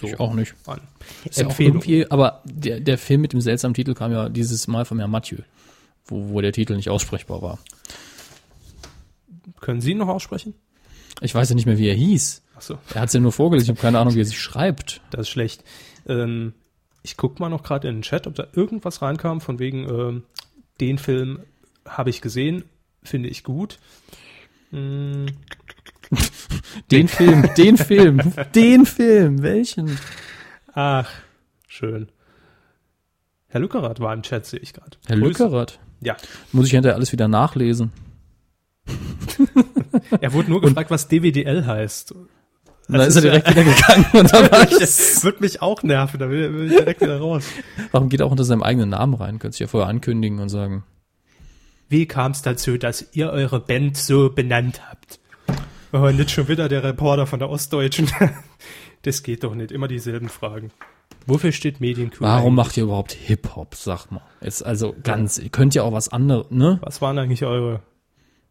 Speaker 1: So,
Speaker 2: Ich auch nicht.
Speaker 1: an.
Speaker 2: Ist ja auch
Speaker 1: Empfehlung.
Speaker 2: irgendwie, aber der, der Film mit dem seltsamen Titel kam ja dieses Mal von Herrn Mathieu, wo, wo der Titel nicht aussprechbar war.
Speaker 1: Können Sie ihn noch aussprechen?
Speaker 2: Ich weiß ja nicht mehr, wie er hieß.
Speaker 1: Ach so.
Speaker 2: Er hat es ja nur vorgelesen, ich habe keine Ahnung, wie er sich schreibt.
Speaker 1: Das ist schlecht. Ähm, ich guck mal noch gerade in den Chat, ob da irgendwas reinkam, von wegen, ähm, den Film habe ich gesehen, finde ich gut. Mm,
Speaker 2: Den Film, den Film, den Film, welchen?
Speaker 1: ach, schön. Herr Lückerath war im Chat, sehe ich gerade.
Speaker 2: Herr. Lückerath.
Speaker 1: Ja,
Speaker 2: Muss ich hinterher alles wieder nachlesen.
Speaker 1: er wurde nur gefragt, was DWDL heißt.
Speaker 2: Und dann ist er direkt wieder gegangen und dann war ich,
Speaker 1: Das wird mich auch nerven, da will, will ich direkt wieder raus.
Speaker 2: Warum geht er auch unter seinem eigenen Namen rein? Könnte sich ja vorher ankündigen und sagen,
Speaker 1: Wie kam es dazu, dass ihr eure Band so benannt habt? Oh, nicht schon wieder der Reporter von der Ostdeutschen. Das geht doch nicht. Immer dieselben Fragen. Wofür steht Medienkuh?
Speaker 2: warum
Speaker 1: eigentlich?
Speaker 2: macht ihr überhaupt Hip-Hop, sag mal. Jetzt also ganz, ihr könnt ja auch was anderes, ne?
Speaker 1: Was waren eigentlich eure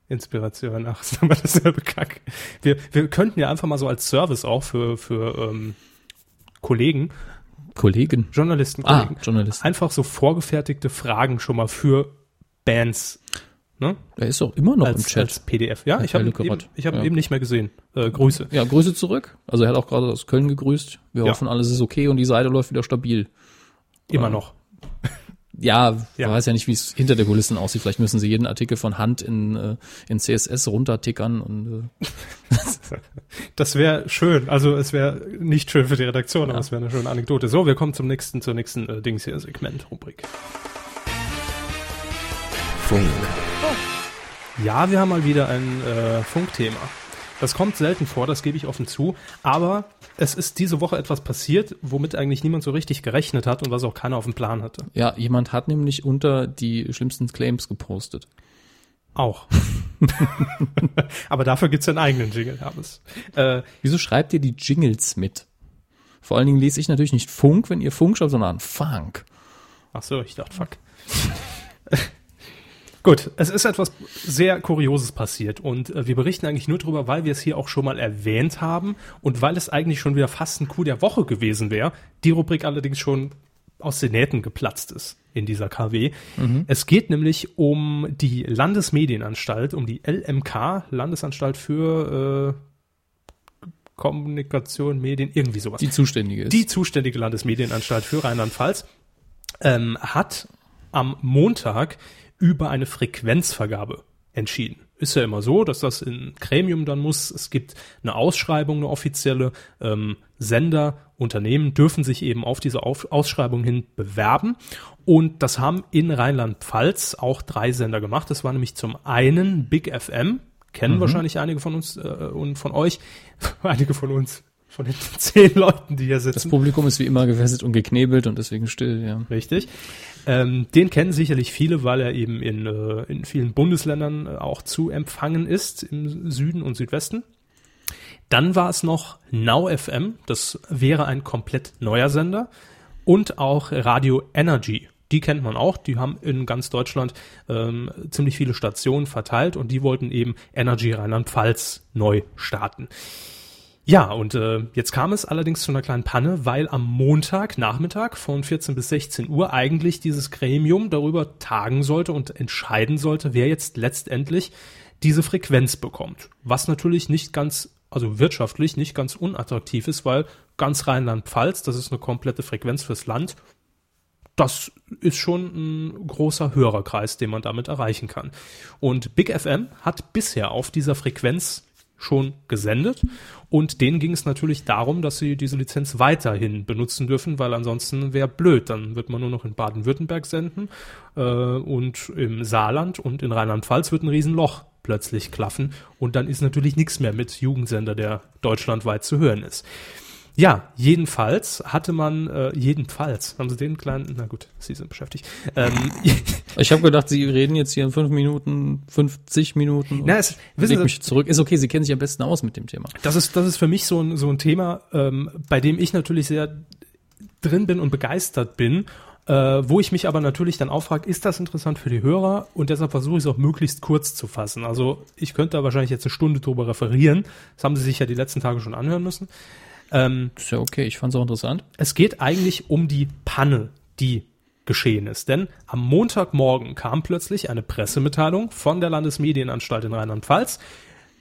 Speaker 1: Inspirationen? Ach, ist immer dasselbe Kack. Wir, wir könnten ja einfach mal so als Service auch für, für ähm, Kollegen,
Speaker 2: Kollegen.
Speaker 1: Journalisten,
Speaker 2: Ah,
Speaker 1: Kollegen,
Speaker 2: Journalisten.
Speaker 1: einfach so vorgefertigte Fragen schon mal für Bands. Ne?
Speaker 2: Er ist doch immer noch im
Speaker 1: Als,
Speaker 2: Chat.
Speaker 1: als PDF. Ja, ich habe ihn, eben, ich hab
Speaker 2: Ja.
Speaker 1: eben nicht mehr gesehen. Äh, Grüße.
Speaker 2: Ja, Grüße zurück. Also er hat auch gerade aus Köln gegrüßt. Wir
Speaker 1: Ja.
Speaker 2: hoffen, alles ist okay und die Seite läuft wieder stabil.
Speaker 1: Immer
Speaker 2: Ja.
Speaker 1: noch.
Speaker 2: Ja,
Speaker 1: Ja.
Speaker 2: weiß ja nicht, wie es hinter der Kulissen aussieht. Vielleicht müssen sie jeden Artikel von Hand in, äh, in CSS runtertickern und äh,
Speaker 1: Das wäre schön. Also es wäre nicht schön für die Redaktion, aber es wäre eine schöne Anekdote. So, wir kommen zum nächsten, zur nächsten äh, Dings hier, Segment, Rubrik.
Speaker 5: Funk.
Speaker 1: Ja, wir haben mal wieder ein äh, Funkthema. Das kommt selten vor, das gebe ich offen zu. Aber es ist diese Woche etwas passiert, womit eigentlich niemand so richtig gerechnet hat und was auch keiner auf dem Plan hatte.
Speaker 2: ja, jemand hat nämlich unter die schlimmsten Claims gepostet.
Speaker 1: Auch. aber dafür gibt's einen eigenen Jingle, Hermes. Äh,
Speaker 2: Wieso schreibt ihr die Jingles mit? Vor allen Dingen lese ich natürlich nicht Funk, wenn ihr Funk schreibt, sondern Funk.
Speaker 1: Ach so, ich dachte, fuck. Gut, es ist etwas sehr Kurioses passiert und äh, wir berichten eigentlich nur darüber, weil wir es hier auch schon mal erwähnt haben und weil es eigentlich schon wieder fast ein Coup der Woche gewesen wäre, die Rubrik allerdings schon aus den Nähten geplatzt ist in dieser KW. Es geht nämlich um die Landesmedienanstalt, um die LMK, Landesanstalt für äh, Kommunikation, Medien, irgendwie sowas
Speaker 2: Die zuständige ist.
Speaker 1: die zuständige Landesmedienanstalt für Rheinland-Pfalz ähm, hat am Montag über eine Frequenzvergabe entschieden. Ist ja immer so, dass das in Gremium dann muss. Es gibt eine Ausschreibung, eine offizielle. Ähm, Sender, Unternehmen dürfen sich eben auf diese auf Ausschreibung hin bewerben. Und das haben in Rheinland-Pfalz auch drei Sender gemacht. Das war nämlich zum einen Big FM, kennen wahrscheinlich einige von uns äh, und von euch, einige von uns, von den zehn Leuten, die hier
Speaker 2: Das
Speaker 1: sitzen.
Speaker 2: Publikum ist wie immer gefesselt und geknebelt und deswegen still, ja.
Speaker 1: Richtig. Ähm, den kennen sicherlich viele, weil er eben in, äh, in vielen Bundesländern äh, auch zu empfangen ist, im Süden und Südwesten. Dann war es noch Now FM, das wäre ein komplett neuer Sender. Und auch Radio Energy, die kennt man auch, die haben in ganz Deutschland ähm, ziemlich viele Stationen verteilt und die wollten eben Energy Rheinland-Pfalz neu starten. Ja, und äh, jetzt kam es allerdings zu einer kleinen Panne, weil am Montag Nachmittag von 14 bis 16 Uhr eigentlich dieses Gremium darüber tagen sollte und entscheiden sollte, wer jetzt letztendlich diese Frequenz bekommt. Was natürlich nicht ganz, also wirtschaftlich nicht ganz unattraktiv ist, weil ganz Rheinland-Pfalz, das ist eine komplette Frequenz fürs Land, das ist schon ein großer Hörerkreis, den man damit erreichen kann. Und Big FM hat bisher auf dieser Frequenz schon gesendet und denen ging es natürlich darum, dass sie diese Lizenz weiterhin benutzen dürfen, weil ansonsten wäre blöd. Dann wird man nur noch in Baden-Württemberg senden äh, und im Saarland und in Rheinland-Pfalz wird ein Riesenloch plötzlich klaffen und dann ist natürlich nichts mehr mit Jugendsender, der deutschlandweit zu hören ist. Ja, jedenfalls hatte man, äh, jedenfalls, haben sie den kleinen, na gut, sie sind beschäftigt. Ähm,
Speaker 2: Ich habe gedacht, Sie reden jetzt hier in fünf Minuten, 50 Minuten.
Speaker 1: Na, es- wissen Sie-
Speaker 2: mich zurück. Ist okay, Sie kennen sich am besten aus mit dem Thema.
Speaker 1: Das ist, das ist für mich so ein, so ein Thema, ähm, bei dem ich natürlich sehr drin bin und begeistert bin, äh, wo ich mich aber natürlich dann auch frage, ist das interessant für die Hörer? Und deshalb versuche ich es auch möglichst kurz zu fassen. Also ich könnte da wahrscheinlich jetzt eine Stunde drüber referieren. Das haben Sie sich ja die letzten Tage schon anhören müssen. Ähm,
Speaker 2: Ist ja okay, ich fand's auch interessant.
Speaker 1: es geht eigentlich um die Panne, die geschehen ist. Denn am Montagmorgen kam plötzlich eine Pressemitteilung von der Landesmedienanstalt in Rheinland-Pfalz,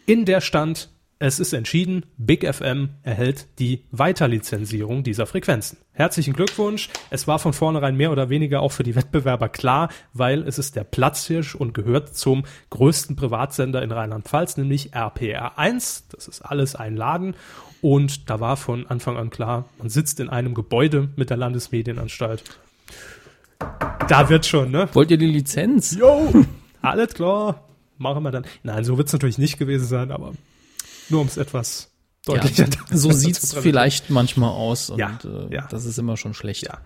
Speaker 1: in der stand, es ist entschieden, Big FM erhält die Weiterlizenzierung dieser Frequenzen. Herzlichen Glückwunsch. Es war von vornherein mehr oder weniger auch für die Wettbewerber klar, weil es ist der Platzhirsch und gehört zum größten Privatsender in Rheinland-Pfalz, nämlich RPR1. Das ist alles ein Laden. Und da war von Anfang an klar, man sitzt in einem Gebäude mit der Landesmedienanstalt. Da wird schon, ne?
Speaker 2: Wollt ihr die Lizenz?
Speaker 1: Jo, alles klar. Machen wir dann. Nein, so wird es natürlich nicht gewesen sein, aber nur um es etwas
Speaker 2: Ja,
Speaker 1: deutlicher
Speaker 2: so
Speaker 1: zu
Speaker 2: sieht's
Speaker 1: präsentieren.
Speaker 2: vielleicht manchmal aus und
Speaker 1: Ja,
Speaker 2: äh,
Speaker 1: ja.
Speaker 2: das ist immer schon schlecht.
Speaker 1: Ja.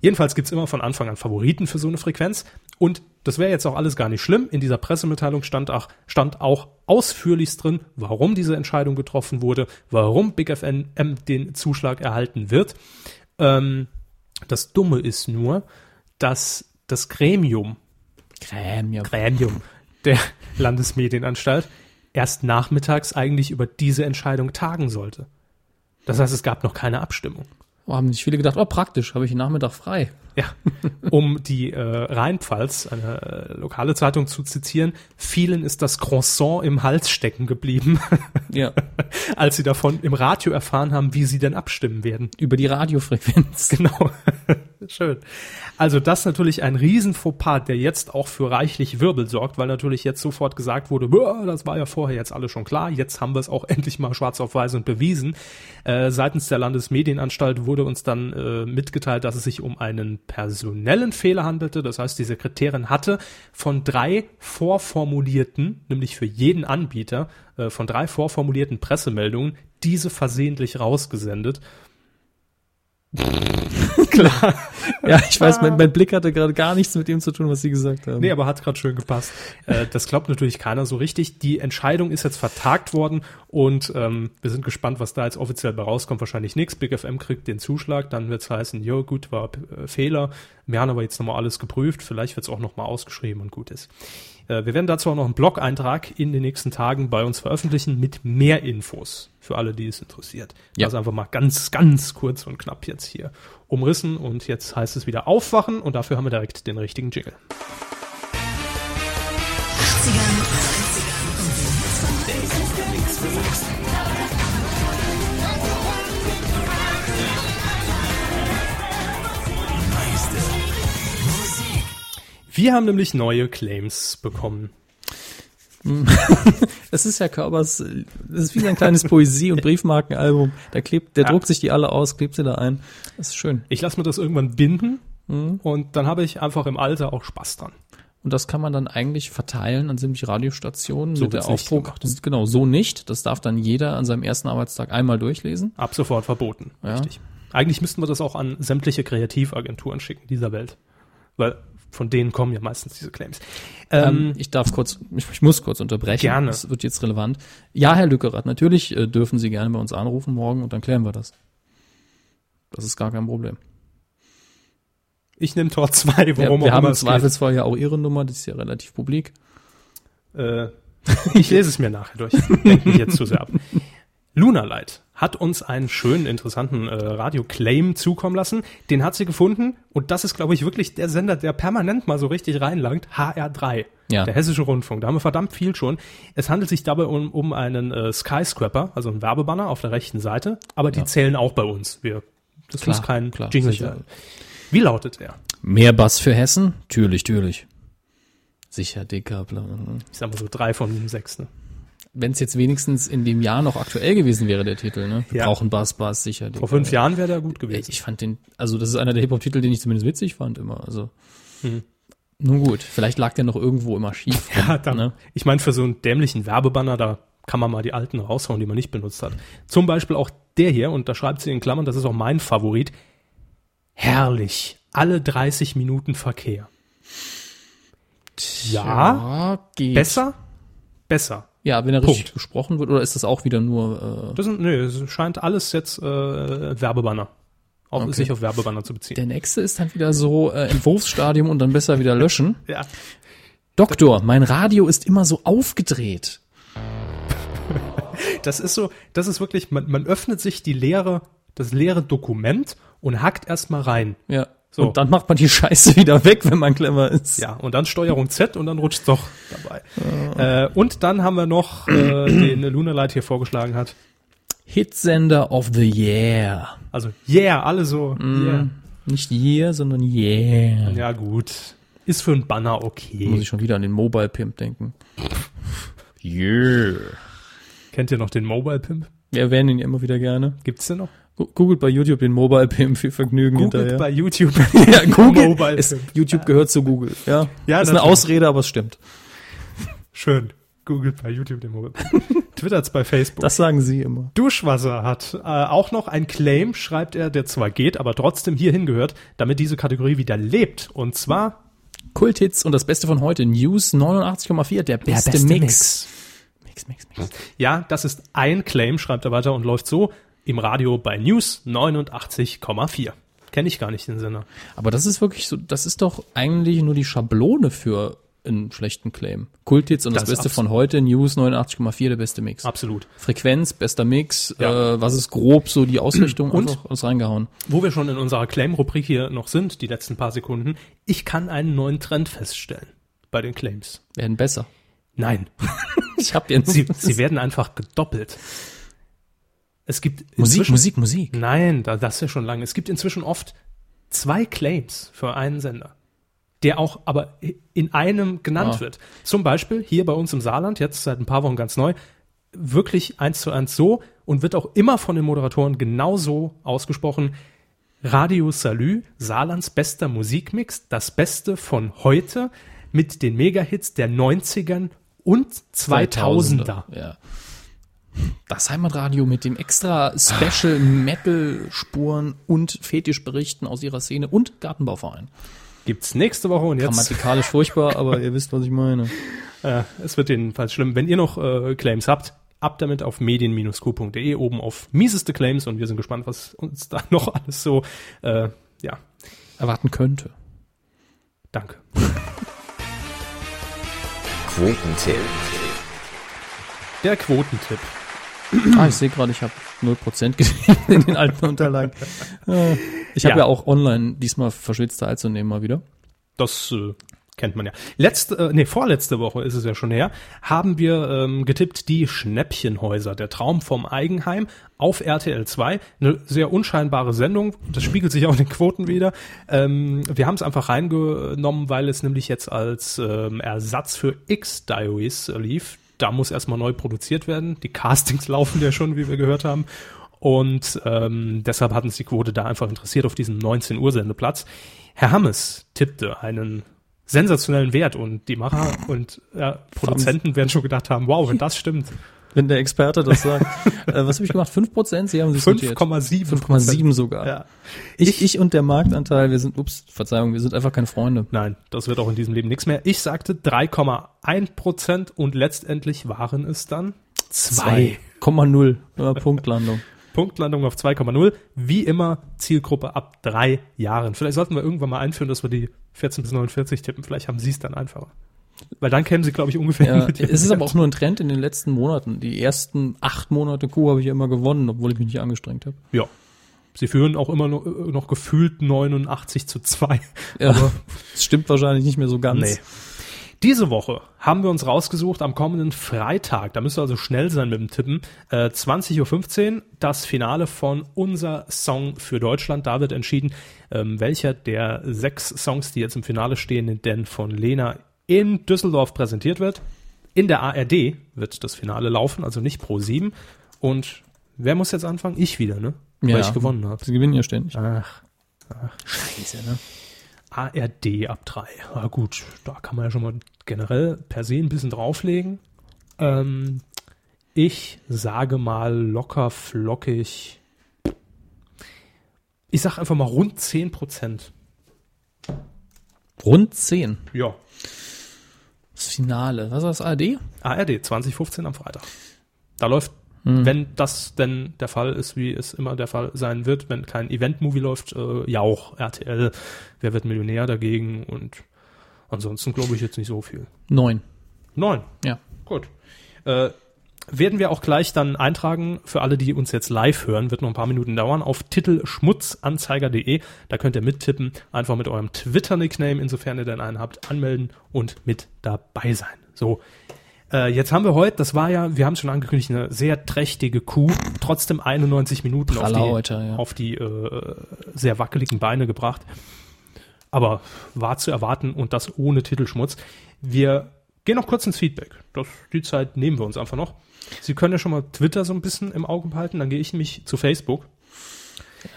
Speaker 1: Jedenfalls gibt's immer von Anfang an Favoriten für so eine Frequenz. Und das wäre jetzt auch alles gar nicht schlimm. In dieser Pressemitteilung stand auch, stand auch ausführlichst drin, warum diese Entscheidung getroffen wurde, warum Big FM den Zuschlag erhalten wird. Ähm, das Dumme ist nur, dass das Gremium,
Speaker 2: Gremium.
Speaker 1: Gremium der Landesmedienanstalt erst nachmittags eigentlich über diese Entscheidung tagen sollte. Das heißt, es gab noch keine Abstimmung.
Speaker 2: Oh, haben nicht viele gedacht, oh praktisch, habe ich den Nachmittag frei.
Speaker 1: Ja, um die äh, Rheinpfalz, eine äh, lokale Zeitung zu zitieren, vielen ist das Croissant im Hals stecken geblieben,
Speaker 2: Ja.
Speaker 1: als sie davon im Radio erfahren haben, wie sie denn abstimmen werden.
Speaker 2: Über die Radiofrequenz.
Speaker 1: Genau. Schön. Also das natürlich ein riesen Fauxpas, der jetzt auch für reichlich Wirbel sorgt, weil natürlich jetzt sofort gesagt wurde, "Boah, das war ja vorher jetzt alles schon klar, jetzt haben wir es auch endlich mal schwarz auf weiß und bewiesen. Äh, seitens der Landesmedienanstalt wurde uns dann äh, mitgeteilt, dass es sich um einen personellen Fehler handelte. Das heißt, die Sekretärin hatte von drei vorformulierten, nämlich für jeden Anbieter, äh, von drei vorformulierten Pressemeldungen diese versehentlich rausgesendet. Klar.
Speaker 2: Ja, ich weiß, mein, mein Blick hatte gerade gar nichts mit dem zu tun, was Sie gesagt haben.
Speaker 1: Nee, aber hat gerade schön gepasst. Äh, das glaubt natürlich keiner so richtig. Die Entscheidung ist jetzt vertagt worden und ähm, wir sind gespannt, was da jetzt offiziell bei rauskommt. Wahrscheinlich nichts. Big FM kriegt den Zuschlag, dann wird es heißen, jo gut, war äh, Fehler. Wir haben aber jetzt nochmal alles geprüft. Vielleicht wird es auch nochmal ausgeschrieben und gut ist. Äh, wir werden dazu auch noch einen Blog-Eintrag in den nächsten Tagen bei uns veröffentlichen mit mehr Infos für alle, die es interessiert.
Speaker 2: Ja.
Speaker 1: Also einfach mal ganz, ganz kurz und knapp jetzt hier umrissen und jetzt heißt es wieder aufwachen und dafür haben wir direkt den richtigen Jingle. Wir haben nämlich neue Claims bekommen.
Speaker 2: Das ist ja Körbers, das ist wie sein kleines Poesie- und Briefmarkenalbum. Der klebt, der
Speaker 1: Ja.
Speaker 2: druckt sich die alle aus, klebt sie da ein. Das ist schön.
Speaker 1: Ich lasse mir das irgendwann binden und dann habe ich einfach im Alter auch Spaß dran.
Speaker 2: Und das kann man dann eigentlich verteilen an sämtliche Radiostationen
Speaker 1: So
Speaker 2: mit der Aufdruck. Genau, so nicht. Das darf dann jeder an seinem ersten Arbeitstag einmal durchlesen.
Speaker 1: Ab sofort verboten.
Speaker 2: Ja.
Speaker 1: Richtig. Eigentlich müssten wir das auch an sämtliche Kreativagenturen schicken dieser Welt. Weil von denen kommen ja meistens diese Claims.
Speaker 2: Ähm, ich darf kurz, ich, ich muss kurz unterbrechen.
Speaker 1: Gerne.
Speaker 2: Das wird jetzt relevant. Ja, Herr Lückerath, natürlich äh, dürfen Sie gerne bei uns anrufen morgen und dann klären wir das. Das ist gar kein Problem.
Speaker 1: Ich nehme Tor 2,
Speaker 2: Wir,
Speaker 1: worum
Speaker 2: wir
Speaker 1: auch
Speaker 2: haben im. Zweifelsfall ja auch Ihre Nummer, das ist ja relativ publik.
Speaker 1: Äh, ich lese es mir nachher durch. Lenk mich jetzt zu sehr ab. Lunalight hat uns einen schönen, interessanten äh, Radio-Claim zukommen lassen. Den hat sie gefunden und das ist, glaube ich, wirklich der Sender, der permanent mal so richtig reinlangt. HR3,
Speaker 2: Ja.
Speaker 1: der Hessische Rundfunk. Da haben wir verdammt viel schon. Es handelt sich dabei um, um einen äh, Skyscraper, also einen Werbebanner auf der rechten Seite, aber die zählen auch bei uns. Wir, das
Speaker 2: Klar,
Speaker 1: muss kein
Speaker 2: klar,
Speaker 1: Jingle sein. Wie lautet er?
Speaker 2: Mehr Bass für Hessen? Türlich, türlich. Sicher, dicker.
Speaker 1: Ich sag mal so drei von sechs. Ne?
Speaker 2: Wenn es jetzt wenigstens in dem Jahr noch aktuell gewesen wäre, der Titel, ne? Wir
Speaker 1: Ja.
Speaker 2: brauchen Bass, Bass, sicher.
Speaker 1: Vor fünf Jahren wäre der gut gewesen.
Speaker 2: Ich fand den, also das ist einer der Hip-Hop-Titel, den ich zumindest witzig fand immer. Also
Speaker 1: Mhm.
Speaker 2: nun gut, vielleicht lag der noch irgendwo immer schief.
Speaker 1: Ja, dann,
Speaker 2: ne?
Speaker 1: ich meine, für so einen dämlichen Werbebanner, da kann man mal die alten raushauen, die man nicht benutzt hat. Zum Beispiel auch der hier, und da schreibt sie in Klammern, das ist auch mein Favorit. Herrlich. Alle 30 Minuten Verkehr. Ja,
Speaker 2: Ja, geht.
Speaker 1: besser? Besser.
Speaker 2: Ja, wenn er
Speaker 1: Punkt.
Speaker 2: richtig gesprochen wird, oder ist das auch wieder nur, äh,
Speaker 1: Das sind, nee, es scheint alles jetzt äh, Werbebanner. Auf,
Speaker 2: Okay.
Speaker 1: Sich auf Werbebanner zu beziehen.
Speaker 2: der nächste ist dann wieder so äh, Entwurfsstadium und dann besser wieder löschen.
Speaker 1: ja.
Speaker 2: Doktor, mein Radio ist immer so aufgedreht.
Speaker 1: Das ist so, das ist wirklich, man, man öffnet sich die leere, das leere Dokument und hackt erstmal rein.
Speaker 2: Ja.
Speaker 1: So.
Speaker 2: Und dann macht man die Scheiße wieder weg, wenn man clever ist.
Speaker 1: Ja, und dann Steuerung Z und dann rutscht's doch dabei. Äh, und dann haben wir noch, äh, den Lunalight hier vorgeschlagen hat.
Speaker 2: Hitsender of the Year.
Speaker 1: Also, yeah, alle so. Yeah.
Speaker 2: Nicht Year, sondern Yeah.
Speaker 1: Ja, gut. Ist für einen Banner
Speaker 2: Muss
Speaker 1: okay.
Speaker 2: ich schon wieder an den Mobile Pimp denken. Yeah.
Speaker 1: Kennt ihr noch den Mobile Pimp?
Speaker 2: Wir erwähnen ihn ja immer wieder gerne.
Speaker 1: Gibt's den noch?
Speaker 2: Googelt bei YouTube den Mobile Pimp, viel Vergnügen
Speaker 1: Googelt
Speaker 2: hinterher.
Speaker 1: bei YouTube.
Speaker 2: ja, Google.
Speaker 1: Mobile Pimp.
Speaker 2: YouTube gehört zu Google. Ja,
Speaker 1: Ja,
Speaker 2: ist eine. Ausrede, aber es stimmt.
Speaker 1: Schön. Googelt bei YouTube den Mobile Pimp. Twittert's bei Facebook.
Speaker 2: Das sagen Sie immer.
Speaker 1: Duschwasser hat äh, auch noch ein Claim, schreibt er, der zwar geht, aber trotzdem hier hingehört, damit diese Kategorie wieder lebt. Und zwar
Speaker 2: Kulthits und das Beste von heute. News 89,4, der beste,
Speaker 1: beste
Speaker 2: Mix. Mix, Mix, Mix.
Speaker 1: Ja, das ist ein Claim, schreibt er weiter und läuft so im Radio bei News 89,4. Kenne ich gar nicht den Sender.
Speaker 2: Aber das ist wirklich so, das ist doch eigentlich nur die Schablone für einen schlechten Claim. Kulthits und das,
Speaker 1: Das
Speaker 2: Beste von heute, News 89,4, der beste Mix.
Speaker 1: Absolut.
Speaker 2: Frequenz, bester Mix,
Speaker 1: Ja.
Speaker 2: äh, was ist grob so die Ausrichtung
Speaker 1: Und?
Speaker 2: einfach alles reingehauen.
Speaker 1: Wo wir schon in unserer Claim-Rubrik hier noch sind, die letzten paar Sekunden, ich kann einen neuen Trend feststellen bei den Claims.
Speaker 2: Werden besser.
Speaker 1: Nein,
Speaker 2: Ich hab den
Speaker 1: sie, sie werden einfach gedoppelt. Es gibt
Speaker 2: Musik, Musik, Musik.
Speaker 1: Nein, da, das ist ja schon lange. Es gibt inzwischen oft zwei Claims für einen Sender, der auch aber in einem genannt
Speaker 2: Ah.
Speaker 1: wird. Zum Beispiel hier bei uns im Saarland, jetzt seit ein paar Wochen ganz neu, wirklich eins zu eins so und wird auch immer von den Moderatoren genauso ausgesprochen. Radio Salü, Saarlands bester Musikmix, das Beste von heute mit den Megahits der 90ern und 2000er.
Speaker 2: Ja. Das Heimatradio mit dem extra Special Metal Spuren und Fetischberichten aus ihrer Szene und Gartenbauverein.
Speaker 1: Gibt's nächste Woche und jetzt
Speaker 2: Grammatikalisch furchtbar, aber ihr wisst, was ich meine.
Speaker 1: Äh, es wird jedenfalls schlimm. Wenn ihr noch äh, Claims habt, ab damit auf medien-q.de, oben auf mieseste Claims und wir sind gespannt, was uns da noch alles so, äh, ja,
Speaker 2: Erwarten könnte.
Speaker 1: danke.
Speaker 5: Quotentipp.
Speaker 1: Der Quotentipp.
Speaker 2: Ah, ich sehe gerade, ich habe 0% gesehen in den alten Unterlagen. Äh, Ich habe
Speaker 1: Ja.
Speaker 2: ja. auch online diesmal verschwitzt teilzunehmen mal wieder.
Speaker 1: Das äh, kennt man ja. Letzte, äh, nee, vorletzte Woche ist es ja schon her, haben wir ähm, getippt die Schnäppchenhäuser, der Traum vom Eigenheim auf RTL 2. Eine sehr unscheinbare Sendung, das spiegelt sich auch in den Quoten wieder. Ähm, wir haben es einfach reingenommen, weil es nämlich jetzt als ähm, Ersatz für X-Diaries lief. Da muss erstmal neu produziert werden. Die Castings laufen ja schon, wie wir gehört haben. Und ähm, deshalb hat uns die Quote da einfach interessiert auf diesem 19 Uhr Sendeplatz. Herr Hammes tippte einen sensationellen Wert und die Macher und ja, Produzenten werden schon gedacht haben, wow, wenn das stimmt.
Speaker 2: Wenn der Experte das sagt. äh, was habe ich gemacht? 5%? Sie haben sich
Speaker 1: 5,7
Speaker 2: 5,7 sogar.
Speaker 1: Ja.
Speaker 2: Ich, ich und der Marktanteil, wir sind, ups, Verzeihung, wir sind einfach keine Freunde.
Speaker 1: Nein, das wird auch in diesem Leben nichts mehr. Ich sagte 3,1 Prozent und letztendlich waren es dann 2.
Speaker 2: 2,0. Ja, Punktlandung.
Speaker 1: Punktlandung auf 2,0. Wie immer Zielgruppe ab drei Jahren. Vielleicht sollten wir irgendwann mal einführen, dass wir die 14 bis 49 tippen. Vielleicht haben sie es dann einfacher. Weil dann kämen sie, glaube ich, ungefähr.
Speaker 2: Ja, es ist aber auch nur ein Trend in den letzten Monaten. Die ersten acht Monate Kuh habe ich ja immer gewonnen, obwohl ich mich nicht angestrengt habe.
Speaker 1: Ja. Sie führen auch immer noch, äh, noch gefühlt 89 zu 2.
Speaker 2: Ja, das stimmt wahrscheinlich nicht mehr so ganz.
Speaker 1: Nee. Diese Woche haben wir uns rausgesucht am kommenden Freitag, da müsst ihr also schnell sein mit dem Tippen, äh, 20.15 Uhr das Finale von Unser Song für Deutschland. Da wird entschieden, ähm, welcher der sechs Songs, die jetzt im Finale stehen, denn von Lena in Düsseldorf präsentiert wird. In der ARD wird das Finale laufen, also nicht pro 7. Und wer muss jetzt anfangen? Ich wieder, ne? Weil
Speaker 2: Ja.
Speaker 1: ich gewonnen habe.
Speaker 2: Sie gewinnen ja ständig.
Speaker 1: Ach,
Speaker 2: Scheiße, ne?
Speaker 1: ARD ab 3. Na gut, da kann man ja schon mal generell per se ein bisschen drauflegen. Ähm, ich sage mal locker flockig. Ich sag einfach mal rund 10 Prozent.
Speaker 2: Rund 10.
Speaker 1: Ja.
Speaker 2: Das Finale. Was war das, ARD?
Speaker 1: ARD 2015 am Freitag. Da läuft,
Speaker 2: Hm.
Speaker 1: wenn das denn der Fall ist, wie es immer der Fall sein wird, wenn kein Event-Movie läuft, äh, ja auch RTL, wer wird Millionär dagegen und ansonsten glaube ich jetzt nicht so viel.
Speaker 2: Neun.
Speaker 1: Neun.
Speaker 2: Ja.
Speaker 1: Gut. Äh, werden wir auch gleich dann eintragen, für alle, die uns jetzt live hören, wird noch ein paar Minuten dauern, auf titelschmutzanzeiger.de. Da könnt ihr mittippen, einfach mit eurem Twitter-Nickname, insofern ihr denn einen habt, anmelden und mit dabei sein. So. Äh, jetzt haben wir heute, das war ja, wir haben es schon angekündigt, eine sehr trächtige Kuh, trotzdem 91 Minuten auf
Speaker 2: Praller
Speaker 1: die,
Speaker 2: heute, ja.
Speaker 1: auf die äh, sehr wackeligen Beine gebracht. Aber war zu erwarten und das ohne Titelschmutz. Wir gehen noch kurz ins Feedback. Das, die Zeit nehmen wir uns einfach noch. Sie können ja schon mal Twitter so ein bisschen im Auge behalten, dann gehe ich mich zu Facebook.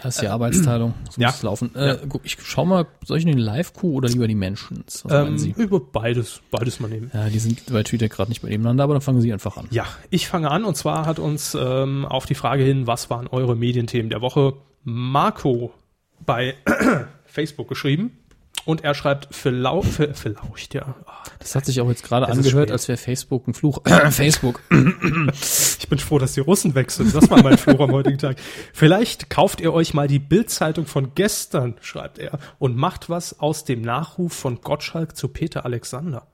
Speaker 2: Das ist die Arbeitsteilung. So
Speaker 1: ja.
Speaker 2: muss es laufen. Äh, guck, ich schau mal, soll ich nur die Live-Kuh oder lieber die Menschen? Was meinen
Speaker 1: Ähm,
Speaker 2: Sie?
Speaker 1: über beides, beides mal nehmen.
Speaker 2: Ja, die sind bei Twitter gerade nicht nebeneinander, aber dann fangen Sie einfach an.
Speaker 1: Ja, ich fange an und zwar hat uns ähm, auf die Frage hin, was waren eure Medienthemen der Woche, Marco bei Facebook geschrieben. Und er schreibt, verlau ver verlaucht, ja. Ah,
Speaker 2: Das hat sich auch jetzt gerade angehört, als wäre Facebook ein Fluch. Facebook.
Speaker 1: Ich bin froh, dass die Russen wechseln. Das war mein Fluch am heutigen Tag. Vielleicht kauft ihr euch mal die Bildzeitung von gestern, schreibt er, und macht was aus dem Nachruf von Gottschalk zu Peter Alexander.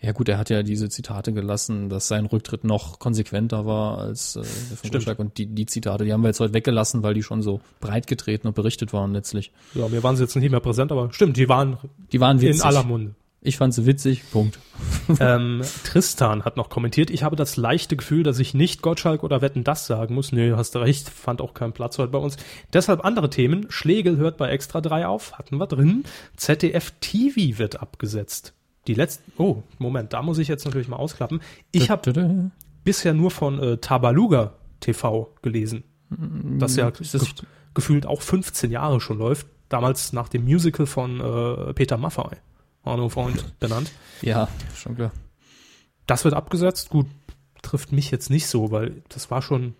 Speaker 2: Ja gut, er hat ja diese Zitate gelassen, dass sein Rücktritt noch konsequenter war als äh, der. Gottschalk. Und die, die Zitate, die haben wir jetzt heute weggelassen, weil die schon so breit getreten und berichtet waren letztlich.
Speaker 1: Ja, mir waren sie jetzt nicht mehr präsent, aber stimmt, die waren
Speaker 2: Die waren witzig.
Speaker 1: in aller Munde.
Speaker 2: Ich fand sie witzig, Punkt.
Speaker 1: ähm, Tristan hat noch kommentiert, ich habe das leichte Gefühl, dass ich nicht Gottschalk oder Wetten das sagen muss. Nee, hast du recht, fand auch keinen Platz heute bei uns. Deshalb andere Themen. Schlegel hört bei Extra 3 auf, hatten wir drin. ZDF TV wird abgesetzt. Die letzten, oh, Moment, da muss ich jetzt natürlich mal ausklappen. Ich habe bisher nur von äh, Tabaluga TV gelesen. Das ja
Speaker 2: Ist das-
Speaker 1: ge gefühlt auch 15 Jahre schon läuft. Damals nach dem Musical von äh, Peter Maffay, Arno Freund benannt.
Speaker 2: Ja, schon klar.
Speaker 1: Das wird abgesetzt. Gut, trifft mich jetzt nicht so, weil das war schon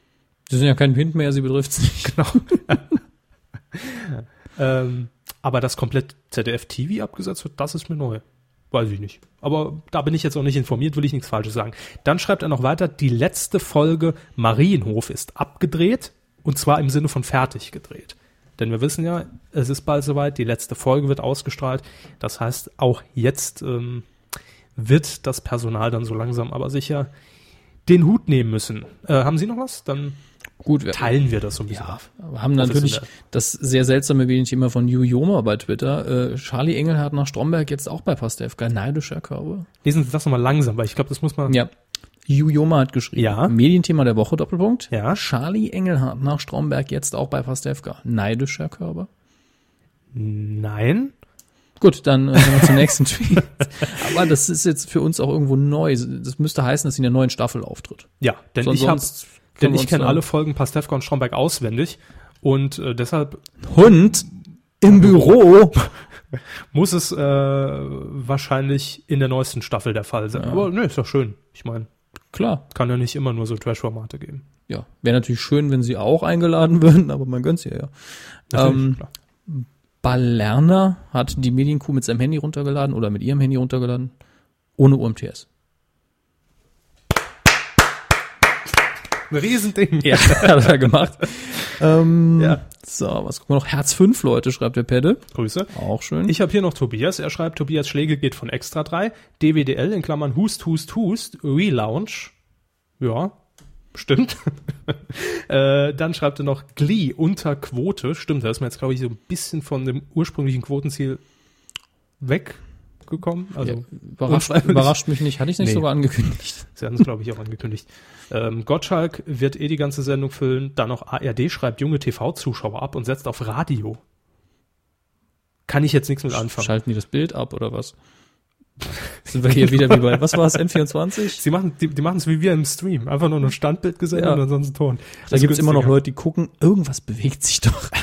Speaker 2: Sie sind ja kein Wind mehr, sie betrifft nicht.
Speaker 1: genau. ähm, aber dass komplett ZDF TV abgesetzt wird, das ist mir neu. Weiß ich nicht. Aber da bin ich jetzt auch nicht informiert, will ich nichts Falsches sagen. Dann schreibt er noch weiter, die letzte Folge Marienhof ist abgedreht und zwar im Sinne von fertig gedreht. Denn wir wissen ja, es ist bald soweit, die letzte Folge wird ausgestrahlt. Das heißt, auch jetzt ähm, wird das Personal dann so langsam aber sicher den Hut nehmen müssen. Äh, haben Sie noch was? Dann
Speaker 2: Gut, wir
Speaker 1: teilen wir das so ein bisschen
Speaker 2: ja, wir haben natürlich das sehr seltsame Medienthema von New Yoma bei Twitter. Äh, Charlie Engelhardt nach Stromberg jetzt auch bei Pastewka. Neidischer Körbe.
Speaker 1: Lesen Sie das nochmal langsam, weil ich glaube, das muss man.
Speaker 2: Ja. Yu Yoma hat geschrieben.
Speaker 1: Ja.
Speaker 2: Medienthema der Woche, Doppelpunkt.
Speaker 1: Ja.
Speaker 2: Charlie Engelhardt nach Stromberg jetzt auch bei Pastewka. Neidischer Körbe.
Speaker 1: Nein.
Speaker 2: Gut, dann äh, kommen wir zum nächsten Tweet. Aber das ist jetzt für uns auch irgendwo neu. Das müsste heißen, dass sie in der neuen Staffel auftritt.
Speaker 1: Ja, denn
Speaker 2: Son-
Speaker 1: ich habe, denn ich kenne alle Folgen Pastewka und Stromberg auswendig und äh, deshalb
Speaker 2: Hund im Büro.
Speaker 1: muss es äh, wahrscheinlich in der neuesten Staffel der Fall sein. Aber ne, ist doch schön. Ich meine,
Speaker 2: Klar.
Speaker 1: kann ja nicht immer nur so Trash-Formate geben.
Speaker 2: Ja. Wäre natürlich schön, wenn sie auch eingeladen würden, aber man gönnt sie ja.
Speaker 1: Natürlich,
Speaker 2: Ähm,
Speaker 1: klar.
Speaker 2: Ballerner hat die Medienkuh mit seinem Handy runtergeladen oder mit ihrem Handy runtergeladen. Ohne UMTS.
Speaker 1: Ein Riesending.
Speaker 2: Ja, hat er gemacht. ähm,
Speaker 1: Ja.
Speaker 2: So, was gucken wir noch? Herz 5 Leute, schreibt der Pedde.
Speaker 1: Grüße.
Speaker 2: Auch schön.
Speaker 1: Ich habe hier noch Tobias. Er schreibt, Tobias Schläge geht von Extra 3. DWDL in Klammern Hust, Hust, Hust. Relaunch. Ja, stimmt. äh, dann schreibt er noch Glee unter Quote. Stimmt, da ist man jetzt, glaube ich, so ein bisschen von dem ursprünglichen Quotenziel weggekommen. Also
Speaker 2: ja, überrascht, überrascht mich nicht. Hatte ich nicht
Speaker 1: Nee.
Speaker 2: sogar angekündigt.
Speaker 1: Sie hatten es, glaube ich, auch angekündigt. Ähm, Gottschalk wird eh die ganze Sendung füllen. Dann noch ARD schreibt junge TV-Zuschauer ab und setzt auf Radio. Kann ich jetzt nichts mit anfangen.
Speaker 2: Schalten die das Bild ab oder was? Sind wir hier wieder wie bei, was war es, N24?
Speaker 1: Sie machen, die, die machen es wie wir im Stream. Einfach nur ein Standbild gesendet
Speaker 2: Ja.
Speaker 1: und ansonsten Ton.
Speaker 2: Da
Speaker 1: Das
Speaker 2: gibt es immer noch. Leute, die gucken, irgendwas bewegt sich doch.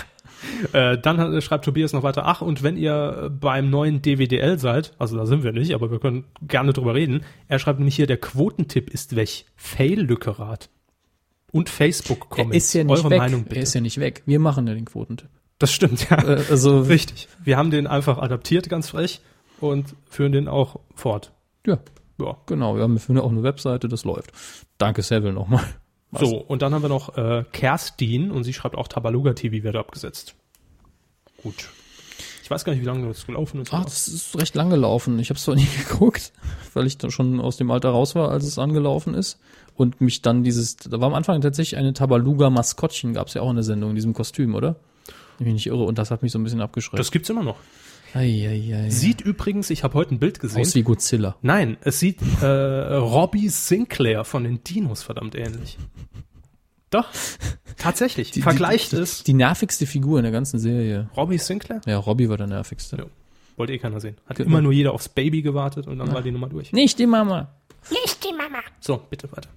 Speaker 1: Äh, dann hat, schreibt Tobias noch weiter, ach, und wenn ihr beim neuen DWDL seid, also da sind wir nicht, aber wir können gerne drüber reden, er schreibt nämlich hier, der Quotentipp ist weg. Fail-Lückerat. Und Facebook-Comments.
Speaker 2: ist ja nicht
Speaker 1: Eure
Speaker 2: weg.
Speaker 1: Meinung bitte.
Speaker 2: er ist ja nicht weg. Wir machen ja den Quotentipp.
Speaker 1: das stimmt, ja.
Speaker 2: Äh, also,
Speaker 1: Richtig. Wir haben den einfach adaptiert, ganz frech, und führen den auch fort.
Speaker 2: ja,
Speaker 1: Ja.
Speaker 2: genau. Wir haben auch eine Webseite, das läuft. Danke, Seville, nochmal.
Speaker 1: So, und dann haben wir noch äh, Kerstin und sie schreibt auch Tabaluga TV wird abgesetzt. Gut. Ich weiß gar nicht, wie lange das gelaufen ist.
Speaker 2: Ah, das ist recht lang gelaufen. Ich habe es zwar nie geguckt, weil ich dann schon aus dem Alter raus war, als es angelaufen ist. Und mich dann dieses, da war am Anfang tatsächlich eine Tabaluga-Maskottchen, gab es ja auch in der Sendung, in diesem Kostüm, oder? Wenn ich mich nicht irre. Und das hat mich so ein bisschen abgeschreckt.
Speaker 1: das gibt's immer noch.
Speaker 2: Eieiei.
Speaker 1: Sieht übrigens, ich habe heute ein Bild gesehen.
Speaker 2: aus wie Godzilla.
Speaker 1: Nein, es sieht äh, Robbie Sinclair von den Dinos verdammt ähnlich. Doch, tatsächlich. Vergleicht
Speaker 2: die,
Speaker 1: es.
Speaker 2: Die nervigste Figur in der ganzen Serie.
Speaker 1: Robbie Sinclair?
Speaker 2: Ja, Robbie war der nervigste.
Speaker 1: Ja. Wollte eh keiner sehen. Hat
Speaker 2: Genau.
Speaker 1: immer nur jeder aufs Baby gewartet und dann war die Nummer durch.
Speaker 2: Nicht die Mama.
Speaker 10: Nicht die Mama.
Speaker 1: So, bitte weiter.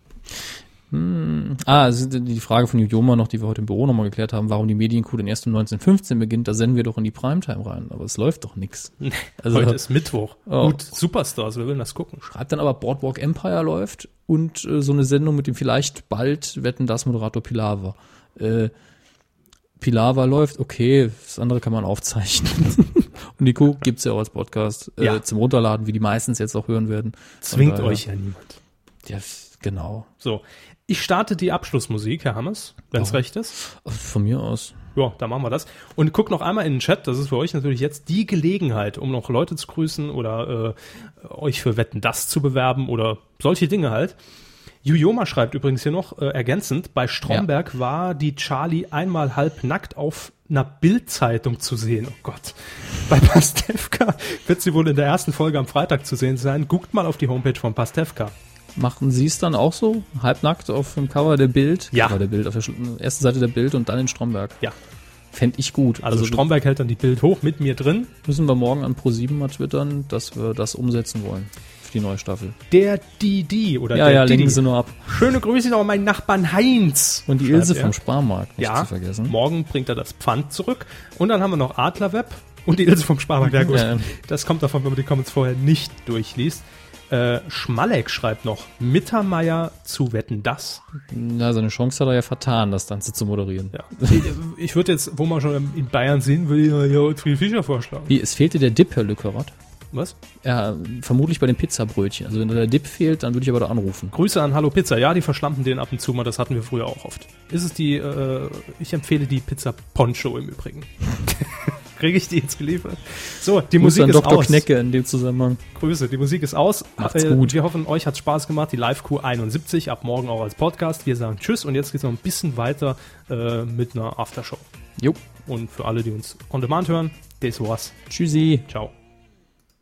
Speaker 2: Ah, es ist die Frage von Joma noch, die wir heute im Büro nochmal geklärt haben, warum die Medienkuh denn erst um 1915 beginnt, da senden wir doch in die Primetime rein. Aber es läuft doch nix. Also,
Speaker 1: Heute ist Mittwoch.
Speaker 2: Oh.
Speaker 1: Gut, Superstars, wir wollen das gucken.
Speaker 2: schreibt dann aber Boardwalk Empire läuft und äh, so eine Sendung mit dem vielleicht bald Wetten das Moderator Pilawa. Äh, Pilawa läuft, okay, das andere kann man aufzeichnen. und die Kuh gibt's ja auch als Podcast äh,
Speaker 1: Ja.
Speaker 2: zum Runterladen, wie die meistens jetzt auch hören werden.
Speaker 1: Zwingt
Speaker 2: daher-
Speaker 1: euch ja niemand.
Speaker 2: Ja, genau.
Speaker 1: So, ich starte die Abschlussmusik, Herr Hammes, wenn es
Speaker 2: Oh.
Speaker 1: recht ist.
Speaker 2: Von mir aus.
Speaker 1: Ja, da machen wir das. Und guck noch einmal in den Chat, das ist für euch natürlich jetzt die Gelegenheit, um noch Leute zu grüßen oder äh, euch für Wetten das zu bewerben oder solche Dinge halt. Jujoma schreibt übrigens hier noch äh, ergänzend, bei Stromberg war die Charlie einmal halb nackt auf einer Bildzeitung zu sehen. Oh Gott. Bei Pastewka wird sie wohl in der ersten Folge am Freitag zu sehen sein. Guckt mal auf die Homepage von Pastewka.
Speaker 2: Machen Sie es dann auch so? Halbnackt auf dem Cover der Bild?
Speaker 1: Ja.
Speaker 2: Cover der Bild, auf der ersten Seite der Bild und dann in Stromberg.
Speaker 1: Ja.
Speaker 2: Fände ich gut.
Speaker 1: Also, Stromberg hält dann die Bild hoch mit mir drin.
Speaker 2: müssen wir morgen an Pro7 mal twittern, dass wir das umsetzen wollen. Für die neue Staffel.
Speaker 1: Der Didi oder
Speaker 2: Ja,
Speaker 1: der
Speaker 2: ja,
Speaker 1: Didi.
Speaker 2: lenken Sie nur ab.
Speaker 1: Schöne Grüße noch an meinen Nachbarn Heinz.
Speaker 2: Und die Ilse
Speaker 1: er.
Speaker 2: vom Sparmarkt, nicht
Speaker 1: Ja,
Speaker 2: zu vergessen.
Speaker 1: morgen bringt er das Pfand zurück. Und dann haben wir noch Adlerweb und die Ilse vom Sparmarkt. Ja, gut.
Speaker 2: Ja.
Speaker 1: Das kommt davon, wenn man die Comments vorher nicht durchliest. Äh, Schmalek schreibt noch, Mittermeier zu wetten das.
Speaker 2: Na, seine Chance hat er ja vertan, das Ganze zu moderieren.
Speaker 1: Ja. ich ich würde jetzt, wo man schon in Bayern sind, will ich ja Otfried Fischer vorschlagen.
Speaker 2: Wie, es fehlte der Dip, Herr Lückerath?
Speaker 1: Was?
Speaker 2: Ja, vermutlich bei den Pizzabrötchen. Also wenn der Dip fehlt, dann würde ich aber da anrufen.
Speaker 1: Grüße an Hallo Pizza. Ja, die verschlampen den ab und zu mal. Das hatten wir früher auch oft. Ist es die, äh, ich empfehle die Pizza Poncho im Übrigen. Kriege ich die jetzt geliefert? So, die
Speaker 2: Muss
Speaker 1: Musik ist
Speaker 2: Dr.
Speaker 1: aus.
Speaker 2: Knecke in dem Zusammenhang.
Speaker 1: Grüße, die Musik ist aus.
Speaker 2: Macht's gut.
Speaker 1: Wir hoffen, euch hat's Spaß gemacht. Die Live-Q 71 ab morgen auch als Podcast. Wir sagen Tschüss und jetzt geht's noch ein bisschen weiter äh, mit einer Aftershow.
Speaker 2: Jo.
Speaker 1: Und für alle, die uns on demand hören, das war's.
Speaker 2: Tschüssi.
Speaker 1: Ciao.